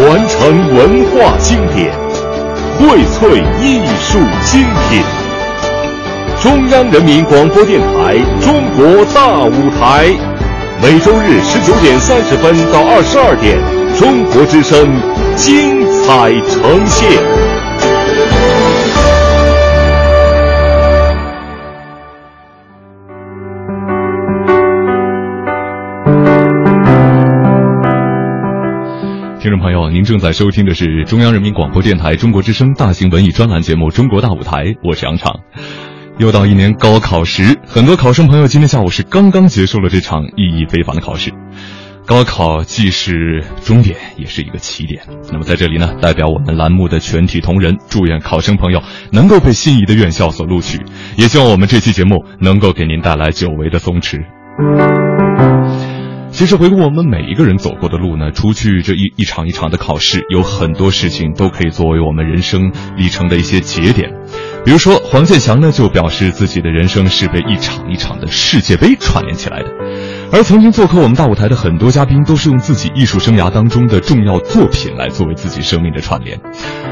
传承文化经典，荟萃艺术精品。中央人民广播电台《中国大舞台》，每周日十九点三十分到二十二点，中国之声精彩呈现。听众朋友，您正在收听的是中央人民广播电台中国之声大型文艺专栏节目《中国大舞台》，我是杨畅。又到一年高考时，很多考生朋友今天下午是刚刚结束了这场意义非凡的考试。高考既是终点，也是一个起点。那么在这里呢，代表我们栏目的全体同仁，祝愿考生朋友能够被心仪的院校所录取，也希望我们这期节目能够给您带来久违的松弛。其实回顾我们每一个人走过的路呢，除去这一一场一场的考试，有很多事情都可以作为我们人生历程的一些节点。比如说黄健翔呢，就表示自己的人生是被一场一场的世界杯串联起来的。而曾经做客我们大舞台的很多嘉宾，都是用自己艺术生涯当中的重要作品来作为自己生命的串联。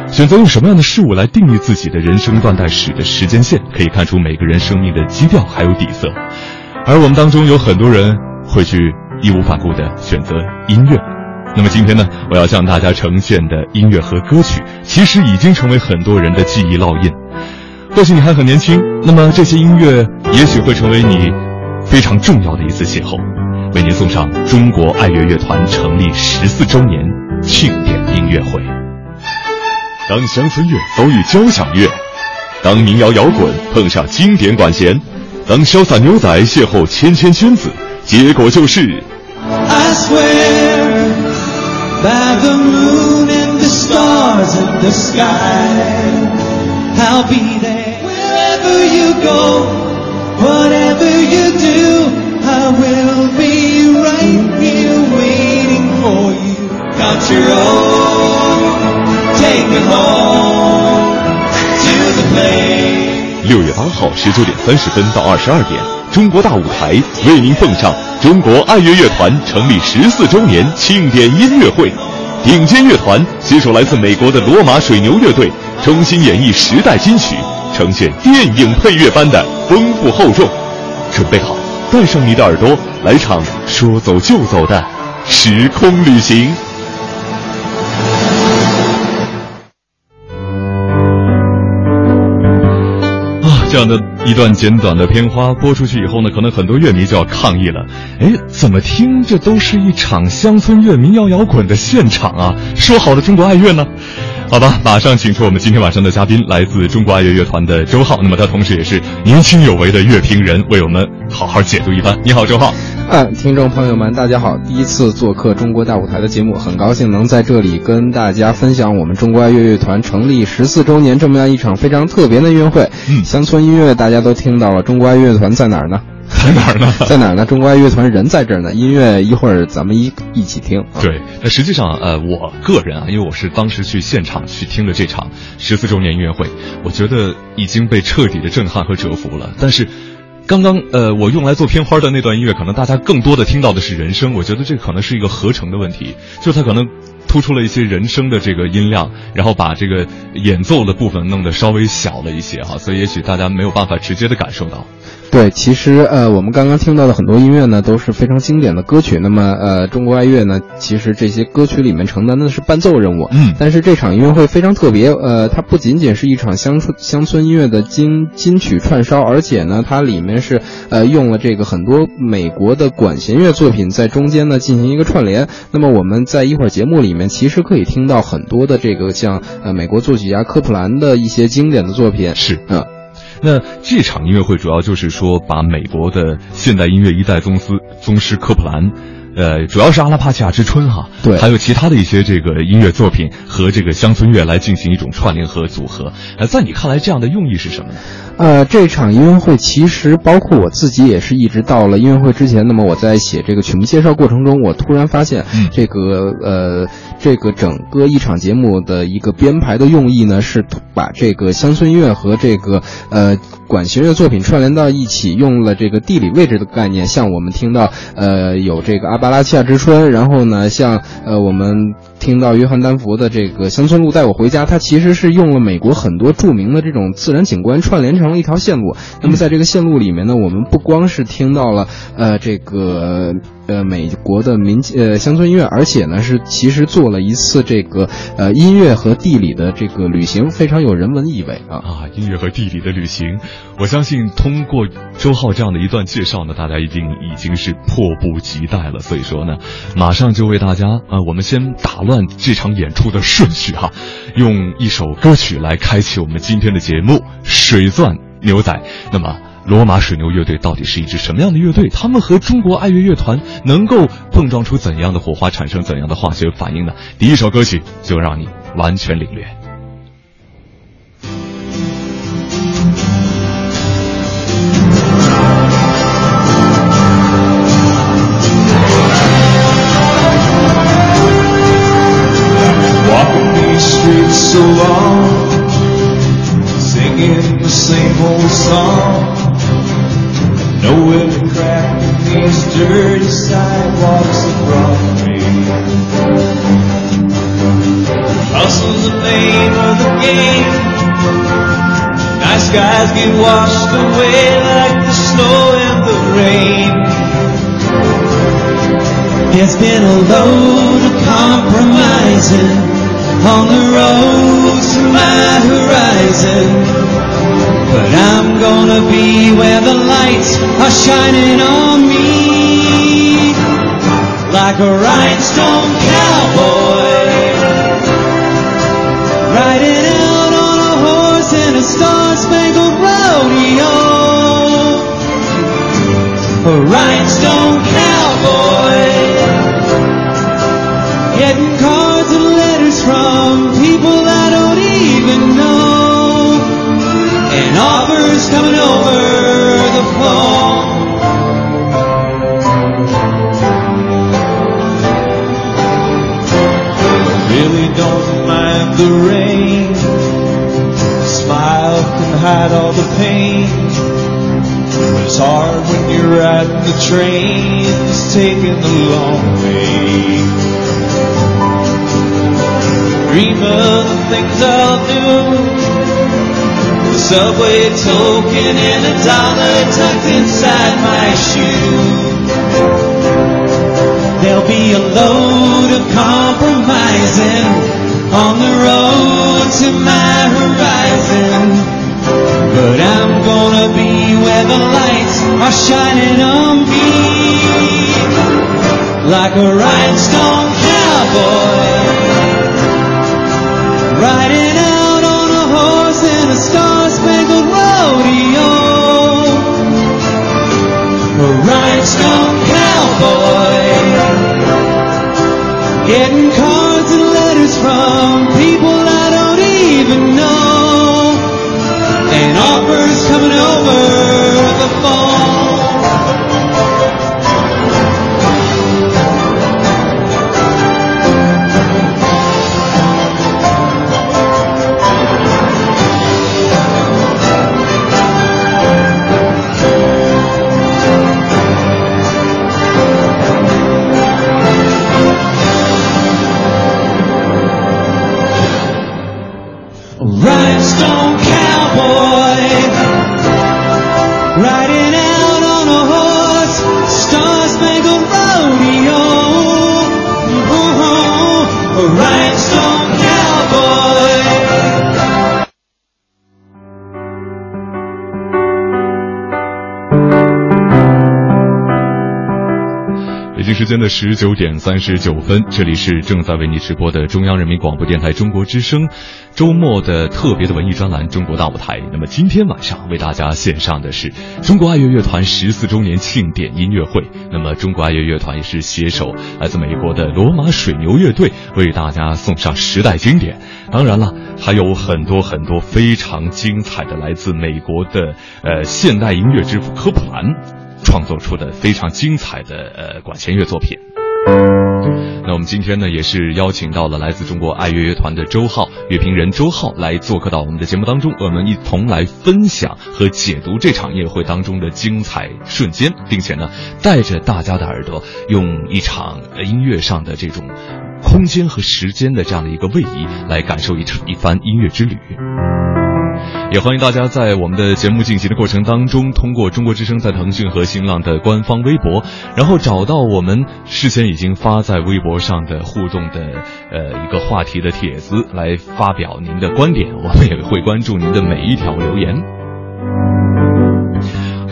选择用什么样的事物来定义自己的人生断代史的时间线，可以看出每个人生命的基调还有底色。而我们当中有很多人会去。义无反顾地选择音乐，那么今天呢，我要向大家呈现的音乐和歌曲，其实已经成为很多人的记忆烙印。或许你还很年轻，那么这些音乐也许会成为你非常重要的一次邂逅。为您送上中国爱乐乐团成立十四周年庆典音乐会。当乡村乐遭遇交响乐，当民谣摇滚碰上经典管弦，当潇洒牛仔邂逅谦谦君子。结果就是。六月八号十九点三十分到二十二点。 中国大舞台为您奉上中国爱乐乐团成立十四周年庆典音乐会，顶尖乐团携手来自美国的罗马水牛乐队，重新演绎时代金曲，呈现电影配乐般的丰富厚重。准备好，带上你的耳朵，来场说走就走的时空旅行。这样的。一段简短的片花播出去以后呢，可能很多乐迷就要抗议了。哎，怎么听这都是一场乡村乐民谣摇滚的现场啊？说好的中国爱乐呢？好吧，马上请出我们今天晚上的嘉宾，来自中国爱乐乐团的周浩。那么他同时也是年轻有为的乐评人，为我们好好解读一番。你好，周浩。嗯，听众朋友们，大家好！第一次做客中国大舞台的节目，很高兴能在这里跟大家分享我们中国爱乐乐团成立十四周年这么样一场非常特别的音乐会。嗯，乡村音乐大家都听到了，中国爱乐团在哪儿呢？在哪儿呢？在哪儿呢？中国爱乐团人在这儿呢。音乐一会儿咱们一一起听。对，那实际上呃，我个人啊，因为我是当时去现场去听了这场十四周年音乐会，我觉得已经被彻底的震撼和折服了。但是，刚刚呃，我用来做片花的那段音乐，可能大家更多的听到的是人声。我觉得这可能是一个合成的问题，就它可能突出了一些人声的这个音量，然后把这个演奏的部分弄得稍微小了一些哈，所以也许大家没有办法直接的感受到。对，其实呃，我们刚刚听到的很多音乐呢，都是非常经典的歌曲。那么呃，中国爱乐呢，其实这些歌曲里面承担的是伴奏任务。嗯，但是这场音乐会非常特别，呃，它不仅仅是一场乡村乡村音乐的金金曲串烧，而且呢，它里面是呃用了这个很多美国的管弦乐作品在中间呢进行一个串联。那么我们在一会儿节目里面，其实可以听到很多的这个像呃美国作曲家科普兰的一些经典的作品。是，嗯。那这场音乐会主要就是说，把美国的现代音乐一代宗师宗师科普兰，呃，主要是阿拉帕奇亚之春哈，对，还有其他的一些这个音乐作品和这个乡村乐来进行一种串联和组合。呃，在你看来，这样的用意是什么呢？呃，这场音乐会其实包括我自己也是一直到了音乐会之前，那么我在写这个曲目介绍过程中，我突然发现，这个呃，这个整个一场节目的一个编排的用意呢，是把这个乡村音乐和这个呃管弦乐作品串联到一起，用了这个地理位置的概念，像我们听到呃有这个阿巴拉契亚之春，然后呢像呃我们听到约翰丹佛的这个乡村路带我回家，它其实是用了美国很多著名的这种自然景观串联成了一条线路。那么在这个线路里面呢，我们不光是听到了呃这个。呃，美国的民呃乡村音乐，而且呢是其实做了一次这个呃音乐和地理的这个旅行，非常有人文意味啊啊！音乐和地理的旅行，我相信通过周浩这样的一段介绍呢，大家一定已经是迫不及待了。所以说呢，马上就为大家啊，我们先打乱这场演出的顺序哈，用一首歌曲来开启我们今天的节目《水钻牛仔》。那么。罗马水牛乐队到底是一支什么样的乐队？他们和中国爱乐乐团能够碰撞出怎样的火花，产生怎样的化学反应呢？第一首歌曲就让你完全领略。Nowhere to crack these dirty sidewalks of Broadway. Hustle's the name of the game. Nice guys get washed away like the snow and the rain. It's been a load of compromising on the road to my horizon. But I'm gonna be where the lights are shining on me like a rhinestone cowboy riding out on a horse in a star-spangled rodeo. A rhinestone cowboy getting letters from people I don't even know and offers coming over the phone. Really don't mind the rain. Smile can hide all the pain. But it's hard when you're riding the train, it's taking the long way. Dream of the things I'll do subway token and a dollar tucked inside my shoe. There'll be a load of compromising on the road to my horizon. But I'm gonna be where the lights are shining on me like a rhinestone cowboy riding out on a horse in a star spangled rodeo. A rhinestone cowboy. Getting cards and letters from people I don't even know. And offers coming over the phone. 间的十九点三十九分，这里是正在为你直播的中央人民广播电台中国之声周末的特别的文艺专栏《中国大舞台》。那么今天晚上为大家献上的是中国爱乐乐团十四周年庆典音乐会。那么中国爱乐乐团也是携手来自美国的罗马水牛乐队，为大家送上时代经典。当然了，还有很多很多非常精彩的来自美国的呃现代音乐之父科普兰。创作出的非常精彩的呃管弦乐作品。那我们今天呢，也是邀请到了来自中国爱乐乐团的周浩乐评人周浩来做客到我们的节目当中，我们一同来分享和解读这场音乐会当中的精彩瞬间，并且呢，带着大家的耳朵，用一场音乐上的这种空间和时间的这样的一个位移，来感受一场一番音乐之旅。也欢迎大家在我们的节目进行的过程当中，通过中国之声在腾讯和新浪的官方微博，然后找到我们事先已经发在微博上的互动的呃一个话题的帖子，来发表您的观点，我们也会关注您的每一条留言。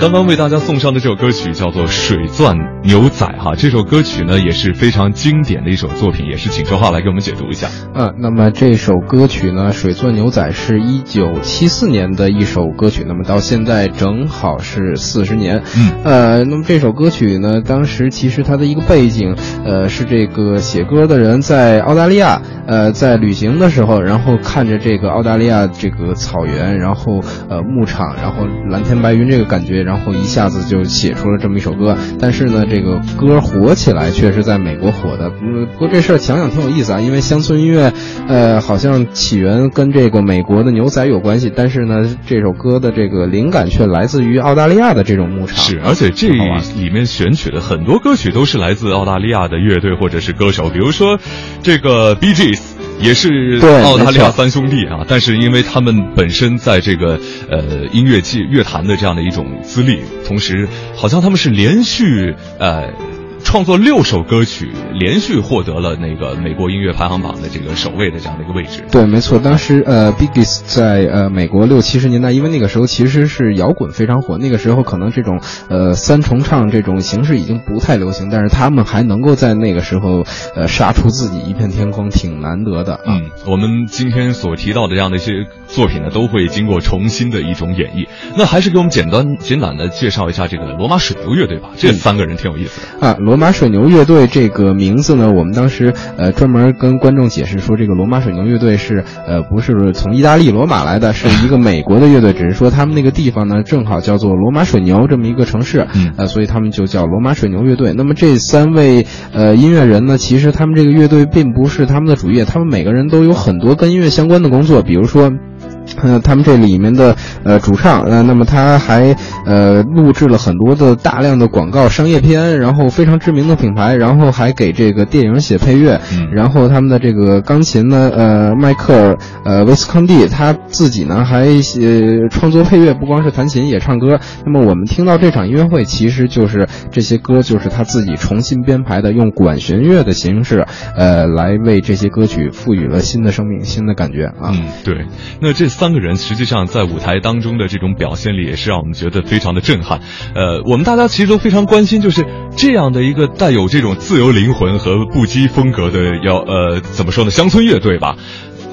刚刚为大家送上的这首歌曲叫做《水钻牛仔》哈，这首歌曲呢也是非常经典的一首作品，也是请说话来给我们解读一下。嗯，那么这首歌曲呢，《水钻牛仔》是一九七四年的一首歌曲，那么到现在正好是四十年。嗯，呃，那么这首歌曲呢，当时其实它的一个背景，呃，是这个写歌的人在澳大利亚，呃，在旅行的时候，然后看着这个澳大利亚这个草原，然后呃牧场，然后蓝天白云这个感觉，然后一下子就写出了这么一首歌。但是呢，这个歌火起来却是在美国火的。不不过这事儿想想挺有意思啊，因为乡村音乐。呃，好像起源跟这个美国的牛仔有关系，但是呢，这首歌的这个灵感却来自于澳大利亚的这种牧场。是，而且这里面选取的很多歌曲都是来自澳大利亚的乐队或者是歌手，比如说这个 Bee Gees 也是澳大利亚三兄弟啊，但是因为他们本身在这个呃音乐界乐坛的这样的一种资历，同时好像他们是连续呃。创作六首歌曲，连续获得了那个美国音乐排行榜的这个首位的这样的一个位置。对，没错，当时呃，Biggs 在呃美国六七十年代，因为那个时候其实是摇滚非常火，那个时候可能这种呃三重唱这种形式已经不太流行，但是他们还能够在那个时候呃杀出自己一片天空，挺难得的。嗯，我们今天所提到的这样的一些作品呢，都会经过重新的一种演绎。那还是给我们简单简短的介绍一下这个罗马水牛乐队吧，这三个人挺有意思的啊，罗。罗马水牛乐队这个名字呢，我们当时呃专门跟观众解释说，这个罗马水牛乐队是呃不是从意大利罗马来的，是一个美国的乐队，只是说他们那个地方呢正好叫做罗马水牛这么一个城市，呃，所以他们就叫罗马水牛乐队。那么这三位呃音乐人呢，其实他们这个乐队并不是他们的主业，他们每个人都有很多跟音乐相关的工作，比如说。呃，他们这里面的呃主唱，呃，那么他还呃录制了很多的大量的广告商业片，然后非常知名的品牌，然后还给这个电影写配乐，嗯然后他们的这个钢琴呢，呃，迈克尔呃威斯康蒂他自己呢还呃创作配乐，不光是弹琴也唱歌。那么我们听到这场音乐会，其实就是这些歌就是他自己重新编排的，用管弦乐的形式，呃，来为这些歌曲赋予了新的生命、新的感觉啊。嗯，对，那这。三个人实际上在舞台当中的这种表现力也是让我们觉得非常的震撼。呃，我们大家其实都非常关心，就是这样的一个带有这种自由灵魂和不羁风格的，要呃怎么说呢？乡村乐队吧，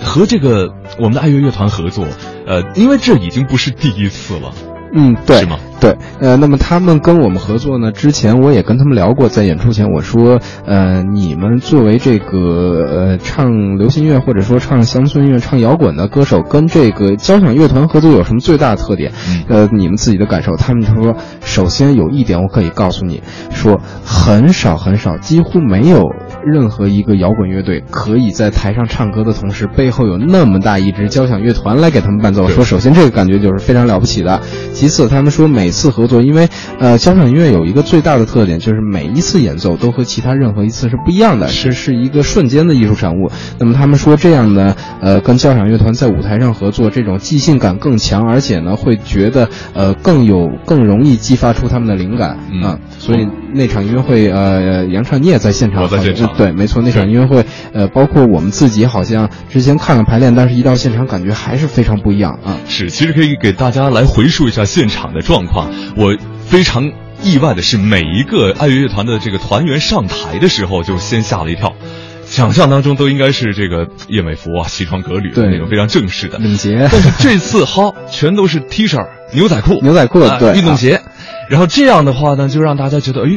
和这个我们的爱乐乐团合作，呃，因为这已经不是第一次了。嗯，对，是吗？对，呃，那么他们跟我们合作呢，之前我也跟他们聊过，在演出前我说，呃，你们作为这个呃唱流行乐或者说唱乡村音乐、唱摇滚的歌手，跟这个交响乐团合作有什么最大的特点？呃，你们自己的感受？他们说，首先有一点我可以告诉你，说很少很少，几乎没有任何一个摇滚乐队可以在台上唱歌的同时，背后有那么大一支交响乐团来给他们伴奏。说首先这个感觉就是非常了不起的。其次，他们说每次合作，因为呃，交响音乐有一个最大的特点，就是每一次演奏都和其他任何一次是不一样的，是是一个瞬间的艺术产物。那么他们说这样呢呃，跟交响乐团在舞台上合作，这种即兴感更强，而且呢，会觉得呃更有更容易激发出他们的灵感啊。所以那场音乐会，呃，杨畅你也在现场，我在现场，对，没错，那场音乐会，呃，包括我们自己好像之前看了排练，但是一到现场感觉还是非常不一样啊。是，其实可以给大家来回述一下。现场的状况，我非常意外的是，每一个爱乐乐团的这个团员上台的时候，就先吓了一跳。想象当中都应该是这个燕尾服啊，西装革履的那种非常正式的领结。但是这次哈，全都是 T 恤、牛仔裤、牛仔裤对运动鞋，然后这样的话呢，就让大家觉得哎，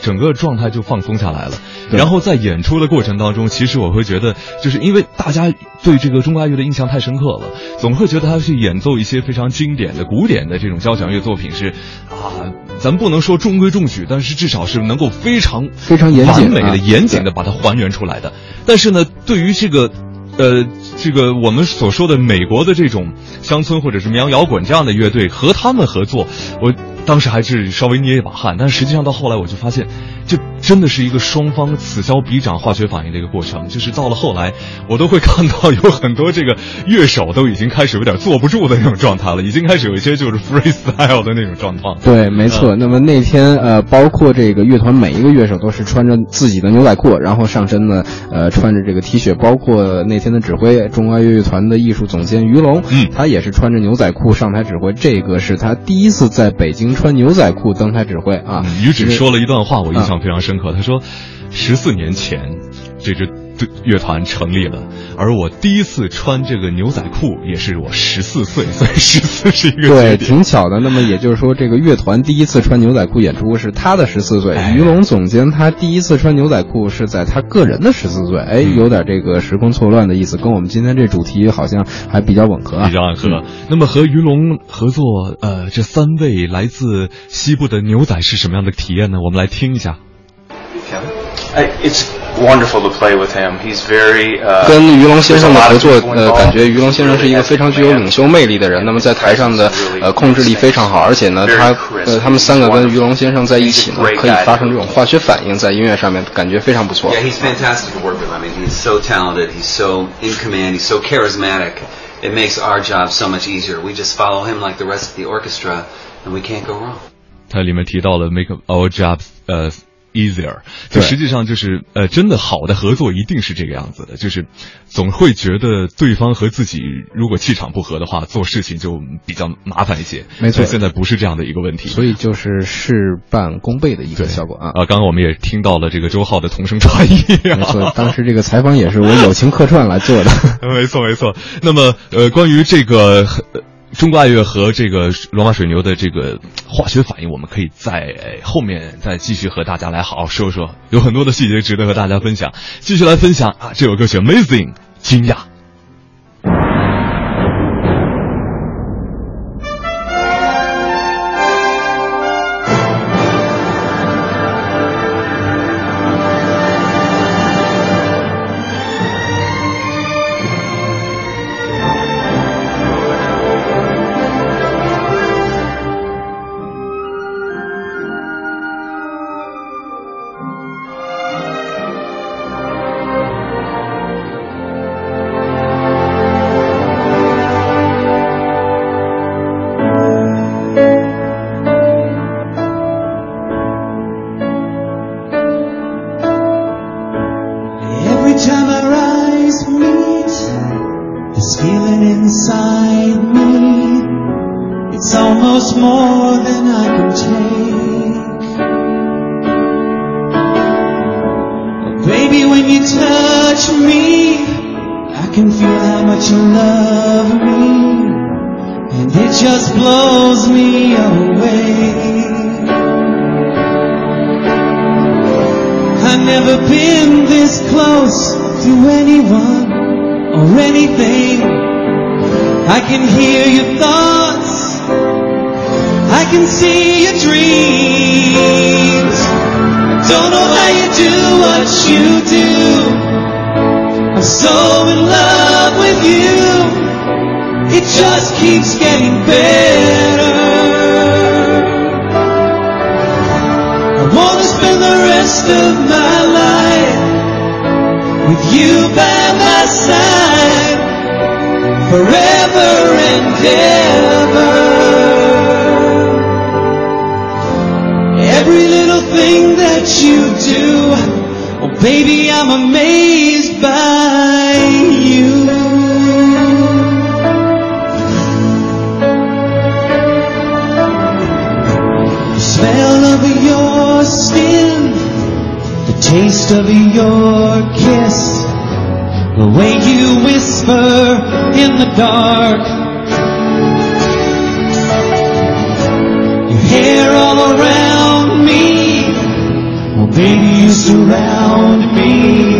整个状态就放松下来了。然后在演出的过程当中，其实我会觉得，就是因为大家对这个中国爱乐的印象太深刻了，总会觉得他去演奏一些非常经典的古典的这种交响乐作品是啊，咱不能说中规中矩，但是至少是能够非常非常严谨、完美的、严谨的把它还原出来的。但是呢，对于这个。呃，这个我们所说的美国的这种乡村或者是民谣摇滚这样的乐队和他们合作，我当时还是稍微捏一把汗，但实际上到后来我就发现。这真的是一个双方此消彼长、化学反应的一个过程。就是到了后来，我都会看到有很多这个乐手都已经开始有点坐不住的那种状态了，已经开始有一些就是 freestyle 的那种状况。对，没错。那么那天呃，包括这个乐团每一个乐手都是穿着自己的牛仔裤，然后上身呢呃穿着这个 T 恤，包括那天的指挥中国爱乐乐团的艺术总监于龙，嗯，他也是穿着牛仔裤上台指挥。这个是他第一次在北京穿牛仔裤登台指挥啊。于指说了一段话，我印象。非常深刻。他说，十四年前，这支乐团成立了，而我第一次穿这个牛仔裤也是我十四岁，所以十四是一个对，挺巧的。那么也就是说，这个乐团第一次穿牛仔裤演出是他的十四岁，于龙总监他第一次穿牛仔裤是在他个人的十四岁。哎，有点这个时空错乱的意思，跟我们今天这主题好像还比较吻合啊，比较吻合。那么和于龙合作，呃，这三位来自西部的牛仔是什么样的体验呢？我们来听一下。It's wonderful to play with him. He's very. 跟于龙先生的合作，呃，感觉于龙先生是一个非常具有领袖魅力的人。那么在台上的呃控制力非常好，而且呢，他呃他们三个跟于龙先生在一起呢，可以发生这种化学反应，在音乐上面感觉非常不错。Yeah, he's fantastic to work with. I mean, he's so talented. He's so in command. He's so charismatic. It makes our job so much easier. We just follow him like the rest of the orchestra, and we can't go wrong. 它里面提到了 make our jobs 呃。 easier，就实际上就是呃，真的好的合作一定是这个样子的，就是总会觉得对方和自己如果气场不合的话，做事情就比较麻烦一些。没错，现在不是这样的一个问题，所以就是事半功倍的一个效果啊。啊，刚刚我们也听到了这个周浩的同声传译，没错，当时这个采访也是我友情客串来做的。没错没错。那么呃，关于这个。中国爱乐和这个罗马水牛的这个化学反应，我们可以在后面再继续和大家来好好说说，有很多的细节值得和大家分享。继续来分享啊，这首歌曲《Amazing》，惊讶。when you touch me, I can feel how much you love me, and it just blows me away. I've never been this close to anyone or anything. I can hear your thoughts. I can see your dreams. Don't know how you do what you do. I'm so in love with you. It just keeps getting better. I wanna spend the rest of my life with you by my side. Forever and ever. every little thing that you do. Oh, baby, I'm amazed by you. The smell of your skin, the taste of your kiss, the way you whisper in the dark Baby, you surround me,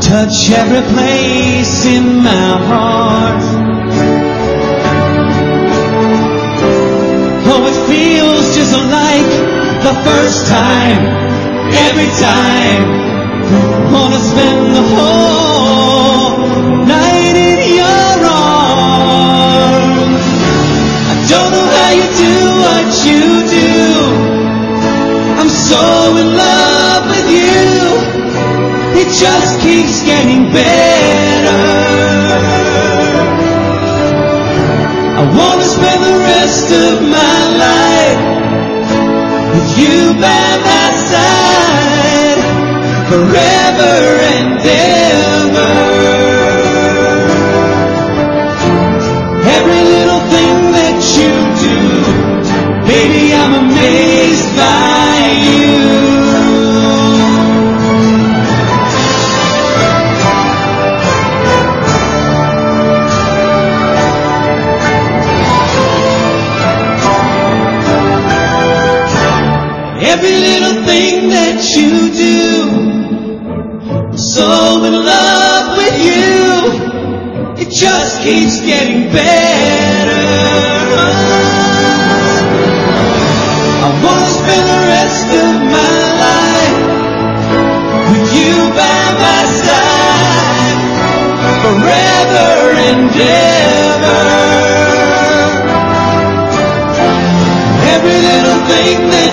touch every place in my heart. Oh, it feels just like the first time, every time. Wanna spend the whole night in your arms. I don't know how you do what you do. I'm so in love you. It just keeps getting better. I wanna spend the rest of my life with you by my side forever and ever.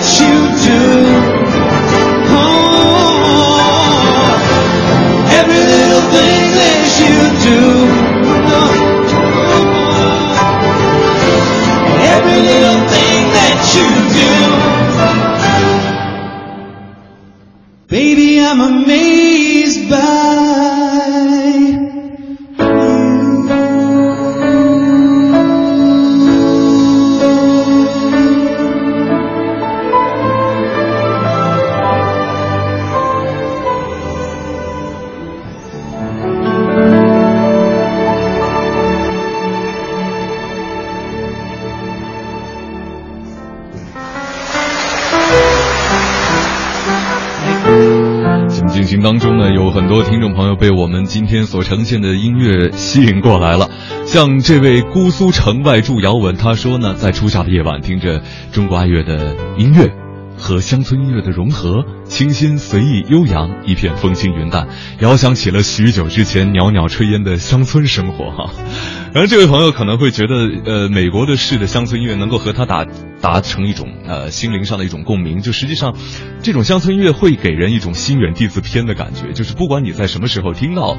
You 今天所呈现的音乐吸引过来了。像这位姑苏城外住姚文，他说呢，在初夏的夜晚，听着中国爱乐的音乐和乡村音乐的融合，清新随意悠扬，一片风轻云淡，遥想起了许久之前袅袅炊烟的乡村生活哈。然后这位朋友可能会觉得，呃，美国的式的乡村音乐能够和他达达成一种呃心灵上的一种共鸣，就实际上，这种乡村音乐会给人一种心远地自偏的感觉，就是不管你在什么时候听到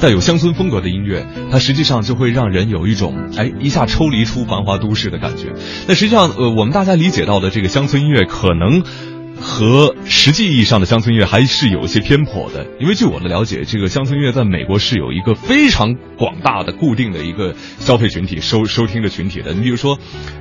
带有乡村风格的音乐，它实际上就会让人有一种哎一下抽离出繁华都市的感觉。那实际上，呃，我们大家理解到的这个乡村音乐可能。和实际意义上的乡村音乐还是有一些偏颇的，因为据我的了解，这个乡村音乐在美国是有一个非常广大的固定的一个消费群体收收听的群体的。你比如说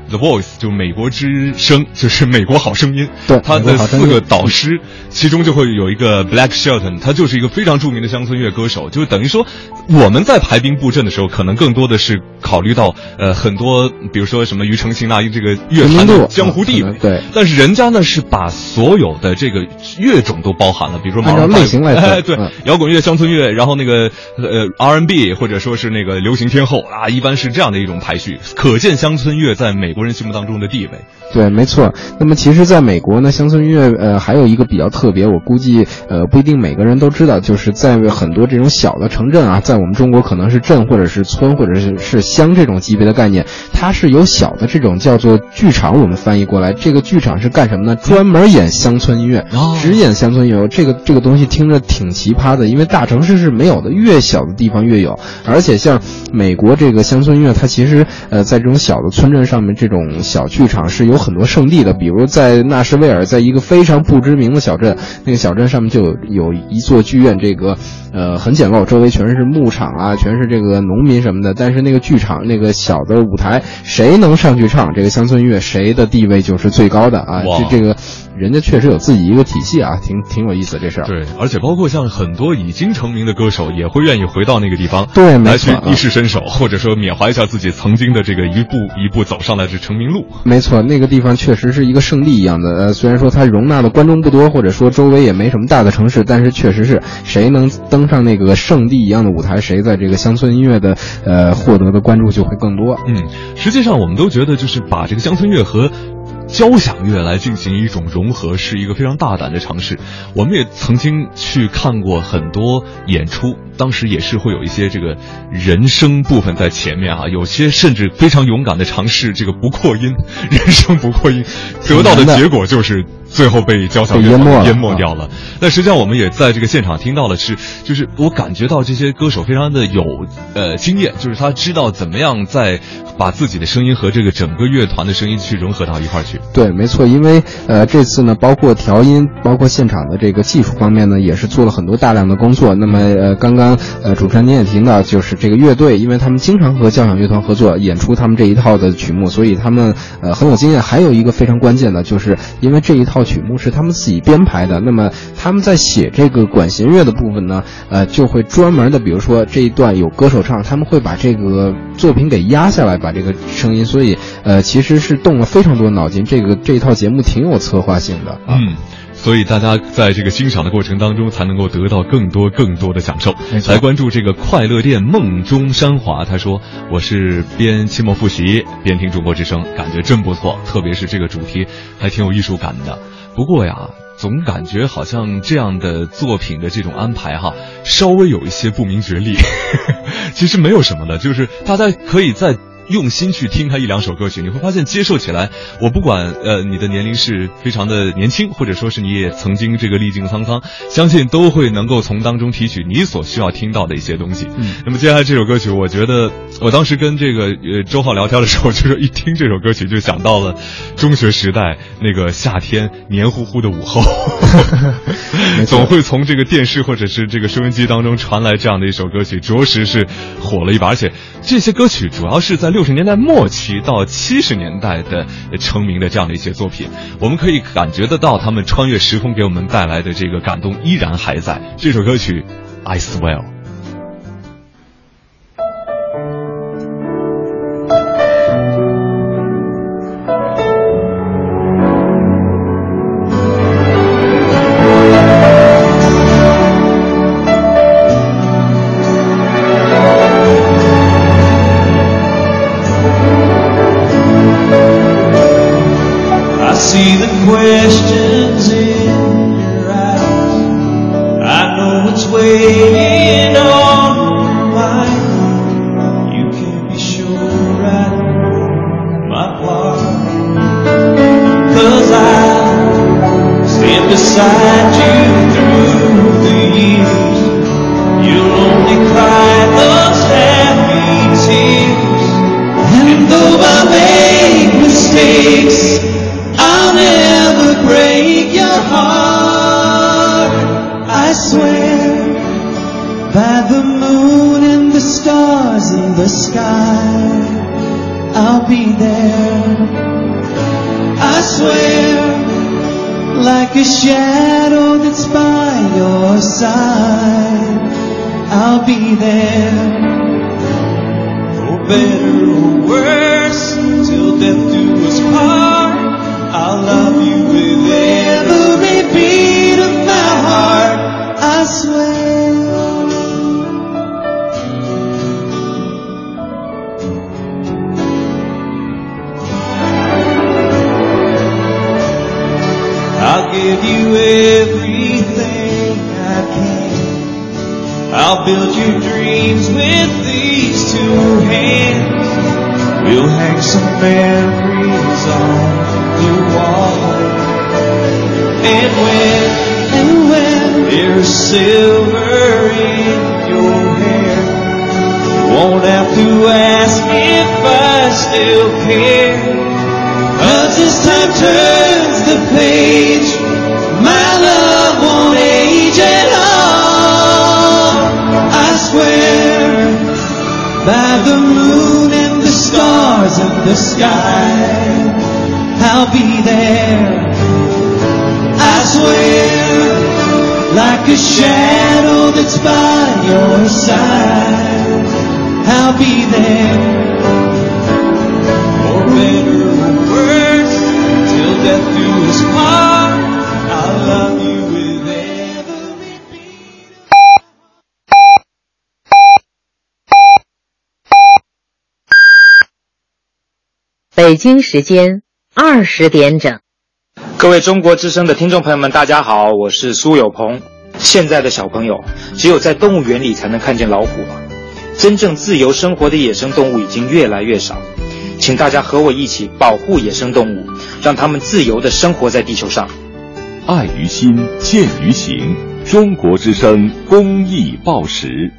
，The Voice 就美国之声，就是美国好声音，对它的四个导师，其中就会有一个 Black Shelton，他就是一个非常著名的乡村乐歌手，就等于说我们在排兵布阵的时候，可能更多的是考虑到呃很多，比如说什么庾澄庆啊这个乐坛的江湖地位，对，但是人家呢是把所有的这个乐种都包含了，比如说按照类型来哎，对嗯，摇滚乐、乡村乐，然后那个呃 R&B 或者说是那个流行天后啊，一般是这样的一种排序，可见乡村乐在美国人心目当中的地位。对，没错。那么其实，在美国呢，乡村音乐呃还有一个比较特别，我估计呃不一定每个人都知道，就是在很多这种小的城镇啊，在我们中国可能是镇或者是村或者是是乡这种级别的概念，它是有小的这种叫做剧场，我们翻译过来，这个剧场是干什么呢？专门演乡村音乐，哦只演乡村音乐。这个这个东西听着挺奇葩的，因为大城市是没有的，越小的地方越有。而且像美国这个乡村音乐，它其实呃在这种小的村镇上面，这种小剧场是有很多圣地的。比如在纳什维尔，在一个非常不知名的小镇，那个小镇上面就有有一座剧院，这个呃很简陋，周围全是牧场啊，全是这个农民什么的。但是那个剧场那个小的舞台，谁能上去唱这个乡村音乐，谁的地位就是最高的啊。哇这这个人家确实有自己一个体系啊，挺挺有意思这事儿。对，而且包括像很多已经成名的歌手，也会愿意回到那个地方，对，来去一试身手，或者说缅怀一下自己曾经的这个一步一步走上来的成名路。没错，那个地方确实是一个圣地一样的。呃，虽然说它容纳的观众不多，或者说周围也没什么大的城市，但是确实是谁能登上那个圣地一样的舞台，谁在这个乡村音乐的呃获得的关注就会更多。嗯，实际上我们都觉得，就是把这个乡村乐和。交响乐来进行一种融合是一个非常大胆的尝试。我们也曾经去看过很多演出，当时也是会有一些这个人声部分在前面啊，有些甚至非常勇敢的尝试这个不扩音，人声不扩音，得到的结果就是最后被交响乐淹没掉了。但实际上我们也在这个现场听到了，是就是我感觉到这些歌手非常的有呃经验，就是他知道怎么样在把自己的声音和这个整个乐团的声音去融合到一块儿去。对，没错，因为呃，这次呢，包括调音，包括现场的这个技术方面呢，也是做了很多大量的工作。那么呃，刚刚呃，主持人您也听到，就是这个乐队，因为他们经常和交响乐团合作演出他们这一套的曲目，所以他们呃很有经验。还有一个非常关键的，就是因为这一套曲目是他们自己编排的，那么他们在写这个管弦乐的部分呢，呃，就会专门的，比如说这一段有歌手唱，他们会把这个作品给压下来，把这个声音，所以呃，其实是动了非常多脑筋。这个这一套节目挺有策划性的，嗯，所以大家在这个欣赏的过程当中，才能够得到更多更多的享受。来关注这个快乐店梦中山华，他说：“我是边期末复习边听中国之声，感觉真不错，特别是这个主题还挺有艺术感的。不过呀，总感觉好像这样的作品的这种安排哈，稍微有一些不明觉厉。其实没有什么的，就是大家可以在。”用心去听他一两首歌曲，你会发现接受起来，我不管呃你的年龄是非常的年轻，或者说是你也曾经这个历尽沧桑，相信都会能够从当中提取你所需要听到的一些东西。嗯，那么接下来这首歌曲，我觉得我当时跟这个呃周浩聊天的时候，就是一听这首歌曲就想到了中学时代那个夏天黏糊糊的午后，总会从这个电视或者是这个收音机当中传来这样的一首歌曲，着实是火了一把，而且这些歌曲主要是在。六十年代末期到七十年代的成名的这样的一些作品，我们可以感觉得到他们穿越时空给我们带来的这个感动依然还在。这首歌曲《I Swear》。京时间二十点整。各位中国之声的听众朋友们，大家好，我是苏有朋。现在的小朋友，只有在动物园里才能看见老虎了。真正自由生活的野生动物已经越来越少，请大家和我一起保护野生动物，让它们自由地生活在地球上。爱于心，见于行。中国之声公益报时。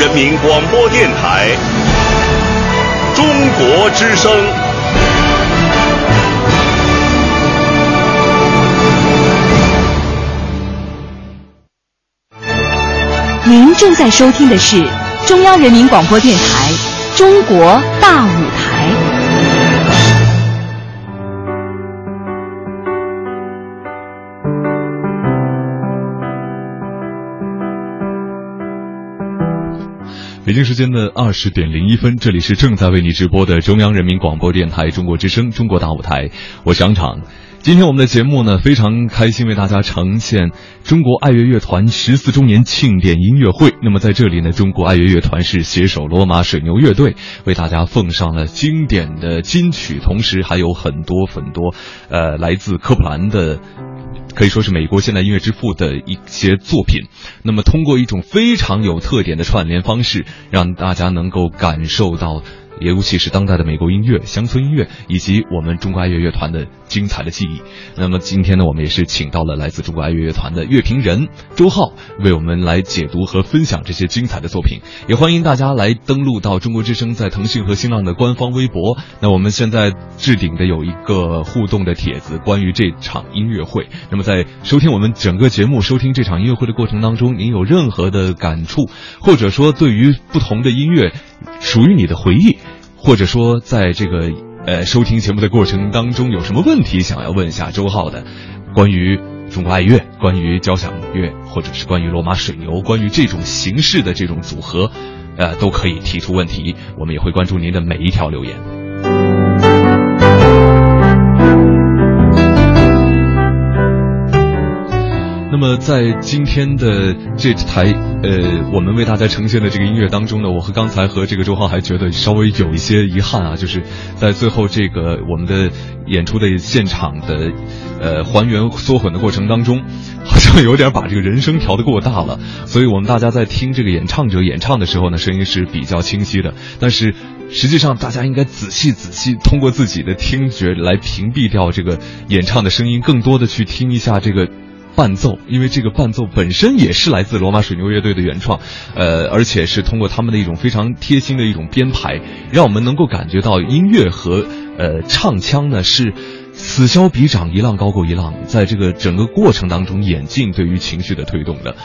人民广播电台。中国之声。您正在收听的是中央人民广播电台《中国大舞北京时间的二十点零一分，这里是正在为你直播的中央人民广播电台中国之声《中国大舞台》，我是杨场。今天我们的节目呢，非常开心为大家呈现中国爱乐乐团十四周年庆典音乐会。那么在这里呢，中国爱乐乐团是携手罗马水牛乐队，为大家奉上了经典的金曲，同时还有很多很多，呃，来自科普兰的。可以说是美国现代音乐之父的一些作品，那么通过一种非常有特点的串联方式，让大家能够感受到，尤其是当代的美国音乐、乡村音乐以及我们中国爱乐乐团的精彩的记忆。那么今天呢，我们也是请到了来自中国爱乐乐团的乐评人周浩，为我们来解读和分享这些精彩的作品。也欢迎大家来登录到中国之声在腾讯和新浪的官方微博。那我们现在置顶的有一个互动的帖子，关于这场音乐会。那么在收听我们整个节目、收听这场音乐会的过程当中，您有任何的感触，或者说对于不同的音乐属于你的回忆，或者说在这个呃收听节目的过程当中有什么问题想要问一下周浩的，关于中国爱乐，关于交响乐，或者是关于罗马水牛，关于这种形式的这种组合，呃，都可以提出问题，我们也会关注您的每一条留言。那么在今天的这台呃，我们为大家呈现的这个音乐当中呢，我和刚才和这个周浩还觉得稍微有一些遗憾啊，就是在最后这个我们的演出的现场的呃还原缩混的过程当中，好像有点把这个人声调得过大了，所以我们大家在听这个演唱者演唱的时候呢，声音是比较清晰的，但是实际上大家应该仔细仔细通过自己的听觉来屏蔽掉这个演唱的声音，更多的去听一下这个。伴奏，因为这个伴奏本身也是来自罗马水牛乐队的原创，呃，而且是通过他们的一种非常贴心的一种编排，让我们能够感觉到音乐和呃唱腔呢是此消彼长，一浪高过一浪，在这个整个过程当中演进对于情绪的推动的。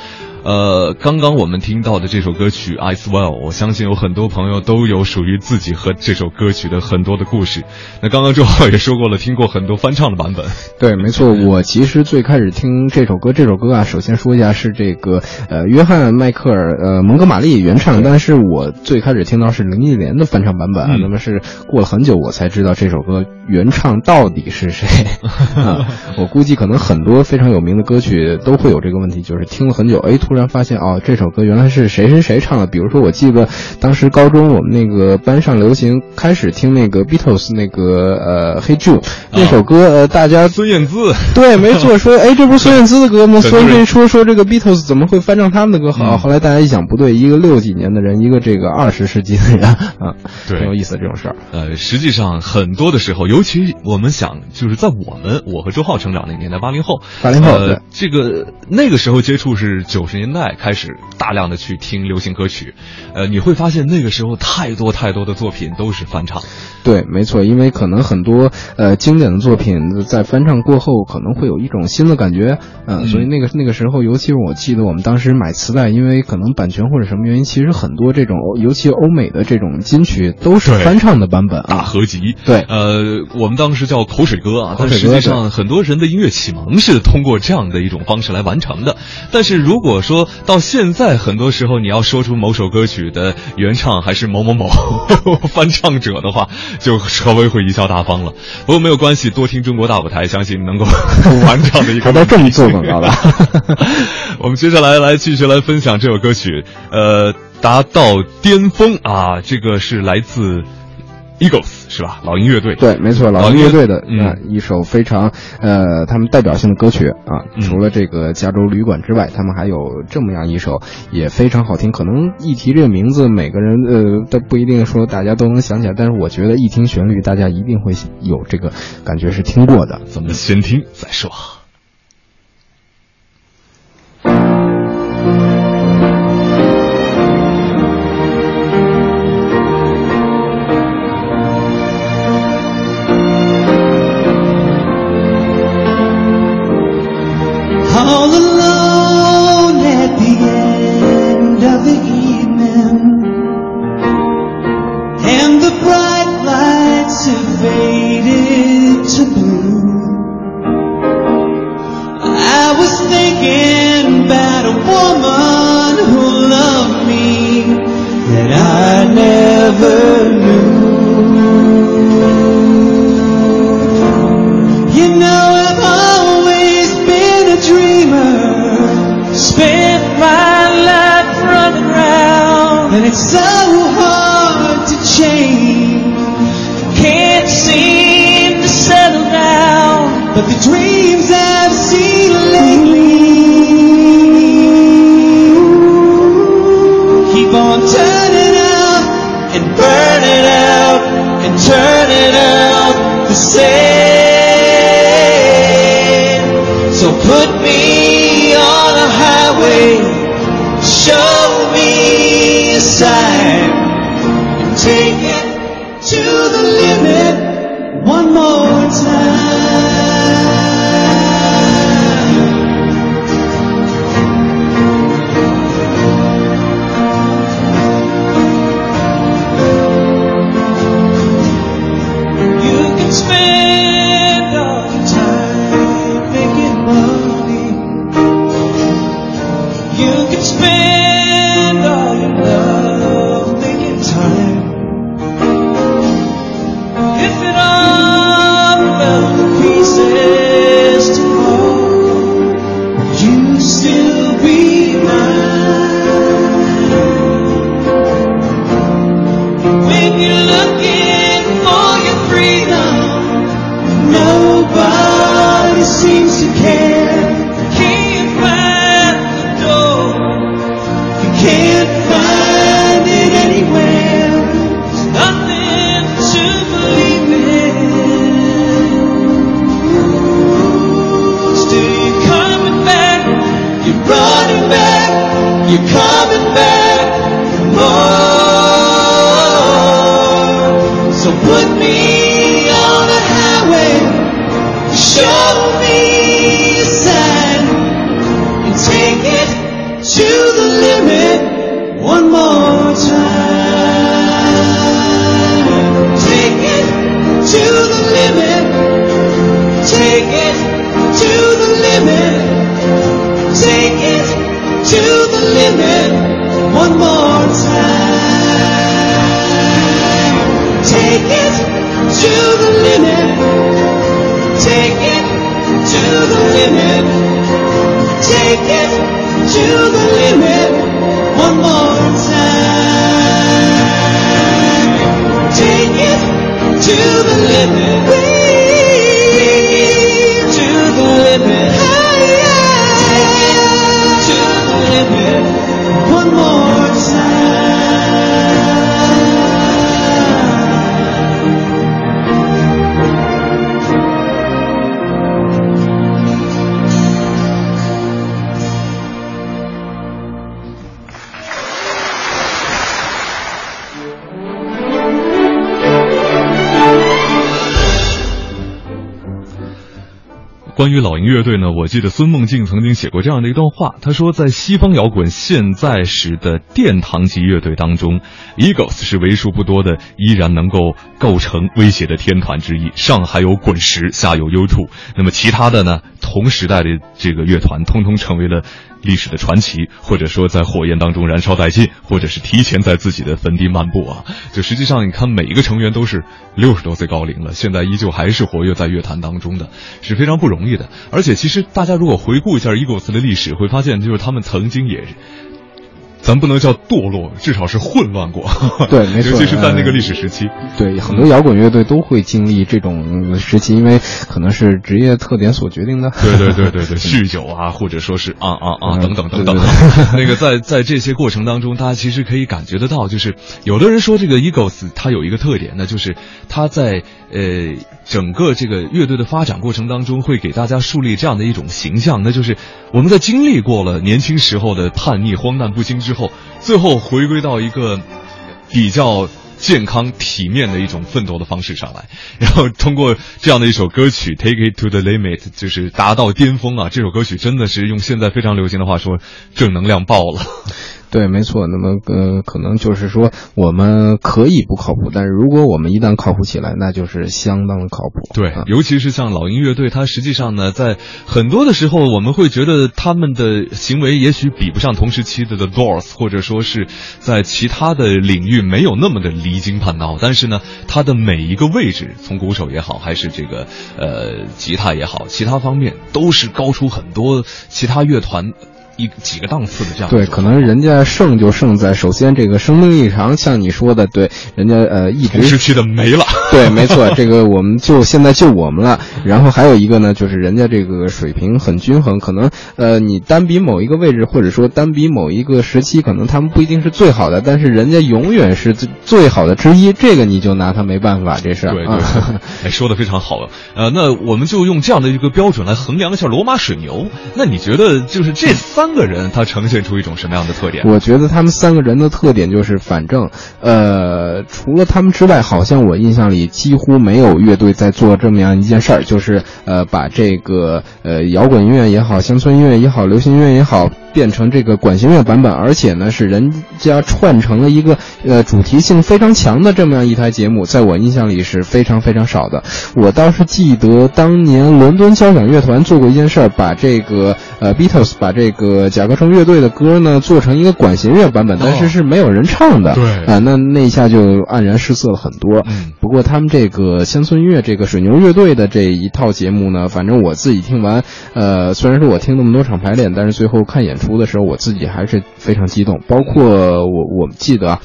呃，刚刚我们听到的这首歌曲《I Swell》，我相信有很多朋友都有属于自己和这首歌曲的很多的故事。那刚刚周浩也说过了，听过很多翻唱的版本。对，没错，我其实最开始听这首歌，这首歌啊，首先说一下是这个呃约翰迈克尔呃蒙哥马利原唱，但是我最开始听到是林忆莲的翻唱版本，啊，那么是过了很久我才知道这首歌原唱到底是谁。啊，我估计可能很多非常有名的歌曲都会有这个问题，就是听了很久，哎，突然发现哦，这首歌原来是谁谁谁唱的。比如说，我记得当时高中我们那个班上流行开始听那个 Beatles 那个呃《Hey Jude》那首歌，呃，大家孙燕姿对，没错，说哎，这不是孙燕姿的歌吗？所以这说说这个 Beatles 怎么会翻唱他们的歌？好，后来大家一想，不对，一个六几年的人，一个这个二十世纪的人啊，对，挺有意思这种事儿。呃，实际上很多的时候，尤其我们想，就是在我们我和周浩成长那个年代，八零后，八零后，呃，这个那个时候接触是九十年。年代开始大量的去听流行歌曲，呃，你会发现那个时候太多太多的作品都是翻唱。对，没错，因为可能很多呃经典的作品在翻唱过后，可能会有一种新的感觉，呃、嗯所以那个那个时候，尤其是我记得我们当时买磁带，因为可能版权或者什么原因，其实很多这种，尤其欧美的这种金曲都是翻唱的版本啊。大合集，对呃，我们当时叫口水歌啊，但实际上很多人的音乐启蒙是通过这样的一种方式来完成的。但是如果说到现在，很多时候你要说出某首歌曲的原唱还是某某某 翻唱者的话，就稍微会贻笑大方了。不过没有关系，多听中国大舞台，相信能够 完整的一个还在这么做广告的。我们接下来来继续来分享这首歌曲，呃，达到巅峰啊，这个是来自 Eagles 是吧？老鹰乐队。对，没错，老老鹰鹰乐队的嗯啊、一首非常呃他们代表性的歌曲啊。嗯除了这个加州旅馆之外，他们还有这么样一首也非常好听。可能一提这个名字，每个人呃都不一定说大家都能想起来，但是我觉得一听旋律，大家一定会有这个感觉是听过的。咱们先听再说。All alone at the end of the evening, and the bright lights have faded to blue. I was thinking about a woman who loved me I never and it's so hard to change. Can't seem to settle down, but the dreams 于老鹰乐队呢，我记得孙梦静曾经写过这样的一段话，他说，在西方摇滚现在时的殿堂级乐队当中，Eagles 是为数不多的依然能够构成威胁的天团之一。上还有滚石，下有 U2，那么其他的呢，同时代的这个乐团，通通成为了。历史的传奇，或者说在火焰当中燃烧殆尽，或者是提前在自己的坟地漫步啊！就实际上，你看每一个成员都是六十多岁高龄了，现在依旧还是活跃在乐坛当中的，是非常不容易的。而且，其实大家如果回顾一下伊果斯的历史，会发现，就是他们曾经也。咱不能叫堕落，至少是混乱过。对，没错，尤其是在那个历史时期。对，很多摇滚乐队都会经历这种时期，因为可能是职业特点所决定的。对对对对对，酗酒啊，或者说是啊啊啊等等等等。那个在在这些过程当中，大家其实可以感觉得到，就是有的人说这个 Eagles 它有一个特点，那就是它在呃。整个这个乐队的发展过程当中，会给大家树立这样的一种形象，那就是我们在经历过了年轻时候的叛逆、荒诞不经之后，最后回归到一个比较健康、体面的一种奋斗的方式上来，然后通过这样的一首歌曲《Take It to the Limit》，就是达到巅峰啊！这首歌曲真的是用现在非常流行的话说，正能量爆了。对，没错。那么，呃，可能就是说，我们可以不靠谱，但是如果我们一旦靠谱起来，那就是相当的靠谱。对，尤其是像老鹰乐队，它实际上呢，在很多的时候，我们会觉得他们的行为也许比不上同时期的 The Doors，或者说是在其他的领域没有那么的离经叛道。但是呢，它的每一个位置，从鼓手也好，还是这个呃吉他也好，其他方面都是高出很多其他乐团。一几个档次的这样对，可能人家胜就胜在首先这个生命异常，像你说的，对，人家呃一直失去的没了，对，没错，这个我们就现在就我们了。然后还有一个呢，就是人家这个水平很均衡，可能呃你单比某一个位置，或者说单比某一个时期，可能他们不一定是最好的，但是人家永远是最最好的之一，这个你就拿他没办法，这事儿。对对，哎，说的非常好。呃，那我们就用这样的一个标准来衡量一下罗马水牛。那你觉得就是这三？三个人，他呈现出一种什么样的特点？我觉得他们三个人的特点就是，反正，呃，除了他们之外，好像我印象里几乎没有乐队在做这么样一件事儿，就是呃，把这个呃摇滚音乐也好，乡村音乐也好，流行音乐也好。变成这个管弦乐版本，而且呢是人家串成了一个呃主题性非常强的这么样一台节目，在我印象里是非常非常少的。我倒是记得当年伦敦交响乐团做过一件事儿，把这个呃 Beatles 把这个甲壳虫乐队的歌呢做成一个管弦乐版本，但是是没有人唱的。对啊，那那一下就黯然失色了很多。嗯不过他们这个乡村音乐这个水牛乐队的这一套节目呢，反正我自己听完，呃，虽然说我听那么多场排练，但是最后看演出。出的时候，我自己还是非常激动。包括我，我们记得，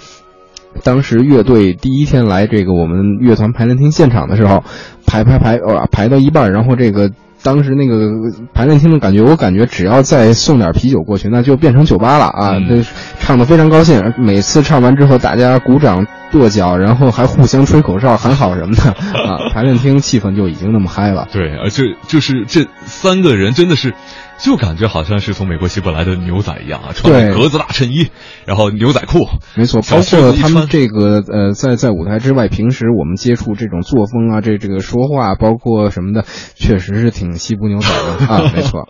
当时乐队第一天来这个我们乐团排练厅现场的时候，排排排，呃，排到一半，然后这个当时那个排练厅的感觉，我感觉只要再送点啤酒过去，那就变成酒吧了啊！这唱的非常高兴，每次唱完之后，大家鼓掌跺脚，然后还互相吹口哨喊好什么的啊！排练厅气氛就已经那么嗨了。对，而且就是这三个人真的是。就感觉好像是从美国西部来的牛仔一样啊，穿格子大衬衣，然后牛仔裤，没错。包括他们这个呃，在在舞台之外，平时我们接触这种作风啊，这这个说话，包括什么的，确实是挺西部牛仔的啊，没错，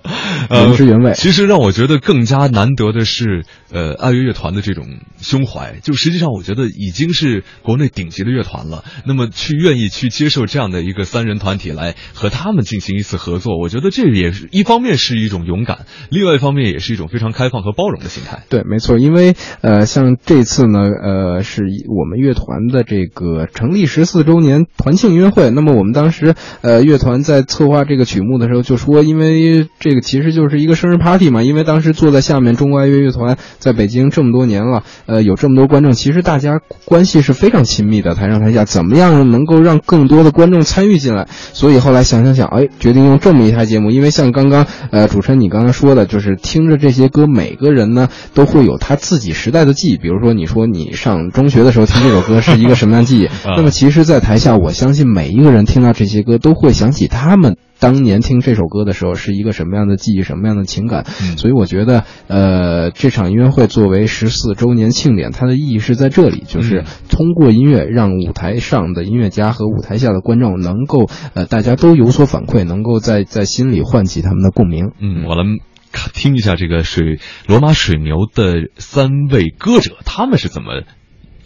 原汁原味。其实让我觉得更加难得的是，呃，爱乐乐团的这种胸怀。就实际上，我觉得已经是国内顶级的乐团了。那么去愿意去接受这样的一个三人团体来和他们进行一次合作，我觉得这也是一方面是一种。勇敢，另外一方面也是一种非常开放和包容的心态。对，没错，因为呃，像这次呢，呃，是我们乐团的这个成立十四周年团庆音乐会。那么我们当时呃，乐团在策划这个曲目的时候就说，因为这个其实就是一个生日 party 嘛。因为当时坐在下面，中国爱乐乐团在北京这么多年了，呃，有这么多观众，其实大家关系是非常亲密的，台上台下，怎么样能够让更多的观众参与进来？所以后来想想想，哎，决定用这么一台节目，因为像刚刚呃主持。跟你刚才说的，就是听着这些歌，每个人呢都会有他自己时代的记忆。比如说，你说你上中学的时候听这首歌是一个什么样记忆？那么，其实，在台下，我相信每一个人听到这些歌，都会想起他们当年听这首歌的时候是一个什么样的记忆，什么样的情感。嗯所以我觉得，呃，这场音乐会作为十四周年庆典，它的意义是在这里，就是嗯通过音乐让舞台上的音乐家和舞台下的观众能够，呃，大家都有所反馈，能够在在心里唤起他们的共鸣。嗯，我来看听一下这个水罗马水牛的三位歌者，他们是怎么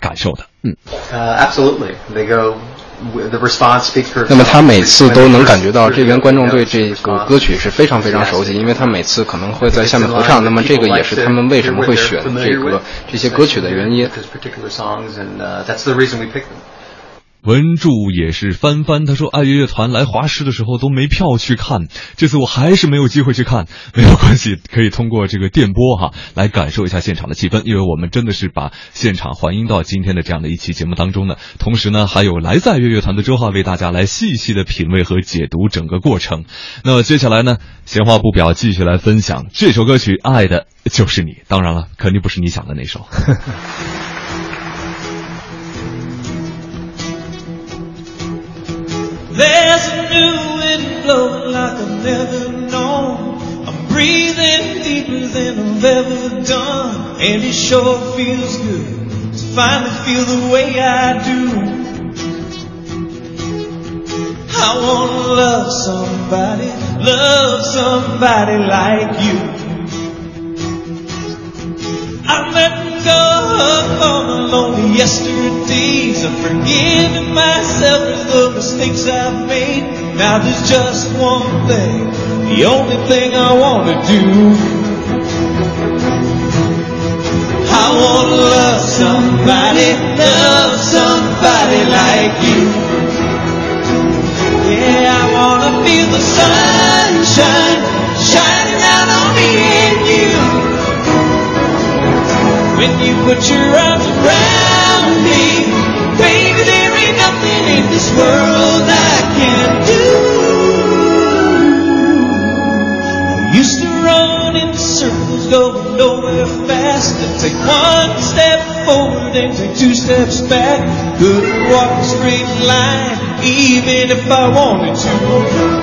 感受的？Uh, absolutely. They go. The response speaks for 那么他每次都能感觉到这边观众对这个歌曲是非常非常熟悉，因为他每次可能会在下面合唱。那么这个也是他们为什么会选这个这些歌曲的原因。文柱也是翻翻，他说爱乐乐团来华师的时候都没票去看，这次我还是没有机会去看，没有关系，可以通过这个电波哈来感受一下现场的气氛，因为我们真的是把现场还音到今天的这样的一期节目当中呢。同时呢，还有来自乐乐团的周浩为大家来细细的品味和解读整个过程。那接下来呢，闲话不表，继续来分享这首歌曲《爱的就是你》，当然了，肯定不是你想的那首。There's a new wind blowing like I've never known. I'm breathing deeper than I've ever done. And it sure feels good to finally feel the way I do. I wanna love somebody, love somebody like you. I'm letting go of all lonely yesterdays. I'm forgiving myself for the mistakes I've made. Now there's just one thing, the only thing I wanna do. I wanna love somebody, love somebody like you. Yeah, I wanna feel the sunshine shining When you put your arms around me, baby, there ain't nothing in this world I can't do. I used to run in circles, going nowhere fast. And take one step forward and take two steps back. Couldn't walk a straight line, even if I wanted to.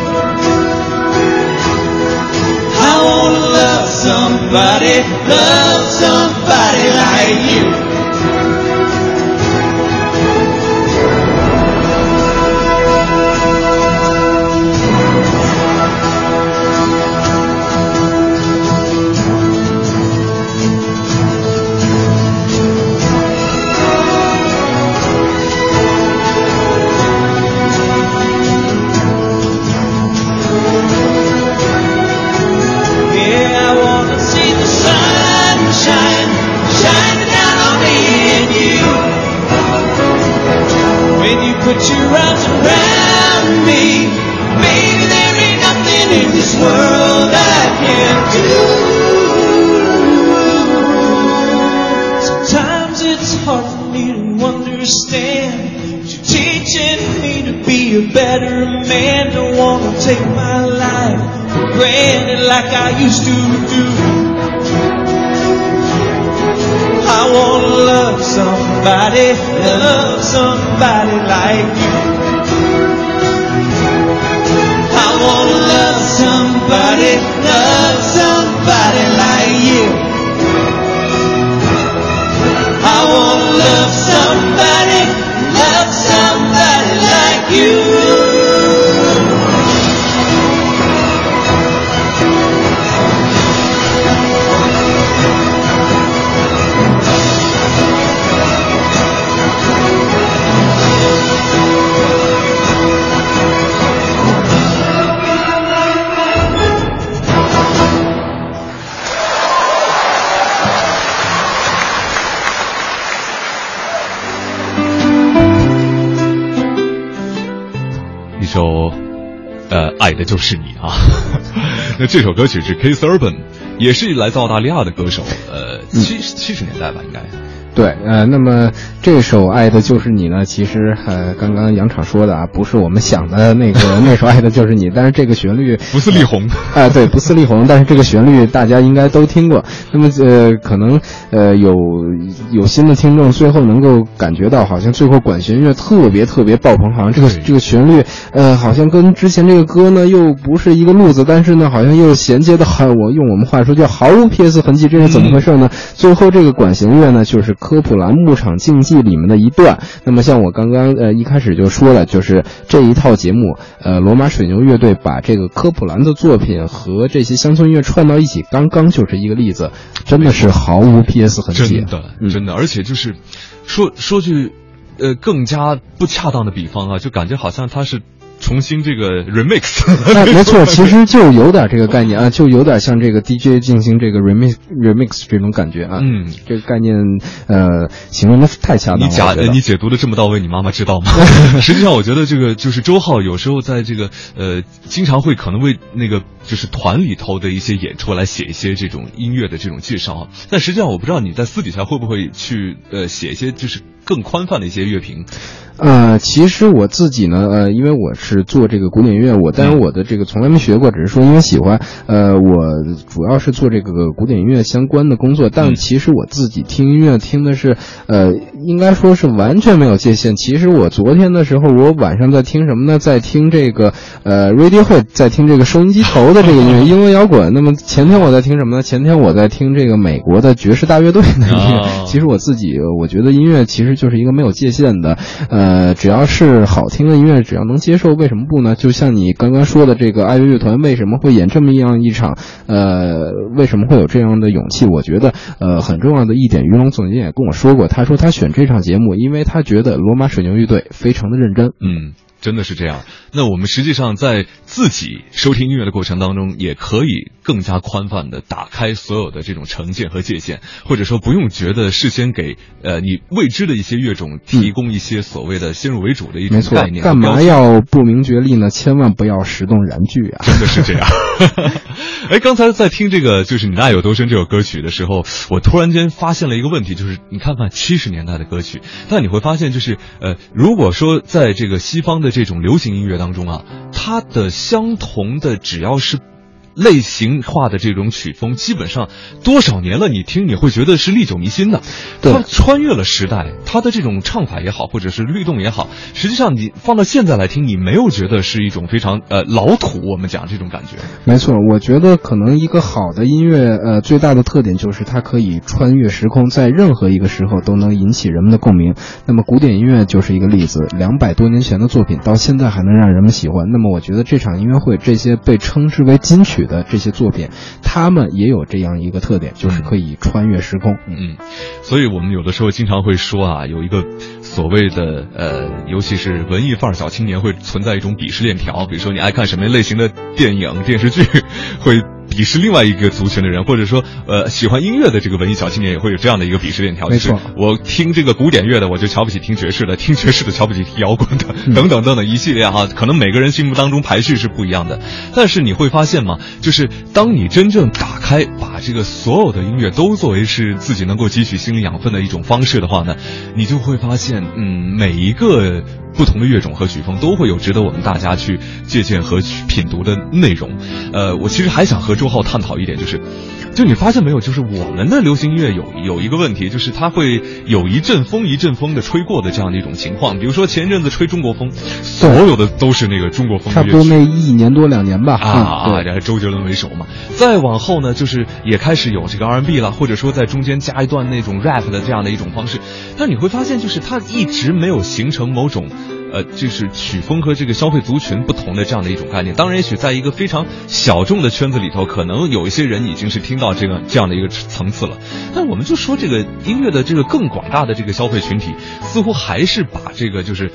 Wanna love somebody, love somebody like you. Take my life for granted like I used to do. I wanna love somebody, love somebody like you. I wanna love somebody, love 的就是你啊。那这首歌曲是 K. Urban，也是来自澳大利亚的歌手，呃，七七十年代吧，应该。对，呃，那么这首《爱的就是你》呢，其实呃，刚刚杨场说的啊，不是我们想的那个那首《爱的就是你》，但是这个旋律 不是力宏，啊、对，不是力宏，但是这个旋律大家应该都听过。那么呃，可能呃有有新的听众最后能够感觉到，好像最后管弦乐特别特别爆棚，好像这个这个旋律呃，好像跟之前这个歌呢又不是一个路子，但是呢，好像又衔接的很，我用我们话说叫毫无 PS 痕迹，这是怎么回事呢？最后这个管弦乐呢，就是科普兰牧场竞技里面的一段。那么像我刚刚呃一开始就说了，就是这一套节目，呃，罗马水牛乐队把这个科普兰的作品和这些乡村音乐串到一起，刚刚就是一个例子，真的是毫无 PS 痕迹。真的，嗯真的，而且就是说说句呃更加不恰当的比方啊，就感觉好像他是重新这个 remix。哎，没错，其实就有点这个概念啊，就有点像这个 DJ 进行这个 remix remix 这种感觉啊。嗯，这个概念呃形容的太恰当了。你假我觉得呃你解读的这么到位，你妈妈知道吗？实际上，我觉得这个就是周浩有时候在这个呃，经常会可能为那个就是团里头的一些演出来写一些这种音乐的这种介绍啊。但实际上，我不知道你在私底下会不会去呃写一些就是更宽泛的一些乐评。呃，其实我自己呢，呃，因为我是做这个古典音乐，我当然我的这个从来没学过，只是说因为喜欢。呃，我主要是做这个古典音乐相关的工作，但嗯其实我自己听音乐听的是，呃，应该说是完全没有界限。其实我昨天的时候，我晚上在听什么呢？在听这个呃 Radiohead，在听这个收音机头的这个音乐，英文摇滚。那么前天我在听什么呢？前天我在听这个美国的爵士大乐队的音乐。哦其实我自己，我觉得音乐其实就是一个没有界限的，呃，只要是好听的音乐，只要能接受，为什么不呢？就像你刚刚说的，这个爱乐乐团为什么会演这么样一场，呃，为什么会有这样的勇气？我觉得，呃，很重要的一点，于龙总监也跟我说过，他说他选这场节目，因为他觉得罗马水牛乐队非常的认真。嗯，真的是这样。那我们实际上在自己收听音乐的过程当中，也可以更加宽泛的打开所有的这种成见和界限，或者说不用觉得事先给呃你未知的一些乐种提供一些所谓的先入为主的一种没错概念，干嘛？要不明觉厉呢？千万不要石动燃具啊！真的是这样。哎，刚才在听这个就是《你爱有多深》这首歌曲的时候，我突然间发现了一个问题，就是你看看七十年代的歌曲，但你会发现，就是呃，如果说在这个西方的这种流行音乐当中啊，它的相同的只要是。类型化的这种曲风，基本上多少年了，你听你会觉得是历久弥新的。对它穿越了时代，它的这种唱法也好，或者是律动也好，实际上你放到现在来听，你没有觉得是一种非常呃老土，我们讲这种感觉。没错，我觉得可能一个好的音乐，呃，最大的特点就是它可以穿越时空，在任何一个时候都能引起人们的共鸣。那么古典音乐就是一个例子，两百多年前的作品到现在还能让人们喜欢。那么我觉得这场音乐会，这些被称之为金曲的这些作品，他们也有这样一个特点，就是可以穿越时空。嗯，所以我们有的时候经常会说啊，有一个所谓的呃，尤其是文艺范儿小青年会存在一种鄙视链条，比如说你爱看什么类型的电影电视剧，会。鄙视另外一个族群的人，或者说，呃，喜欢音乐的这个文艺小青年也会有这样的一个鄙视链条。没错就是我听这个古典乐的，我就瞧不起听爵士的；听爵士的瞧不起听摇滚的，等等等等一系列哈。可能每个人心目当中排序是不一样的，但是你会发现嘛，就是当你真正打开，把这个所有的音乐都作为是自己能够汲取心理养分的一种方式的话呢，你就会发现，嗯，每一个。不同的乐种和曲风都会有值得我们大家去借鉴和去品读的内容。呃，我其实还想和周浩探讨一点，就是，就你发现没有，就是我们的流行音乐有有一个问题，就是它会有一阵风一阵风的吹过的这样的一种情况。比如说前一阵子吹中国风，所有的都是那个中国风差不多那一年多两年吧。啊，嗯、然后周杰伦为首嘛。再往后呢，就是也开始有这个 R&B 了，或者说在中间加一段那种 rap 的这样的一种方式。但你会发现，就是它一直没有形成某种。呃，就是曲风和这个消费族群不同的这样的一种概念。当然，也许在一个非常小众的圈子里头，可能有一些人已经是听到这个这样的一个层次了。但我们就说这个音乐的这个更广大的这个消费群体，似乎还是把这个就是，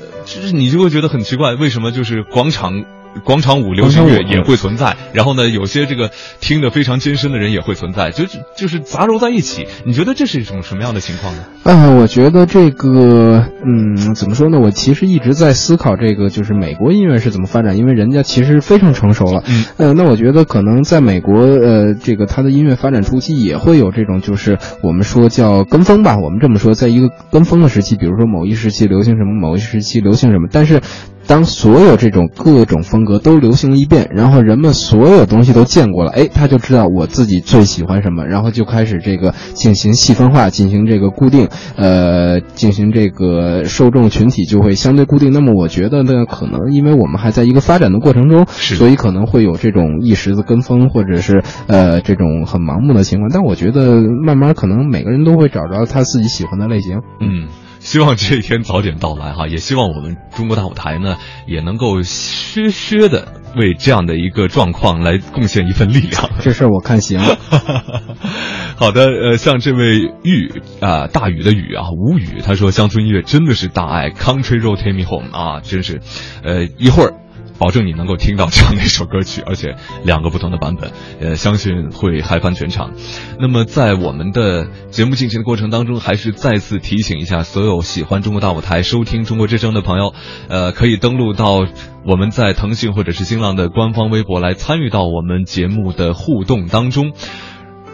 呃，就是你就会觉得很奇怪，为什么就是广场。广场舞流行乐也会存在，然后呢，有些这个听得非常艰深的人也会存在，就是就是杂糅在一起。你觉得这是一种什么样的情况呢？啊，我觉得这个，嗯，怎么说呢？我其实一直在思考这个，就是美国音乐是怎么发展，因为人家其实非常成熟了。嗯，呃，那我觉得可能在美国，呃，这个它的音乐发展初期也会有这种，就是我们说叫跟风吧，我们这么说，在一个跟风的时期，比如说某一时期流行什么，某一时期流行什么，但是。当所有这种各种风格都流行一遍，然后人们所有东西都见过了，哎，他就知道我自己最喜欢什么，然后就开始这个进行细分化，进行这个固定，呃，进行这个受众群体就会相对固定。那么我觉得呢，可能因为我们还在一个发展的过程中，所以可能会有这种一时的跟风，或者是呃这种很盲目的情况。但我觉得慢慢可能每个人都会找着他自己喜欢的类型。嗯。希望这一天早点到来哈，也希望我们中国大舞台呢也能够削削的为这样的一个状况来贡献一份力量。这事儿我看行。好的，呃，像这位玉啊，大雨的雨啊，无语，他说乡村音乐真的是大爱，Country Road Take Me Home 啊，真是，呃，一会儿。保证你能够听到这样的一首歌曲，而且两个不同的版本，呃，相信会嗨翻全场。那么，在我们的节目进行的过程当中，还是再次提醒一下所有喜欢中国大舞台、收听中国之声的朋友，呃，可以登录到我们在腾讯或者是新浪的官方微博来参与到我们节目的互动当中。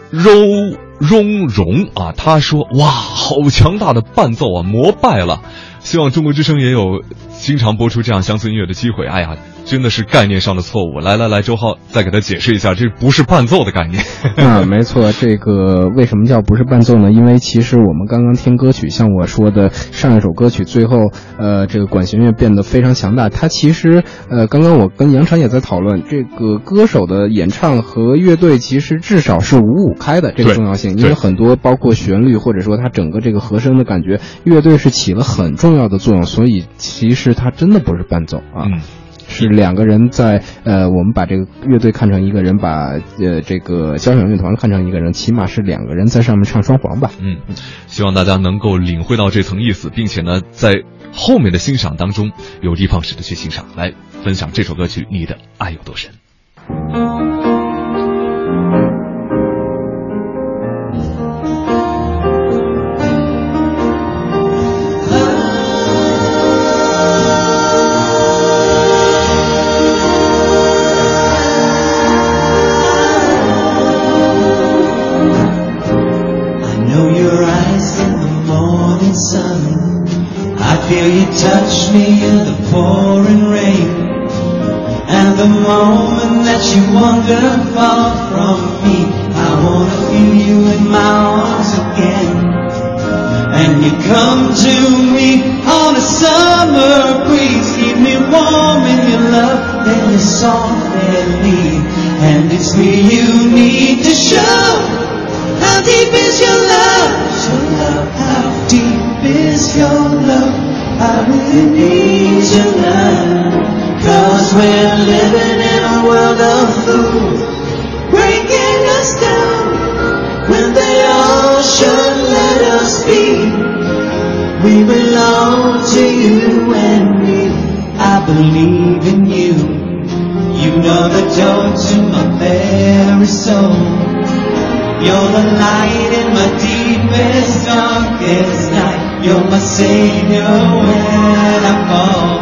柔荣荣啊，他说：“哇，好强大的伴奏啊，膜拜了！希望中国之声也有经常播出这样乡村音乐的机会。”哎呀。真的是概念上的错误。来来来，周浩再给他解释一下，这不是伴奏的概念。啊，没错，这个为什么叫不是伴奏呢？因为其实我们刚刚听歌曲，像我说的上一首歌曲，最后呃，这个管弦乐变得非常强大。它其实呃，刚刚我跟杨晨也在讨论，这个歌手的演唱和乐队其实至少是五五开的这个重要性，因为很多包括旋律或者说它整个这个和声的感觉，乐队是起了很重要的作用，所以其实它真的不是伴奏啊。是两个人在呃，我们把这个乐队看成一个人，把呃这个交响乐团看成一个人，起码是两个人在上面唱双簧吧。嗯，希望大家能够领会到这层意思，并且呢，在后面的欣赏当中有的放矢的去欣赏，来分享这首歌曲《你的爱有多深》。Touch me in the pouring rain And the moment that you wander far from me. I wanna feel you in my arms again. And you come to me on a summer breeze. Keep me warm in your love Then you softly And it's me you need to show. How deep is your love? Your love, how deep is your love? I really need to learn. Cause we're living in a world of fools, breaking us down when they all should let us be. We belong to you and me. I believe in you. You know the door to my very soul. You're the light in my deepest, darkest night. You're my savior when I fall.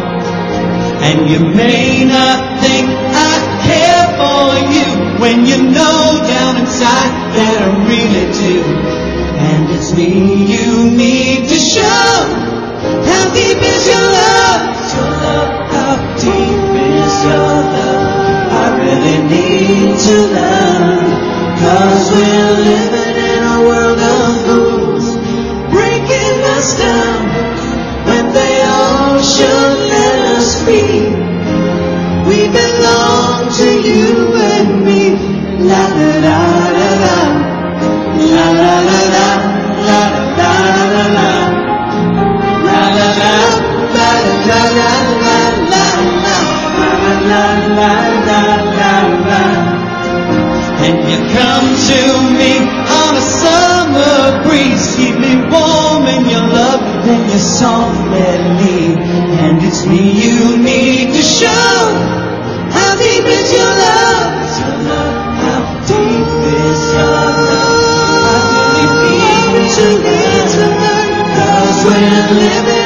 And you may not think I care for you when you know down inside that I really do. And it's me you need to show. How deep is your love? Your love, how deep is your love? I really need to learn. Cause we're living be. We belong to you and me. La la la la la. La la la la. La la la la. La la la. La la la la la la. La la la la la. And you come to me on a summer breeze, keep me warm in your love, then you softly leave. It's me you need to show how deep is your love. How deep is your love? How deep is your love? Cause we're living.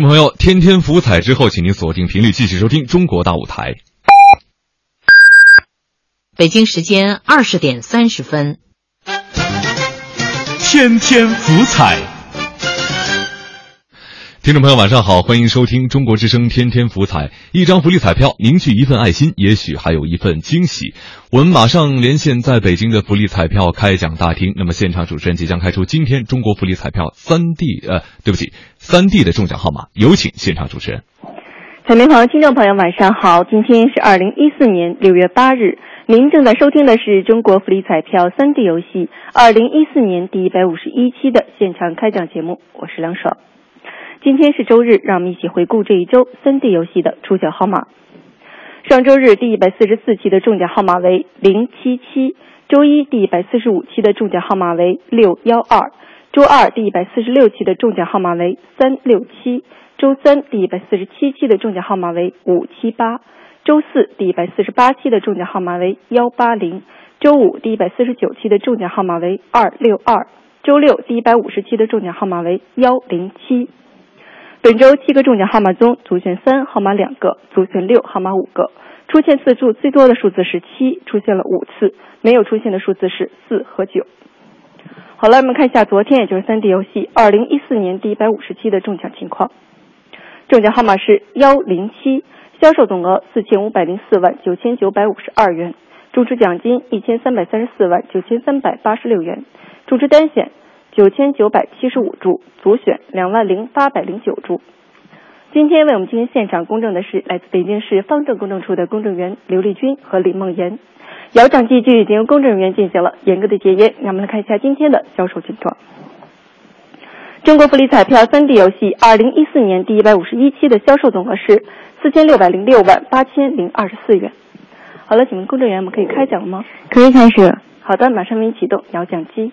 众朋友，天天福彩之后，请您锁定频率，继续收听《中国大舞台》。北京时间二十点三十分。天天福彩。听众朋友，晚上好，欢迎收听中国之声天天福彩。一张福利彩票凝聚一份爱心，也许还有一份惊喜。我们马上连线在北京的福利彩票开奖大厅。那么现场主持人即将开出今天中国福利彩票三 D 呃，对不起，三 D 的中奖号码，有请现场主持人。彩民朋友、听众朋友，晚上好！今天是二零一四年六月八日，您正在收听的是中国福利彩票三 D 游戏二零一四年第一百五十一期的现场开奖节目，我是梁爽。今天是周日，让我们一起回顾这一周三 D 游戏的出奖号码。上周日第一百四十四期的中奖号码为零七七，周一第一百四十五期的中奖号码为六幺二，周二第一百四十六期的中奖号码为三六七，周三第一百四十七期的中奖号码为五七八，周四第一百四十八期的中奖号码为幺八零，周五第一百四十九期的中奖号码为二六二，周六第一百五十期的中奖号码为幺零七。本周七个中奖号码中，足选三号码两个，足选六号码五个。出现次数最多的数字是七，出现了五次；没有出现的数字是四和九。好了，我们看一下昨天，也就是三 D 游戏二零一四年第一百五十期的中奖情况。中奖号码是幺零七，销售总额四千五百零四万九千九百五十二元，中出奖金一千三百三十四万九千三百八十六元，中出单选。九千九百七十五注，足选两万零八百零九注。今天为我们进行现场公证的是来自北京市方正公证处的公证员刘丽君和李梦妍。摇奖机具已经由公证人员进行了严格的检验。让我们来看一下今天的销售情况。中国福利彩票三 D 游戏二零一四年第一百五十一期的销售总额是四千六百零六万八千零二十四元。好了，请问公证员，我们可以开奖了吗？可以开始。好的，马上为您启动摇奖机。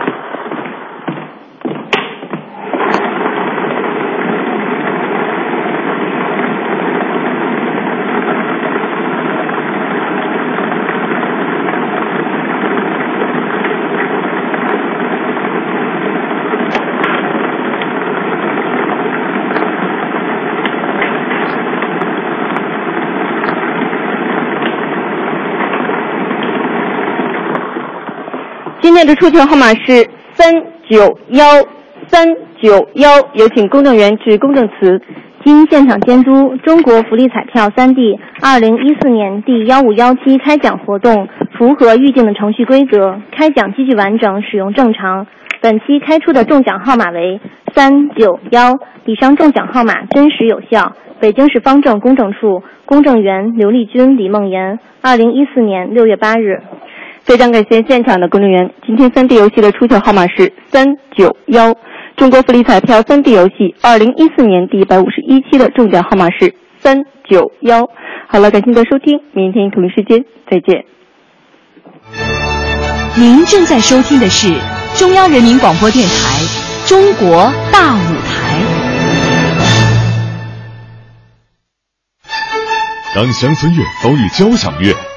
今天的出球号码是三九幺三九幺，有请公证员致公证词。经现场监督，中国福利彩票三 D 二零一四年第幺五幺期开奖活动符合预定的程序规则，开奖机器完整，使用正常。本期开出的中奖号码为三九幺，以上中奖号码真实有效。北京市方正公证处公证员刘丽君、李梦妍，二零一四年六月八日。非常感谢现场的工作人员。今天三 D 游戏的出球号码是三九幺。中国福利彩票三 D 游戏二零一四年第一百五十一期的中奖号码是三九幺。好了，感谢您的收听，明天同一时间再见。您正在收听的是中央人民广播电台《中国大舞台》。当乡村乐遭遇交响乐。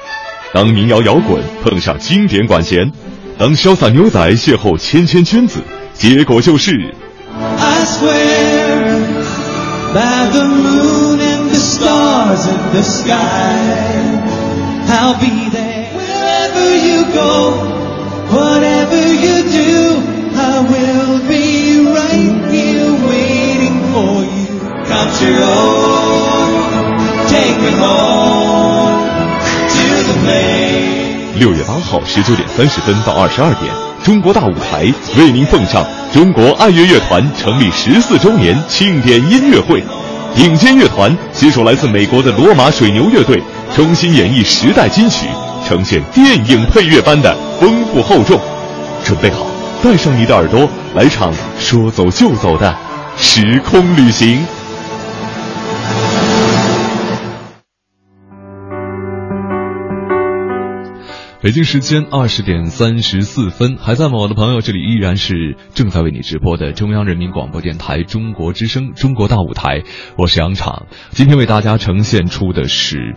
当民谣摇滚碰上经典管弦，当潇洒牛仔邂逅谦谦君子，结果就是。I swear by the moon and the stars in the sky, I'll be there wherever you go, whatever you do, I will be right here waiting for you. Country road, take me home. 六月八号十九点三十分到二十二点，中国大舞台为您奉上中国爱乐乐团成立十四周年庆典音乐会。顶尖乐团携手来自美国的罗马水牛乐队、重新演绎时代金曲，呈现电影配乐般的丰富厚重。准备好，带上你的耳朵，来场说走就走的时空旅行。北京时间二十点三十四分，还在吗，我的朋友？这里依然是正在为你直播的中央人民广播电台中国之声《中国大舞台》，我是杨昶。今天为大家呈现出的是。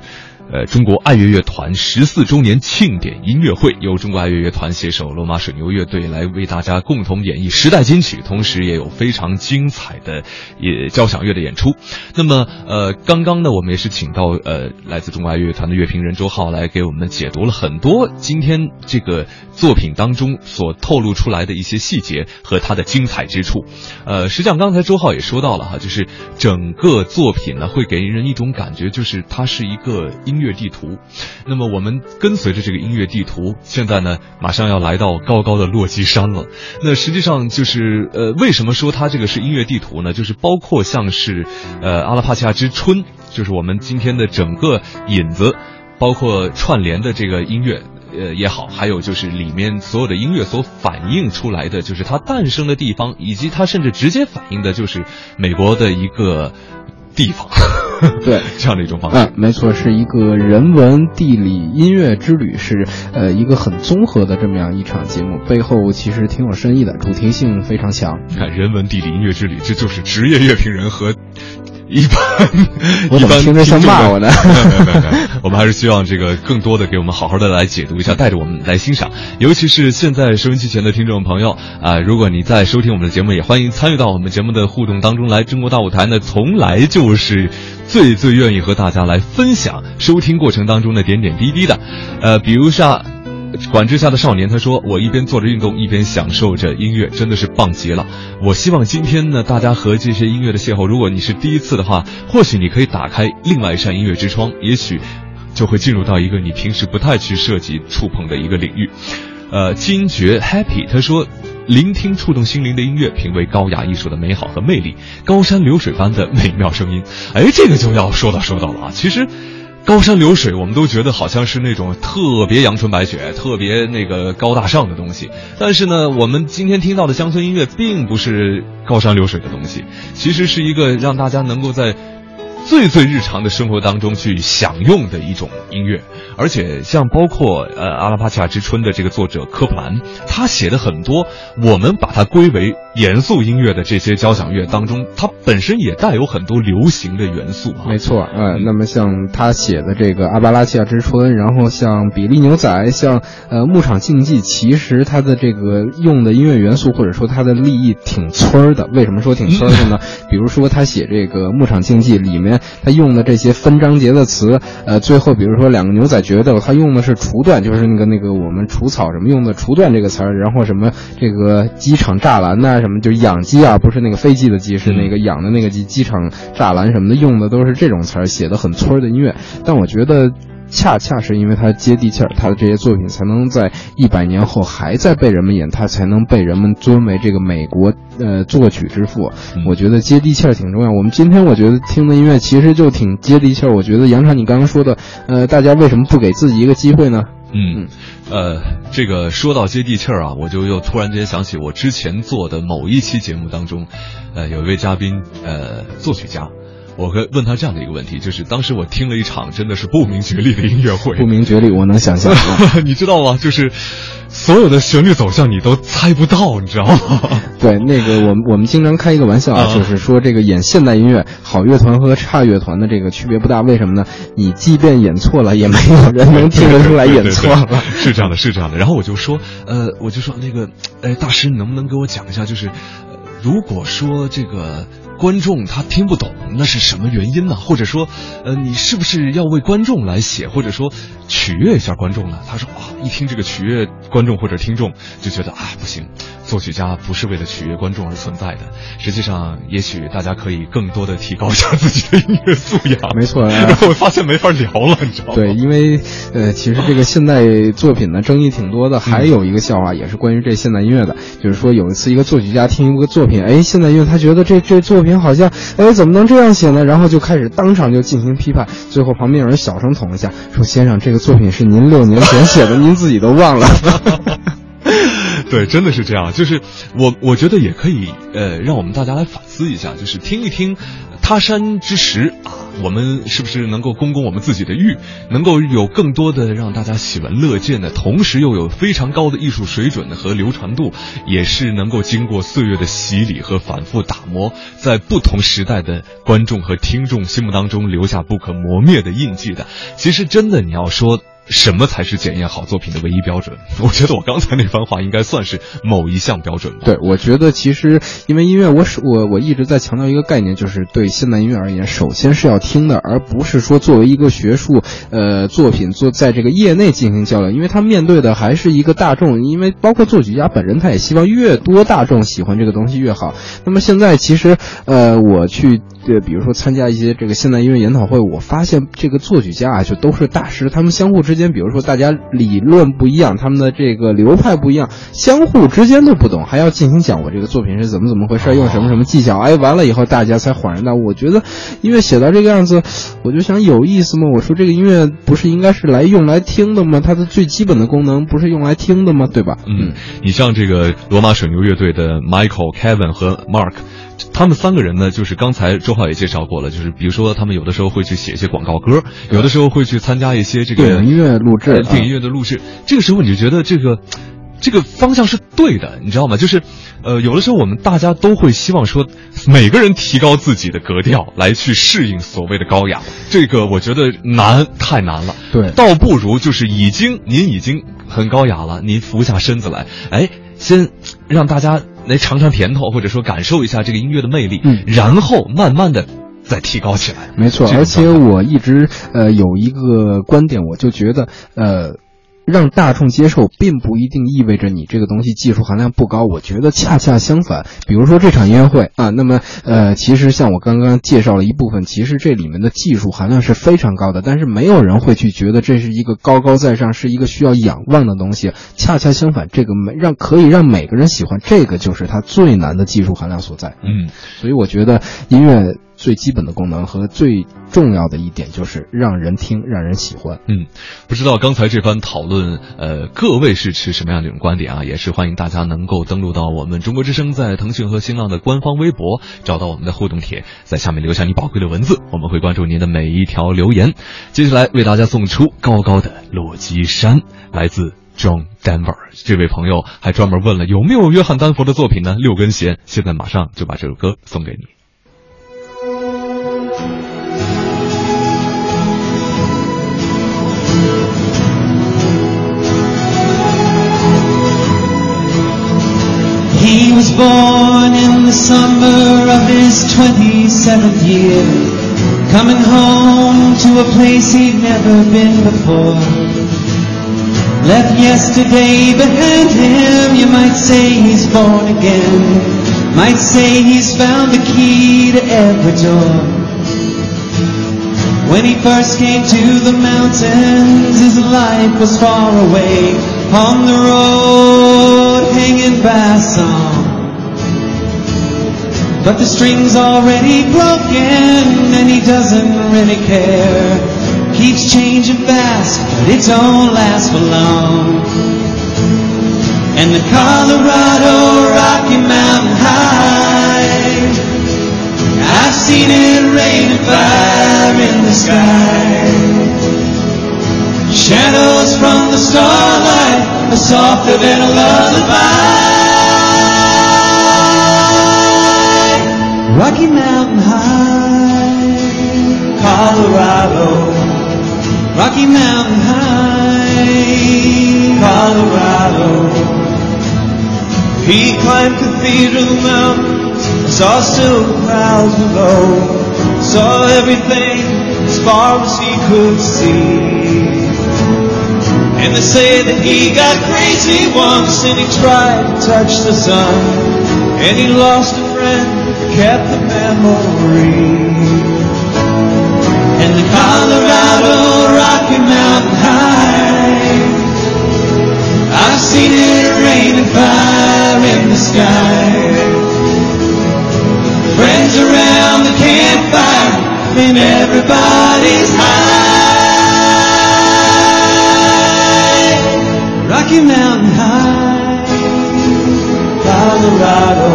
呃，中国爱乐乐团十四周年庆典音乐会，由中国爱乐乐团携手罗马水牛乐队来为大家共同演绎时代金曲，同时也有非常精彩的也交响乐的演出。那么，呃，刚刚呢，我们也是请到呃来自中国爱乐乐团的乐评人周浩来给我们解读了很多今天这个作品当中所透露出来的一些细节和它的精彩之处。呃，实际上刚才周浩也说到了哈，就是整个作品呢会给人一种感觉，就是它是一个音。音乐地图，那么我们跟随着这个音乐地图，现在呢马上要来到高高的落基山了。那实际上就是呃，为什么说它这个是音乐地图呢？就是包括像是呃阿拉帕契亚之春，就是我们今天的整个引子，包括串联的这个音乐呃也好，还有就是里面所有的音乐所反映出来的，就是它诞生的地方，以及它甚至直接反映的就是美国的一个。地方，对 这样的一种方式，嗯，没错，是一个人文、地理、音乐之旅，是呃一个很综合的这么样一场节目，背后其实挺有深意的，主题性非常强。你看，人文、地理、音乐之旅，这就是职业乐评人和。一般，我怎么听着像骂我呢？我们还是希望这个更多的给我们好好的来解读一下，带着我们来欣赏。尤其是现在收音机前的听众朋友啊，如果你在收听我们的节目，也欢迎参与到我们节目的互动当中来。中国大舞台呢，从来就是最最愿意和大家来分享收听过程当中的点点滴滴的。呃，比如像。管制下的少年，他说：“我一边做着运动，一边享受着音乐，真的是棒极了。”我希望今天呢，大家和这些音乐的邂逅，如果你是第一次的话，或许你可以打开另外一扇音乐之窗，也许就会进入到一个你平时不太去涉及、触碰的一个领域。呃，金爵 Happy 他说：“聆听触动心灵的音乐，品味高雅艺术的美好和魅力，高山流水般的美妙声音。”哎，这个就要说到说到了啊，其实。高山流水，我们都觉得好像是那种特别阳春白雪、特别那个高大上的东西。但是呢，我们今天听到的乡村音乐，并不是高山流水的东西，其实是一个让大家能够在。最最日常的生活当中去享用的一种音乐，而且像包括呃《阿拉帕恰之春》的这个作者科普兰，他写的很多，我们把它归为严肃音乐的这些交响乐当中，它本身也带有很多流行的元素。啊没错，呃，那么像他写的这个《阿巴拉契亚之春》，然后像《比利牛仔》，像呃《牧场竞技》，其实它的这个用的音乐元素或者说它的立意挺村儿的。为什么说挺村儿的呢？比如说他写这个《牧场竞技》里面。他用的这些分章节的词，呃，最后比如说两个牛仔决斗，他用的是除断，就是那个那个我们除草什么用的除断这个词儿，然后什么这个机场栅栏呐，什么就是养鸡啊，不是那个飞机的鸡，是那个养的那个鸡，机场栅栏什么的用的都是这种词儿，写的很村儿的音乐，但我觉得。恰恰是因为他接地气儿，他的这些作品才能在一百年后还在被人们演，他才能被人们尊为这个美国呃作曲之父。我觉得接地气儿挺重要。我们今天我觉得听的音乐其实就挺接地气儿。我觉得杨畅，你刚刚说的，呃，大家为什么不给自己一个机会呢？嗯，呃，这个说到接地气儿啊，我就又突然间想起我之前做的某一期节目当中，呃，有一位嘉宾，呃，作曲家。我跟问他这样的一个问题，就是当时我听了一场真的是不明觉厉的音乐会，不明觉厉，我能想象，你知道吗？就是所有的旋律走向你都猜不到，你知道吗？对，那个我们我们经常开一个玩笑啊，就是说这个演现代音乐，好乐团和差乐团的这个区别不大，为什么呢？你即便演错了，也没有人能听得出来演错了。是这样的，是这样的。然后我就说，呃，我就说那个，哎，大师，你能不能给我讲一下，就是如果说这个。观众他听不懂，那是什么原因呢？或者说，呃，你是不是要为观众来写，或者说取悦一下观众呢？他说啊，一听这个取悦观众或者听众，就觉得啊不行，作曲家不是为了取悦观众而存在的。实际上，也许大家可以更多的提高一下自己的音乐素养。没错，我发现没法聊了，你知道吗？对，因为呃，其实这个现代作品呢，争议挺多的。还有一个笑话，也是关于这现代音乐的，就是说有一次一个作曲家听一个作品，哎，现代音乐他觉得这这作品好像，哎，怎么能这样写呢？然后就开始当场就进行批判。最后旁边有人小声捅了一下，说：“先生，这个作品是您六年前写的，您自己都忘了。” 对，真的是这样。就是我，我觉得也可以，呃，让我们大家来反思一下，就是听一听他山之石啊，我们是不是能够攻攻我们自己的玉，能够有更多的让大家喜闻乐见的，同时又有非常高的艺术水准和流传度，也是能够经过岁月的洗礼和反复打磨，在不同时代的观众和听众心目当中留下不可磨灭的印记的。其实，真的你要说。什么才是检验好作品的唯一标准？我觉得我刚才那番话应该算是某一项标准吧。对，我觉得其实因为音乐，我我我一直在强调一个概念，就是对现代音乐而言，首先是要听的，而不是说作为一个学术呃作品做在这个业内进行交流，因为他面对的还是一个大众，因为包括作曲家本人，他也希望越多大众喜欢这个东西越好。那么现在其实呃我去。对，比如说参加一些这个现代音乐研讨会，我发现这个作曲家啊，就都是大师，他们相互之间，比如说大家理论不一样，他们的这个流派不一样，相互之间都不懂，还要进行讲我这个作品是怎么怎么回事，用什么什么技巧，哎，完了以后大家才恍然大悟。我觉得音乐写到这个样子，我就想有意思吗？我说这个音乐不是应该是来用来听的吗？它的最基本的功能不是用来听的吗？对吧？嗯，你像这个罗马水牛乐队的 Michael、Kevin 和 Mark。他们三个人呢，就是刚才周浩也介绍过了，就是比如说他们有的时候会去写一些广告歌，有的时候会去参加一些这个电影音乐录制、电影音乐的录制。这个时候你就觉得这个这个方向是对的，你知道吗？就是呃，有的时候我们大家都会希望说，每个人提高自己的格调，来去适应所谓的高雅。这个我觉得难，太难了。对，倒不如就是已经您已经很高雅了，您俯下身子来，哎，先让大家。来尝尝甜头，或者说感受一下这个音乐的魅力，嗯，然后慢慢的再提高起来。没错，而且我一直呃有一个观点，我就觉得呃。让大众接受，并不一定意味着你这个东西技术含量不高。我觉得恰恰相反。比如说这场音乐会啊，那么呃，其实像我刚刚介绍了一部分，其实这里面的技术含量是非常高的，但是没有人会去觉得这是一个高高在上，是一个需要仰望的东西。恰恰相反，这个每让可以让每个人喜欢，这个就是它最难的技术含量所在。嗯，所以我觉得音乐。最基本的功能和最重要的一点就是让人听，让人喜欢。嗯，不知道刚才这番讨论，呃，各位是持什么样的一种观点啊？也是欢迎大家能够登录到我们中国之声在腾讯和新浪的官方微博，找到我们的互动帖，在下面留下你宝贵的文字，我们会关注您的每一条留言。接下来为大家送出《高高的落基山》，来自 John Denver。这位朋友还专门问了有没有约翰丹佛的作品呢？六根弦，现在马上就把这首歌送给你。Was born in the summer of his 27th year, coming home to a place he'd never been before. Left yesterday behind him, you might say he's born again, might say he's found the key to every door. When he first came to the mountains, his life was far away on the road, hanging by a song. But the string's already broken, and he doesn't really care. Keeps changing fast, but it don't last for long. And the Colorado Rocky Mountain High, I've seen it rain and fire in the sky. Shadows from the starlight are softer than a lullaby. Rocky Mountain High, Colorado. Rocky Mountain High, Colorado. He climbed Cathedral Mountains, saw silver clouds below, saw everything as far as he could see. And they say that he got crazy once and he tried to touch the sun. And he lost a friend, but kept the memory. And the Colorado Rocky Mountain High. I've seen it rain and fire in the sky. Friends around the campfire, and everybody's high. Rocky Mountain High, Colorado.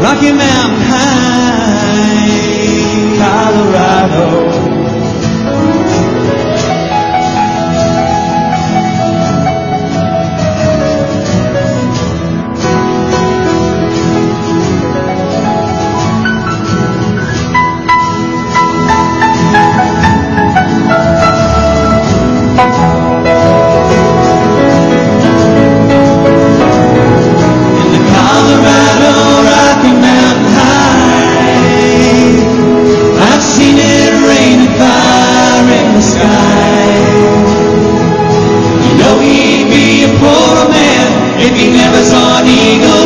Rocky Mountain High, Colorado. If he never saw an eagle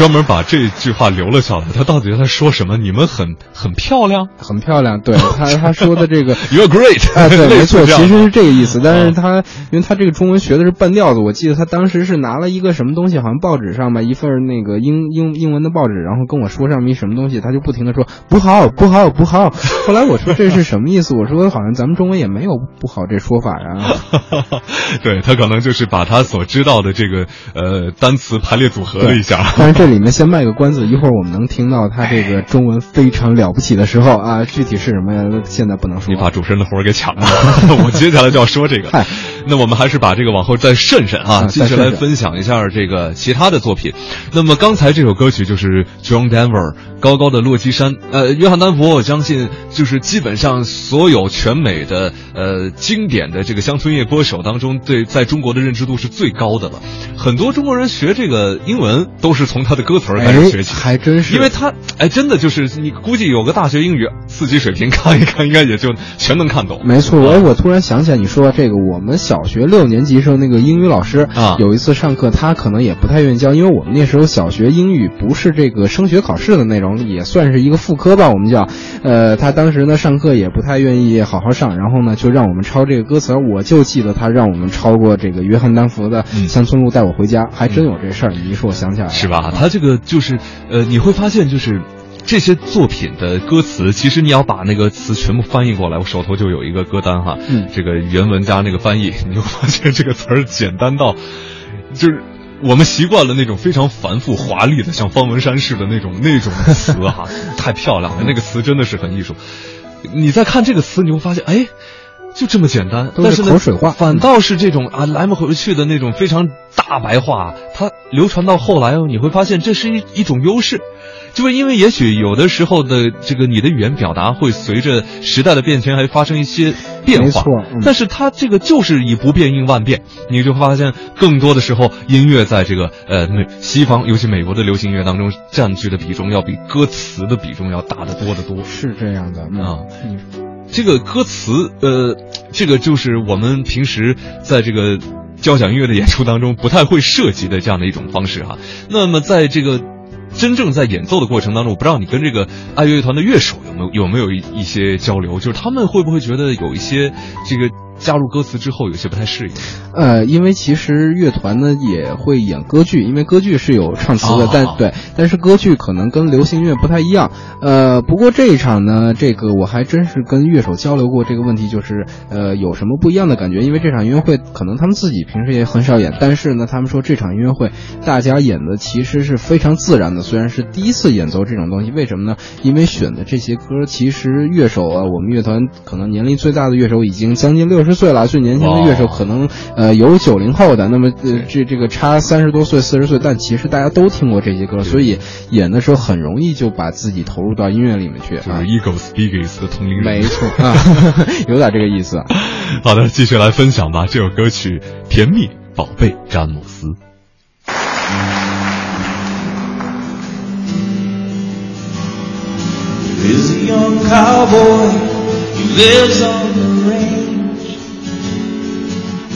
专门把这句话留了下来，他到底在说什么？你们很很漂亮，很漂亮。对他他说的这个 You're great，哎，对，没错，其实是这个意思。但是他因为他这个中文学的是半吊子，我记得他当时是拿了一个什么东西，好像报纸上吧，一份那个英英英文的报纸，然后跟我说上面一什么东西，他就不停的说不好不好不好。后来我说这是什么意思？我说好像咱们中文也没有不好这说法呀。对他可能就是把他所知道的这个呃单词排列组合了一下。但是这里面先卖个关子，一会儿我们能听到他这个中文非常了不起的时候啊，具体是什么呀？现在不能说。你把主持人的活儿给抢了，我接下来就要说这个。那我们还是把这个往后再慎慎啊，啊继续来分享一下这个其他的作品。那么刚才这首歌曲就是 John Denver 高高的落基山，呃，约翰丹佛，我相信就是基本上所有全美的呃经典的这个乡村乐歌手当中，对在中国的认知度是最高的了。很多中国人学这个英文都是从他的歌词儿开始学起，还真是，因为他哎，真的就是你估计有个大学英语四级水平，看一看应该也就全能看懂。没错，哎，我突然想起来，你说这个，我们小学六年级时候那个英语老师啊有一次上课，他可能也不太愿意教，因为我们那时候小学英语不是这个升学考试的内容，也算是一个副科吧，我们叫，呃，他当时呢上课也不太愿意好好上，然后呢就让我们抄这个歌词，我就记得他让我们抄过这个约翰丹佛的《乡村路带我回家》，还真有这事儿，你一说我想起来了，是吧？他这个就是，呃，你会发现就是。这些作品的歌词，其实你要把那个词全部翻译过来，我手头就有一个歌单哈，嗯这个原文加那个翻译，你就发现这个词儿简单到，就是我们习惯了那种非常繁复华丽的，像方文山似的那种 那种词哈，太漂亮了，那个词真的是很艺术。你再看这个词，你会发现，哎。就这么简单，但是呢口水话反倒是这种啊来不回去的那种非常大白话，它流传到后来哦，你会发现这是一一种优势，就是因为也许有的时候的这个你的语言表达会随着时代的变迁还发生一些变化，没错嗯但是它这个就是以不变应万变，你就会发现更多的时候音乐在这个呃美西方，尤其美国的流行音乐当中占据的比重要比歌词的比重要大得多得多。是这样的嗯啊。这个歌词，呃，这个就是我们平时在这个交响乐的演出当中不太会涉及的这样的一种方式哈。那么在这个真正在演奏的过程当中，我不知道你跟这个爱乐乐团的乐手有没有有没有一一些交流，就是他们会不会觉得有一些这个加入歌词之后有些不太适应？呃，因为其实乐团呢也会演歌剧，因为歌剧是有唱词的，哦但对，但是歌剧可能跟流行音乐不太一样。呃，不过这一场呢，这个我还真是跟乐手交流过这个问题，就是呃有什么不一样的感觉？因为这场音乐会可能他们自己平时也很少演，但是呢，他们说这场音乐会大家演的其实是非常自然的，虽然是第一次演奏这种东西，为什么呢？因为选的这些歌，其实乐手啊，我们乐团可能年龄最大的乐手已经将近六十岁了，最年轻的乐手可能呃有九零后的，那么呃这这个差三十多岁、四十岁，但其实大家都听过这些歌，所以演的时候很容易就把自己投入到音乐里面去就是啊。Eagles Biggs 的同龄人。没错 啊，有点这个意思啊。好的，继续来分享吧。这首歌曲《甜蜜宝贝詹姆斯》。There's a young cowboy, he lives on the range.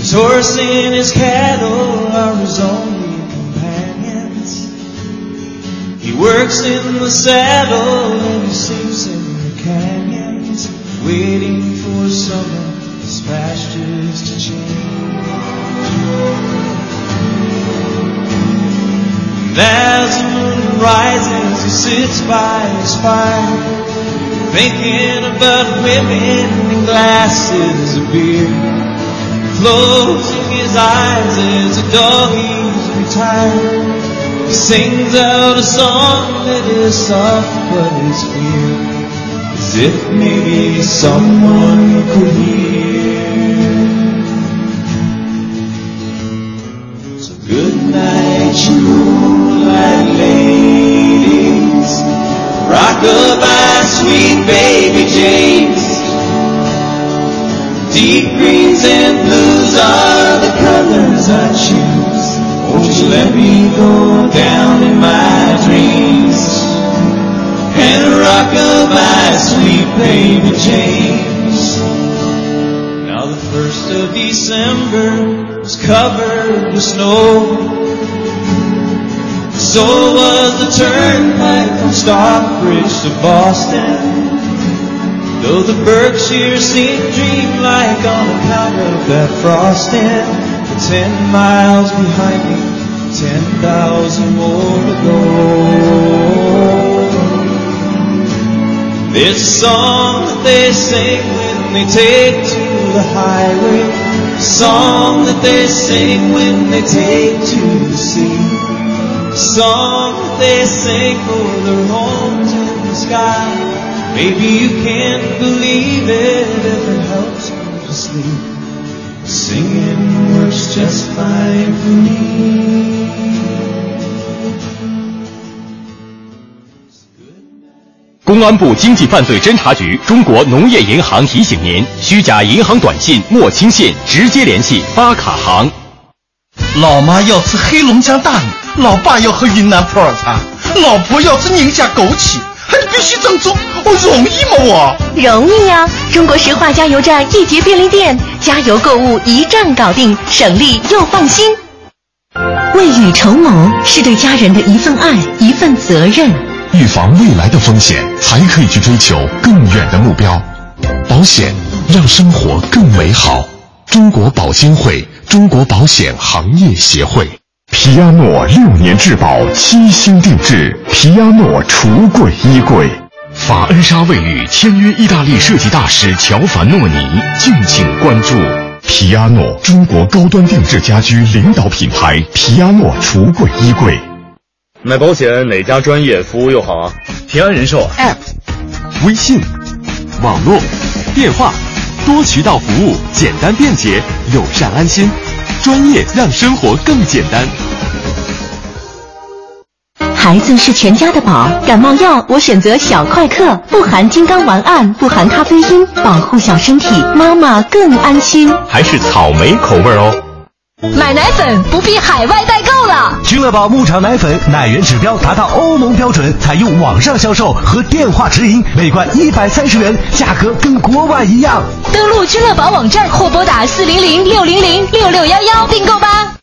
His horse and his cattle are his only companions. He works in the saddle and he sleeps in the canyons, waiting for summer, pastures to change. As the moon rises, he sits by his fire, thinking about women and glasses of beer. Closing his eyes as the doggies retire, he sings out a song that is soft but is clear, as if maybe someone could hear. So good night, you moonlight ladies. Rockabye, sweet baby James. Deep greens and blues are the colors I choose. Won't you let me go down in my dreams? And rockabye, sweet baby James. Now the first of December was covered with snow. So was the turnpike from Stockbridge to Boston. Though the Berkshires seem dreamlike on account of that frosting, for ten miles behind me, ten thousand more to go. There's a song that they sing when they take to the highway, song that they sing when they take to the sea, song that they sing for their homes in the sky. Maybe you can't believe it if it helps you to sleep. Singing works just fine for me. 公安部经济犯罪侦查局、中国农业银行提醒您：虚假银行短信莫轻信，直接联系发卡行。老妈要吃黑龙江大米，老爸要喝云南普洱茶，老婆要吃宁夏枸杞，还得必须正宗，我容易吗我？容易呀、中国石化加油站易捷便利店，加油购物一站搞定，省力又放心。未雨绸缪是对家人的一份爱，一份责任。预防未来的风险，才可以去追求更远的目标。保险让生活更美好。中国保监会，中国保险行业协会。皮亚诺六年质保，七星定制，皮亚诺橱柜衣柜。法恩莎卫浴签约意大利设计大师乔凡诺尼，敬请关注。皮亚诺，中国高端定制家居领导品牌，皮亚诺橱柜衣柜。买保险哪家专业服务又好啊？平安人寿 App、微信、网络、电话，多渠道服务，简单便捷，友善安心，专业让生活更简单。孩子是全家的宝，感冒药我选择小快克，不含金刚烷胺，不含咖啡因，保护小身体，妈妈更安心。还是草莓口味哦。买奶粉不必海外代购了。君乐宝牧场奶粉奶源指标达到欧盟标准，采用网上销售和电话直营，每罐一百三十元，价格跟国外一样。登录君乐宝网站或拨打四零零六零零六六幺幺订购吧。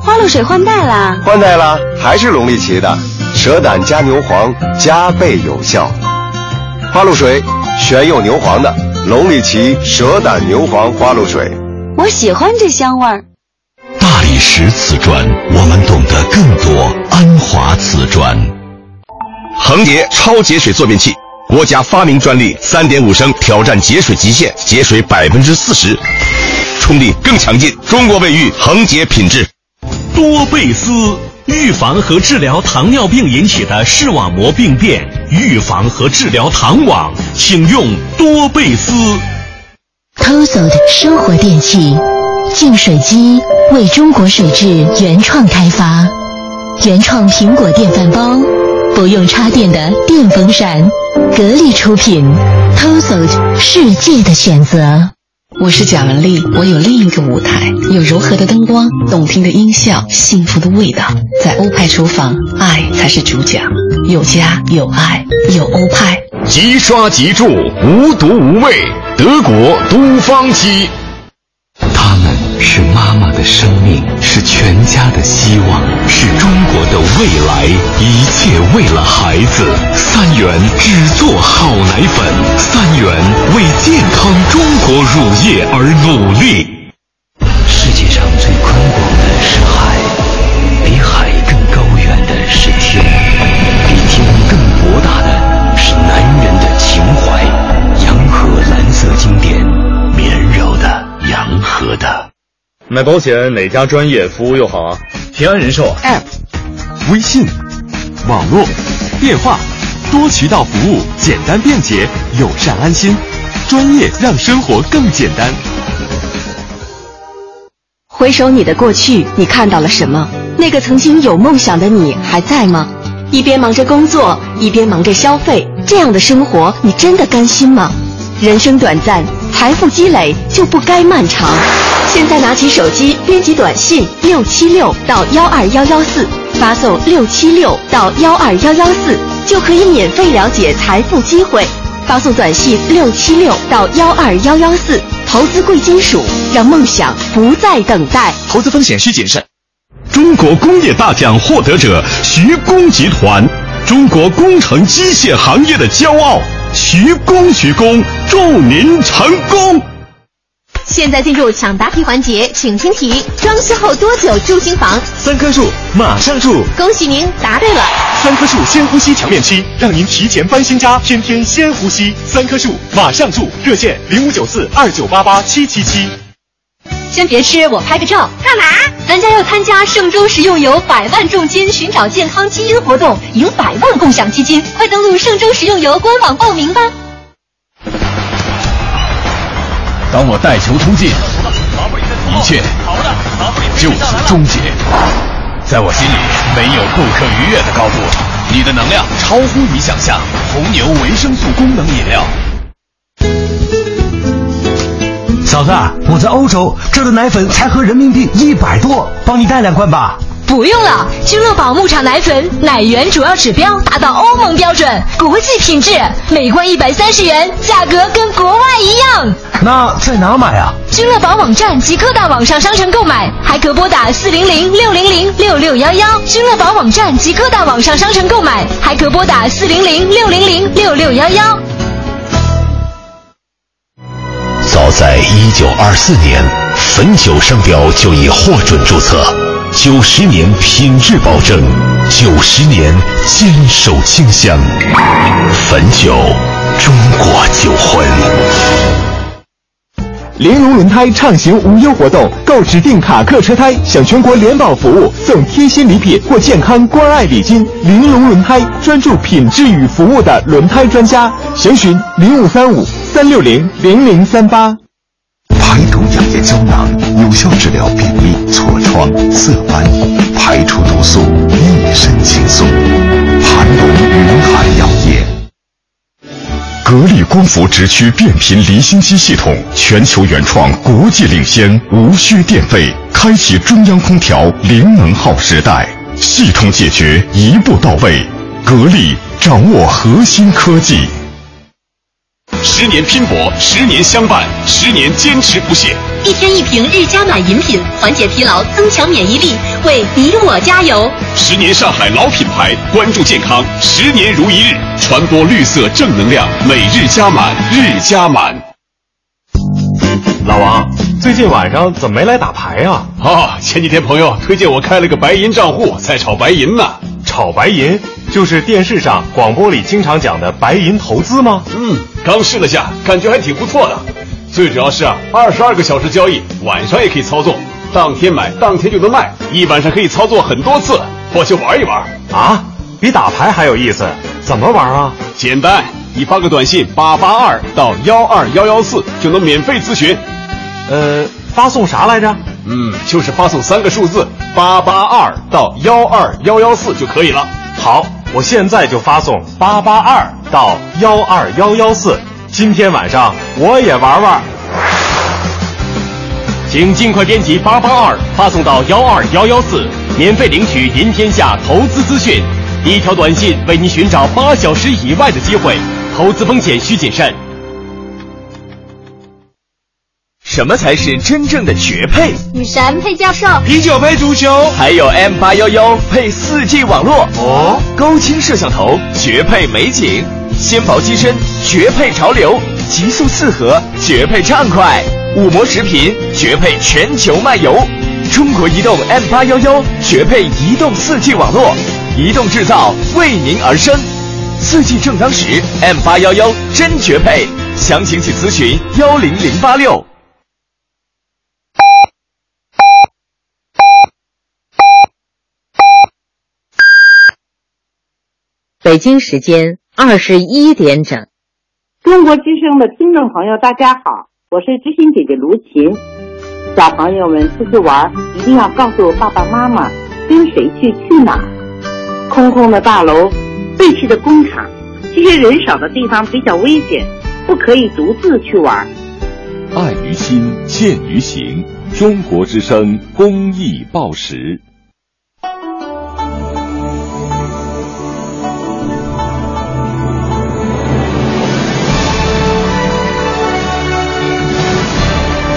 花露水换代啦！换代啦，还是龙力奇的，蛇胆加牛黄，加倍有效。花露水选有牛黄的，龙力奇蛇胆牛黄花露水。我喜欢这香味儿。大理石瓷砖，我们懂得更多。安华瓷砖，恒洁超节水坐便器，国家发明专利，三点五升挑战节水极限，节水百分之四十，冲力更强劲。中国卫浴恒洁品质。多贝斯。预防和治疗糖尿病引起的视网膜病变，预防和治疗糖网，请用多贝斯。TOSOD 生活电器净水机为中国水质原创开发，原创苹果电饭煲，不用插电的电风扇，格力出品，TOSOD 世界的选择。我是贾文丽，我有另一个舞台，有柔和的灯光，动听的音效，幸福的味道。在欧派厨房，爱才是主角，有家有爱有欧派。即刷即住，无毒无味，德国都芳鸡。他们是妈妈的生命，是全家的希望，是中国的未来，一切为了孩子。三元只做好奶粉，三元为健康中国乳业而努力。买保险哪家专业服务又好啊？平安人寿 App、微信、网络、电话，多渠道服务，简单便捷，友善安心，专业让生活更简单。回首你的过去，你看到了什么？那个曾经有梦想的你还在吗？一边忙着工作，一边忙着消费，这样的生活，你真的甘心吗？人生短暂。财富积累就不该漫长。现在拿起手机，编辑短信六七六到幺二幺幺四，发送六七六到幺二幺幺四，就可以免费了解财富机会。发送短信六七六到幺二幺幺四，投资贵金属，让梦想不再等待。投资风险需谨慎。中国工业大奖获得者徐工集团，中国工程机械行业的骄傲。徐工，徐工，祝您成功！现在进入抢答题环节，请听题：装修后多久住新房？三棵树，马上住！恭喜您答对了。三棵树先呼吸墙面漆，让您提前搬新家，天天先呼吸。三棵树，马上住！热线零五九四二九八八七七七。先别吃，我拍个照。干嘛？咱家要参加嵊州食用油百万重金寻找健康基因活动，赢百万共享基金，快登录嵊州食用油官网报名吧。当我带球突进，一切就此终结。在我心里，没有不可逾越的高度。你的能量超乎你想象。红牛维生素功能饮料。嫂子，我在欧洲，这的奶粉才合人民币一百多，帮你带两罐吧。不用了，君乐宝牧场奶粉奶源主要指标达到欧盟标准，国际品质，每罐一百三十元，价格跟国外一样。那在哪买啊？君乐宝网站及各大网上商城购买，还可拨打四零零六零零六六幺幺。君乐宝网站及各大网上商城购买，还可拨打四零零六零零六六幺幺。早在一九二四年，汾酒商标就已获准注册，九十年品质保证，九十年坚守清香，汾酒，中国酒魂。玲珑轮胎畅行无忧活动，购指定卡客车胎享全国联保服务，送贴心礼品或健康关爱礼金。玲珑轮胎专注品质与服务的轮胎专家，详询零五三五三六零零零三八。排毒养颜胶囊有效治疗便秘、痤疮、色斑，排出毒素，一身轻松。盘龙云海药业。格力光伏直驱变频离心机系统，全球原创，国际领先，无需电费，开启中央空调零能耗时代，系统解决一步到位。格力掌握核心科技，十年拼搏，十年相伴，十年坚持不懈。一天一瓶日加满饮品，缓解疲劳，增强免疫力，为你我加油。十年上海老品牌，关注健康，十年如一日，传播绿色正能量，每日加满，日加满。老王，最近晚上怎么没来打牌啊？哦，前几天朋友推荐我开了个白银账户，在炒白银呢。炒白银就是电视上、广播里经常讲的白银投资吗？嗯，刚试了下，感觉还挺不错的。最主要是啊，二十二个小时交易，晚上也可以操作，当天买当天就能卖，一晚上可以操作很多次，我去玩一玩。啊，比打牌还有意思？怎么玩啊？简单，你发个短信八八二到幺二幺幺四就能免费咨询。呃，发送啥来着？嗯，就是发送三个数字八八二到幺二幺幺四就可以了。好，我现在就发送八八二到幺二幺幺四。今天晚上我也玩玩。请尽快编辑八八二发送到幺二幺幺四，免费领取《赢天下》投资资讯。一条短信为您寻找八小时以外的机会，投资风险需谨慎。什么才是真正的绝配？女神配教授，啤酒配足球，还有 M 八幺幺配四 G 网络。哦，高清摄像头绝配美景，纤薄机身绝配潮流，极速四核绝配畅快，五模食品绝配全球漫游，中国移动 M 八幺幺绝配移动四 G 网络，移动制造为您而生，四 G 正当时，M 八幺幺真绝配，详情请咨询幺零零八六。北京时间二十一点整，中国之声的听众朋友，大家好，我是知心姐姐卢琴。小朋友们出去玩，一定要告诉爸爸妈妈跟谁去，去哪儿。空空的大楼，废弃的工厂，这些人少的地方比较危险，不可以独自去玩。爱于心，见于行。中国之声公益报时。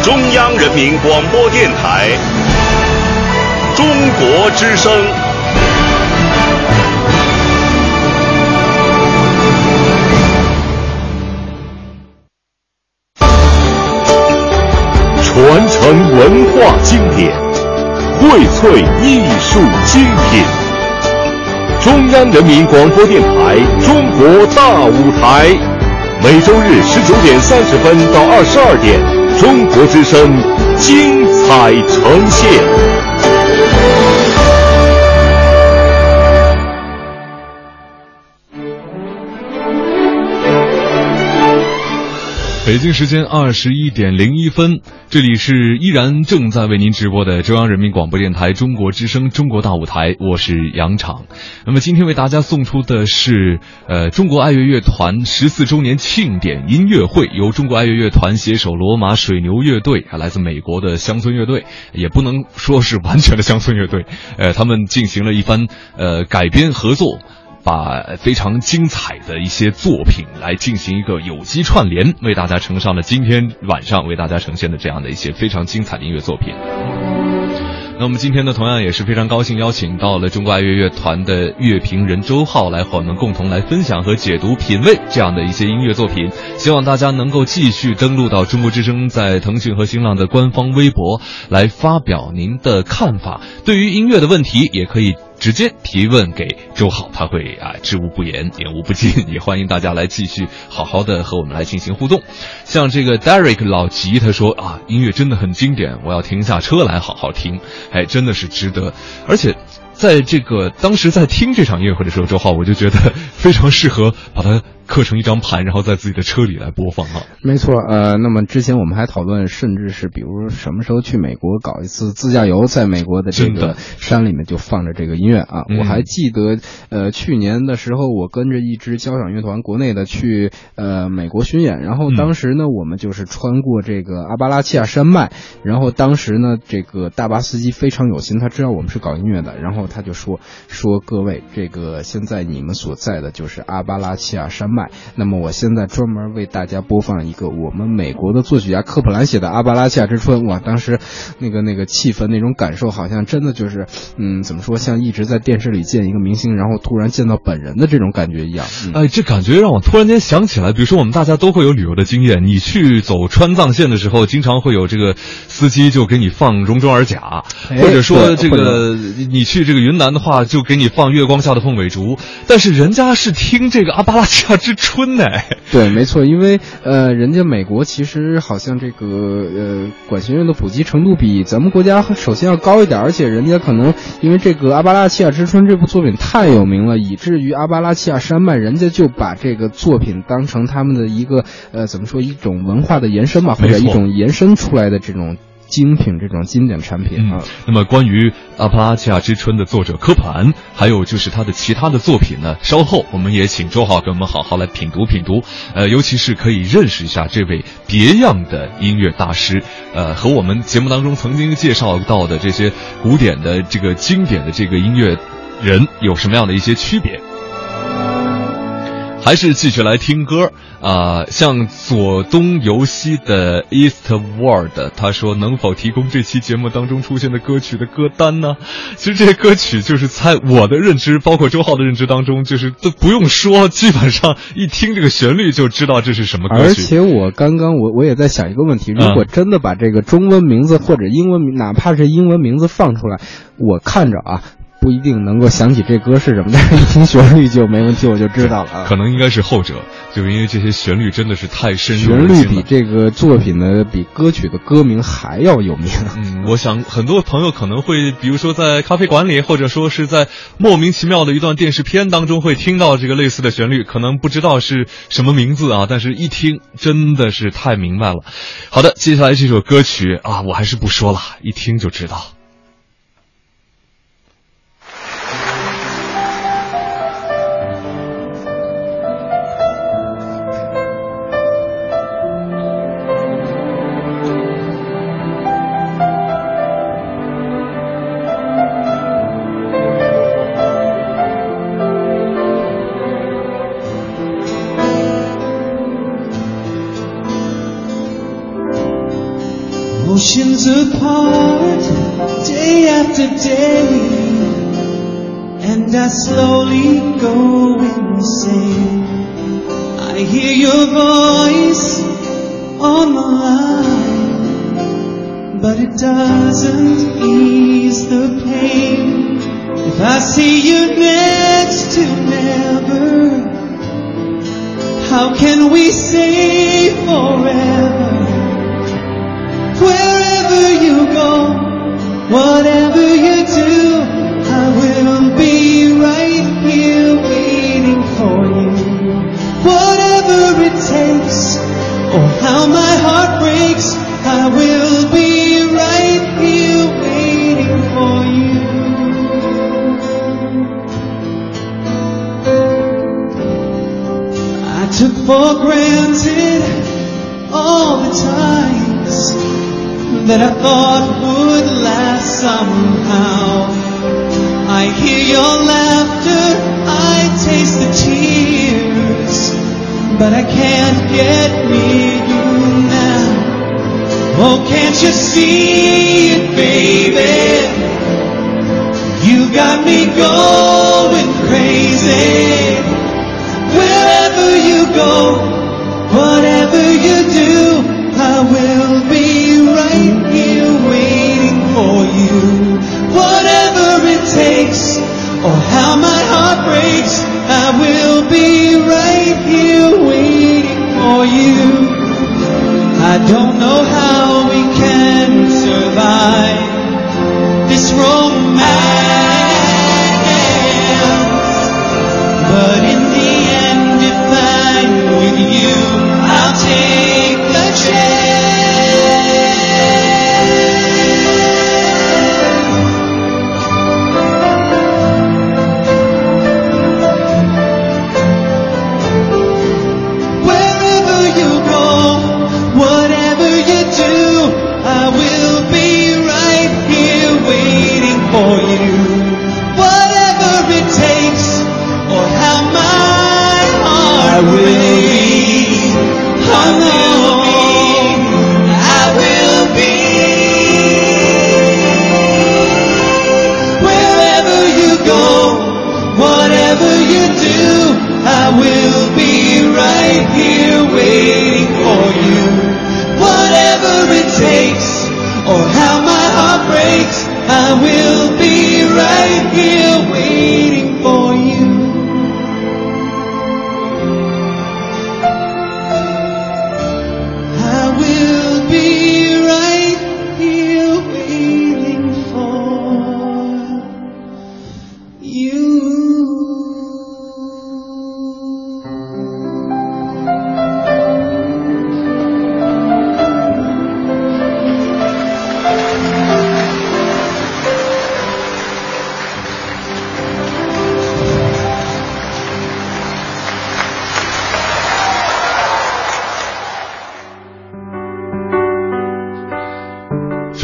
中央人民广播电台中国之声。传承文化经典，荟萃艺术精品。中央人民广播电台中国大舞台，每周日十九点三十分到二十二点，中国之声精彩呈现。北京时间二十一点零一分，这里是依然正在为您直播的中央人民广播电台中国之声中国大舞台，我是杨昶。那么今天为大家送出的是呃中国爱乐乐团十四周年庆典音乐会，由中国爱乐乐团携手罗马水牛乐队，还来自美国的乡村乐队，也不能说是完全的乡村乐队，呃，他们进行了一番呃改编合作。把非常精彩的一些作品来进行一个有机串联，为大家呈上了今天晚上为大家呈现的这样的一些非常精彩的音乐作品。那我们今天呢，同样也是非常高兴邀请到了中国爱乐乐团的乐评人周浩来和我们共同来分享和解读、品味这样的一些音乐作品。希望大家能够继续登录到中国之声在腾讯和新浪的官方微博来发表您的看法。对于音乐的问题，也可以。直接提问给周浩，他会啊知无不言，言无不尽。也欢迎大家来继续好好的和我们来进行互动。像这个 Derek 老吉他说啊，音乐真的很经典，我要停下车来好好听。哎，真的是值得。而且，在这个当时在听这场音乐会的时候，周浩我就觉得非常适合把它。刻成一张盘，然后在自己的车里来播放啊。没错，呃，那么之前我们还讨论，甚至是比如什么时候去美国搞一次自驾游，在美国的这个山里面就放着这个音乐啊。我还记得，呃，去年的时候我跟着一支交响乐团，国内的去呃美国巡演，然后当时呢，我们就是穿过这个阿巴拉契亚山脉，然后当时呢，这个大巴司机非常有心，他知道我们是搞音乐的，然后他就说说各位，这个现在你们所在的就是阿巴拉契亚山脉。那么我现在专门为大家播放一个我们美国的作曲家科普兰写的《阿巴拉契亚之春》。哇，当时那个那个气氛那种感受，好像真的就是嗯，怎么说，像一直在电视里见一个明星，然后突然见到本人的这种感觉一样。嗯、哎，这感觉让我突然间想起来，比如说我们大家都会有旅游的经验，你去走川藏线的时候，经常会有这个司机就给你放容中尔甲，哎或者说这个你去这个云南的话，就给你放月光下的凤尾竹，但是人家是听这个阿巴拉契亚之春呢。对，没错，因为呃，人家美国其实好像这个呃管弦乐的普及程度比咱们国家首先要高一点，而且人家可能因为这个《阿巴拉契亚之春》这部作品太有名了，以至于阿巴拉契亚山脉人家就把这个作品当成他们的一个呃怎么说一种文化的延伸吧，或者一种延伸出来的这种精品这种经典产品啊。那么关于阿帕拉契亚之春的作者科普兰，还有就是他的其他的作品呢，稍后我们也请周浩给我们好好来品读品读，呃，尤其是可以认识一下这位别样的音乐大师，呃，和我们节目当中曾经介绍到的这些古典的这个经典的这个音乐人有什么样的一些区别。还是继续来听歌啊、像左东游西的 Eastward，他说能否提供这期节目当中出现的歌曲的歌单呢？其实这些歌曲就是在我的认知，包括周浩的认知当中，就是都不用说，基本上一听这个旋律就知道这是什么歌曲。而且我刚刚我我也在想一个问题，如果真的把这个中文名字或者英文名，哪怕是英文名字放出来，我看着啊。不一定能够想起这歌是什么，但是一听旋律就没问题，我就知道了啊。可能应该是后者，就是因为这些旋律真的是太深入旋律。比这个作品的比歌曲的歌名还要有名。嗯，我想很多朋友可能会，比如说在咖啡馆里，或者说是在莫名其妙的一段电视片当中，会听到这个类似的旋律，可能不知道是什么名字啊，但是一听真的是太明白了。好的，接下来这首歌曲啊，我还是不说了，一听就知道。Doesn't ease the pain. If I see you next to never, how can we say forever? Wherever you go, whatever you do, I will be right here waiting for you. Whatever it takes, or how my heart breaks, I will be for granted all the times that I thought would last somehow. I hear your laughter, I taste the tears, but I can't get near you now. Oh, can't you see it, baby? You got me going crazy. You go, whatever you do, I will be right here waiting for you. Whatever it takes, or how my heart breaks, I will be right here waiting for you. I don't know how we can survive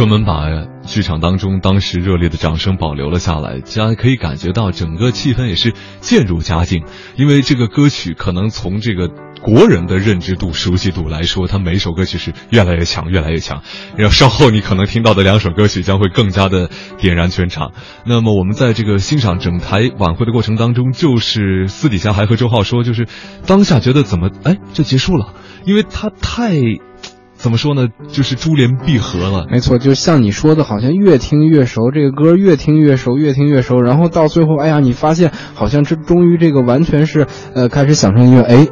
专门把剧场当中当时热烈的掌声保留了下来，大家可以感觉到整个气氛也是渐入佳境。因为这个歌曲可能从这个国人的认知度、熟悉度来说，它每首歌曲是越来越强、越来越强。然后稍后你可能听到的两首歌曲将会更加的点燃全场。那么我们在这个欣赏整台晚会的过程当中，就是私底下还和周浩说，就是当下觉得怎么哎就结束了，因为它太。怎么说呢？就是珠联璧合了。没错，就像你说的，好像越听越熟，这个歌越听越熟，越听越熟，然后到最后，哎呀，你发现好像这终于这个完全是呃开始享受音乐，哎，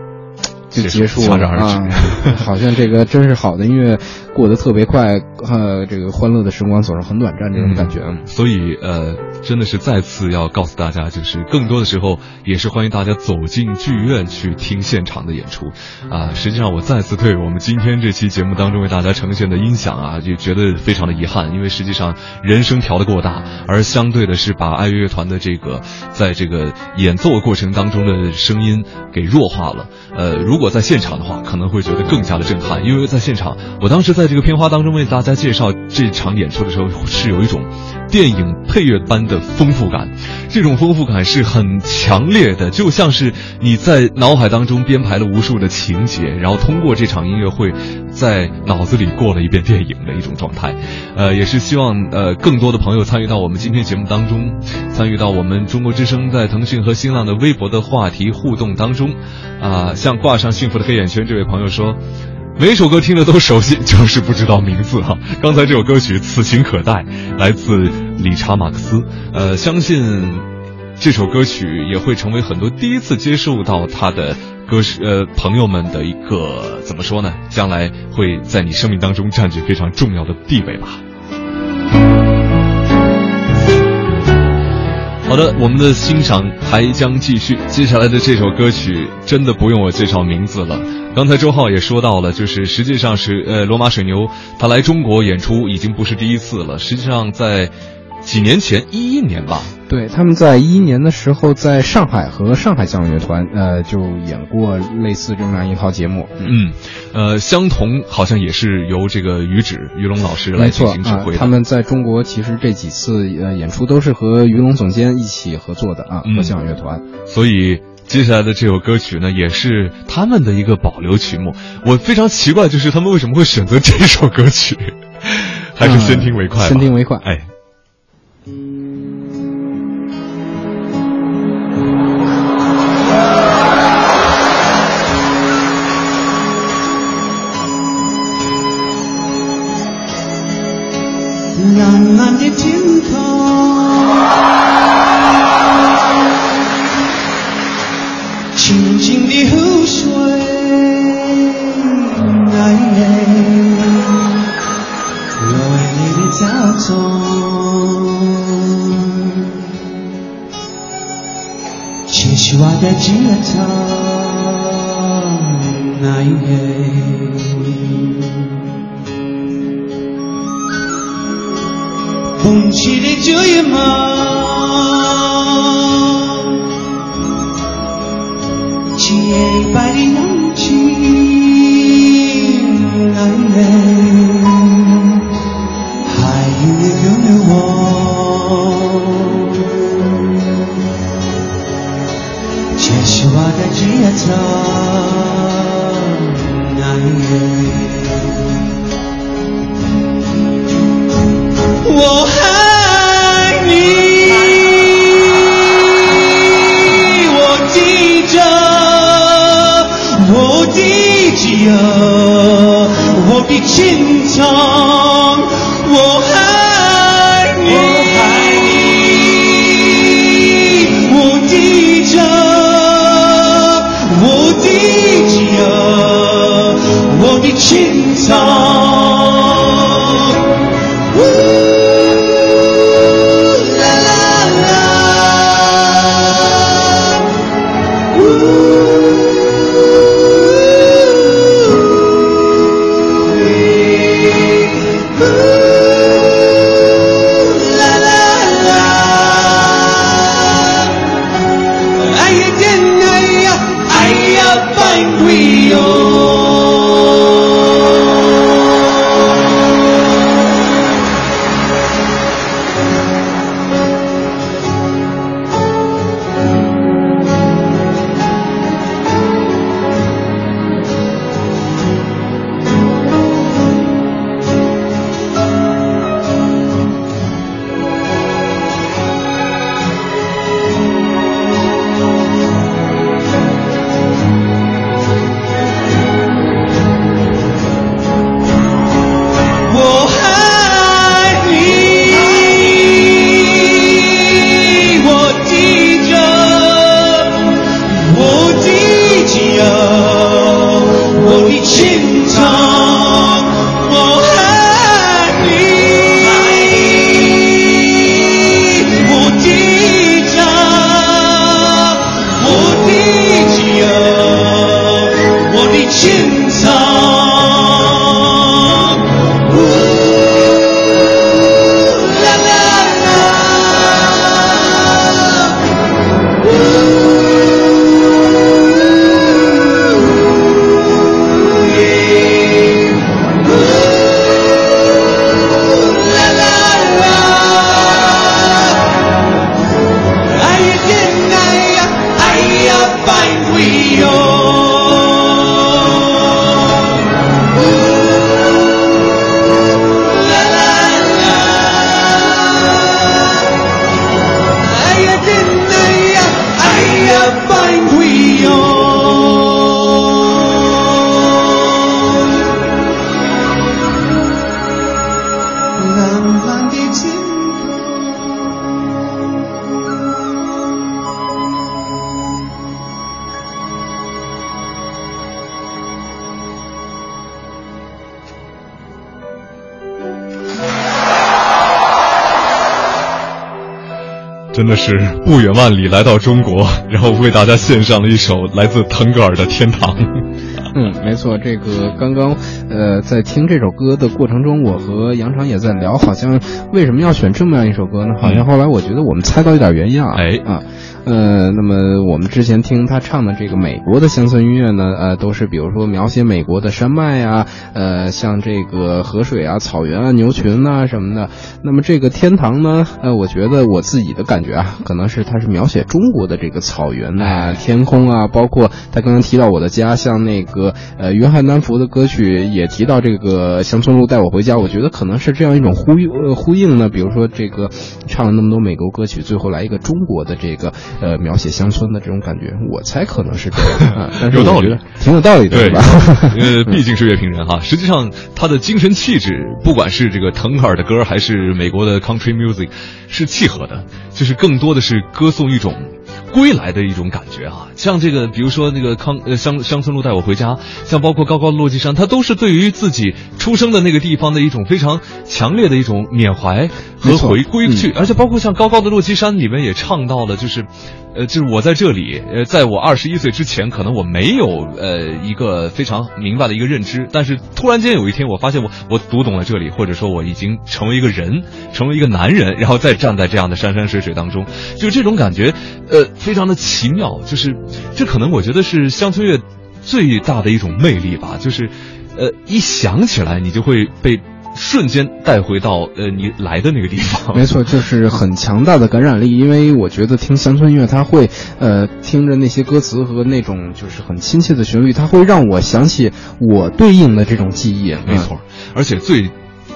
就结束了啊！好像这个真是好的音乐过得特别快，呃，这个欢乐的时光总是很短暂，这种感觉。嗯、所以呃，真的是再次要告诉大家，就是更多的时候也是欢迎大家走进剧院去听现场的演出啊。实际上，我再次对我们今天这期节目当中为大家呈现的音响啊，就觉得非常的遗憾，因为实际上人声调的过大，而相对的是把爱乐乐团的这个在这个演奏过程当中的声音给弱化了。呃，如果果在现场的话，可能会觉得更加的震撼，因为在现场，我当时在这个片花当中为大家介绍这场演出的时候，是有一种电影配乐般的丰富感，这种丰富感是很强烈的，就像是你在脑海当中编排了无数的情节，然后通过这场音乐会，在脑子里过了一遍电影的一种状态。呃，也是希望呃更多的朋友参与到我们今天节目当中，参与到我们中国之声在腾讯和新浪的微博的话题互动当中。啊，像挂上幸福的黑眼圈这位朋友说。每首歌听着都熟悉，就是不知道名字哈、刚才这首歌曲《此情可待》来自理查·马克思，呃，相信这首歌曲也会成为很多第一次接受到他的歌是呃朋友们的一个怎么说呢？将来会在你生命当中占据非常重要的地位吧。好的，我们的欣赏还将继续。接下来的这首歌曲真的不用我介绍名字了。刚才周浩也说到了，就是实际上是呃，罗马水牛他来中国演出已经不是第一次了。实际上在几年前，一一年吧，对，他们在一一年的时候，在上海和上海交响乐团呃就演过类似这么样一套节目。嗯，呃，相同好像也是由这个于芷于龙老师来进行指挥、啊。他们在中国其实这几次呃演出都是和于龙总监一起合作的啊，嗯、和交响乐团。所以。接下来的这首歌曲呢，也是他们的一个保留曲目。我非常奇怪，就是他们为什么会选择这首歌曲？还是先听为快、嗯？先听为快。哎。浪漫的天你的家中。这是我的吉他，哎风起的这野马。洁白的阳光，还哦这是我的吉他我爱你我记着我的家我的青草我爱心上。是不远万里来到中国，然后为大家献上了一首来自腾格尔的《天堂》。嗯，没错，这个刚刚，呃，在听这首歌的过程中，我和杨常也在聊，好像为什么要选这么样一首歌呢？好像后来我觉得我们猜到一点原因啊，哎啊，呃，那么我们之前听他唱的这个美国的乡村音乐呢，呃，都是比如说描写美国的山脉啊，呃，像这个河水啊、草原啊、牛群啊什么的。那么这个天堂呢，呃，我觉得我自己的感觉啊，可能是它是描写中国的这个草原呐、天空啊，包括他刚刚提到我的家，像那个呃约翰丹佛的歌曲也提到这个乡村路带我回家，我觉得可能是这样一种呼应呃呼应呢。比如说这个唱了那么多美国歌曲，最后来一个中国的这个呃描写乡村的这种感觉，我猜可能是这样啊，但是有道理我觉得挺有道理的，对是吧？呃，毕竟是乐评人哈，实际上他的精神气质，不管是这个腾格尔的歌，还是美国的 country music，是契合的，就是更多的是歌颂一种归来的一种感觉啊。像这个，比如说那个康呃乡乡村路带我回家，像包括高高的落基山，它都是对于自己出生的那个地方的一种非常强烈的一种缅怀和回归去，嗯而且包括像高高的落基山里面也唱到了，就是。呃，就是我在这里，呃，在我二十一岁之前，可能我没有呃一个非常明白的一个认知，但是突然间有一天，我发现我我读懂了这里，或者说我已经成为一个人，成为一个男人，然后再站在这样的山山水水当中，就这种感觉，呃，非常的奇妙，就是这可能我觉得是乡村乐最大的一种魅力吧，就是，呃，一想起来你就会被瞬间带回到呃你来的那个地方，没错，就是很强大的感染力。因为我觉得听乡村音乐，它会呃听着那些歌词和那种就是很亲切的旋律，它会让我想起我对应的这种记忆。没错，而且最，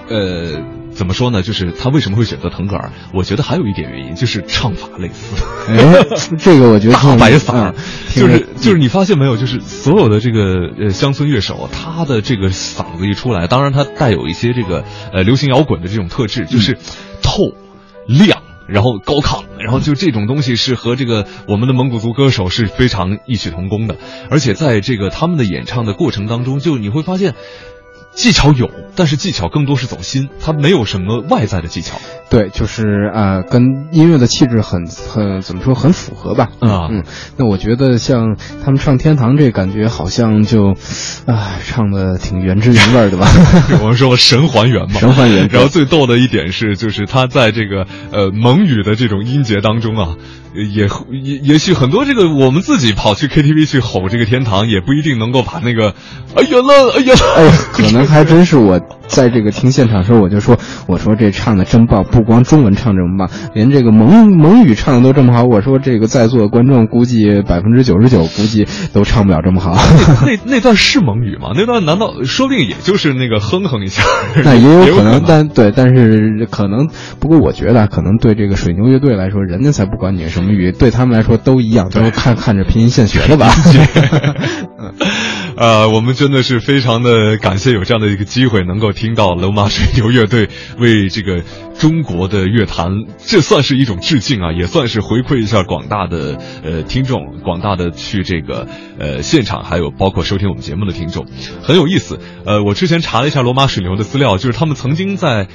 呃，怎么说呢？就是他为什么会选择腾格尔？我觉得还有一点原因，就是唱法类似。哎，这个我觉得大白嗓，嗯就是就是你发现没有？就是所有的这个呃乡村乐手，他的这个嗓子一出来，当然他带有一些这个呃流行摇滚的这种特质，就是透亮。然后高亢，然后就这种东西是和这个我们的蒙古族歌手是非常异曲同工的，而且在这个他们的演唱的过程当中，就你会发现。技巧有，但是技巧更多是走心，它没有什么外在的技巧。对，就是呃，跟音乐的气质很很怎么说很符合吧？啊，嗯，那我觉得像他们唱《天堂》这感觉好像就，啊，唱的挺原汁原味的吧？我们说神还原嘛，神还原。然后最逗的一点是，就是他在这个呃蒙语的这种音节当中啊。也也也许很多这个我们自己跑去 KTV 去吼这个天堂，也不一定能够把那个，哎呀了，哎呀，哎，可能还真是我在这个听现场的时候，我就说，我说这唱的真棒，不光中文唱这么棒，连这个蒙蒙语唱的都这么好。我说这个在座的观众估计百分之九十九估计都唱不了这么好。那那段是蒙语吗？那段难道说不定也就是那个哼哼一下？那也有可能，但对，但是可能，不过我觉得可能对这个水牛乐队来说，人家才不管你什么语，对他们来说都一样，都是看看着拼音现学的吧。呃，我们真的是非常的感谢有这样的一个机会，能够听到罗马水牛乐队为这个中国的乐坛，这算是一种致敬啊，也算是回馈一下广大的呃听众，广大的去这个呃现场，还有包括收听我们节目的听众，很有意思。呃，我之前查了一下罗马水牛的资料，就是他们曾经在。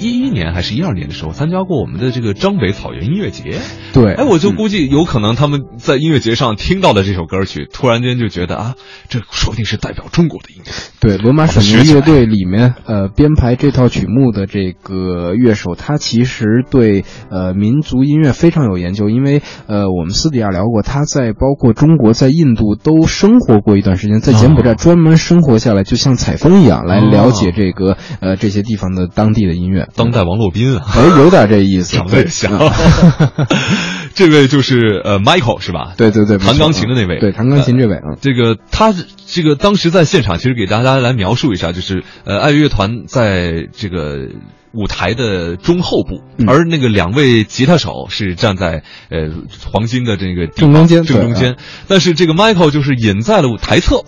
一一年还是一二年的时候，参加过我们的这个张北草原音乐节。对，哎，我就估计有可能他们在音乐节上听到的这首歌曲，突然间就觉得啊，这说不定是代表中国的音乐。对，罗马水牛乐队里面，呃，编排这套曲目的这个乐手，他其实对呃民族音乐非常有研究，因为呃我们私底下聊过，他在包括中国、在印度都生活过一段时间，在柬埔寨专门生活下来，就像采风一样来了解这个呃这些地方的当地的音乐。当代王洛宾啊，哎，有点这意思，长得也像。这位就是呃，Michael 是吧？对对对，弹钢琴的那位。对，弹钢琴这位啊，这个他这个当时在现场，其实给大家来描述一下，就是呃，爱乐乐团在这个舞台的中后部，而那个两位吉他手是站在呃黄金的这个正中间，正中间。但是这个 Michael 就是隐在了台侧。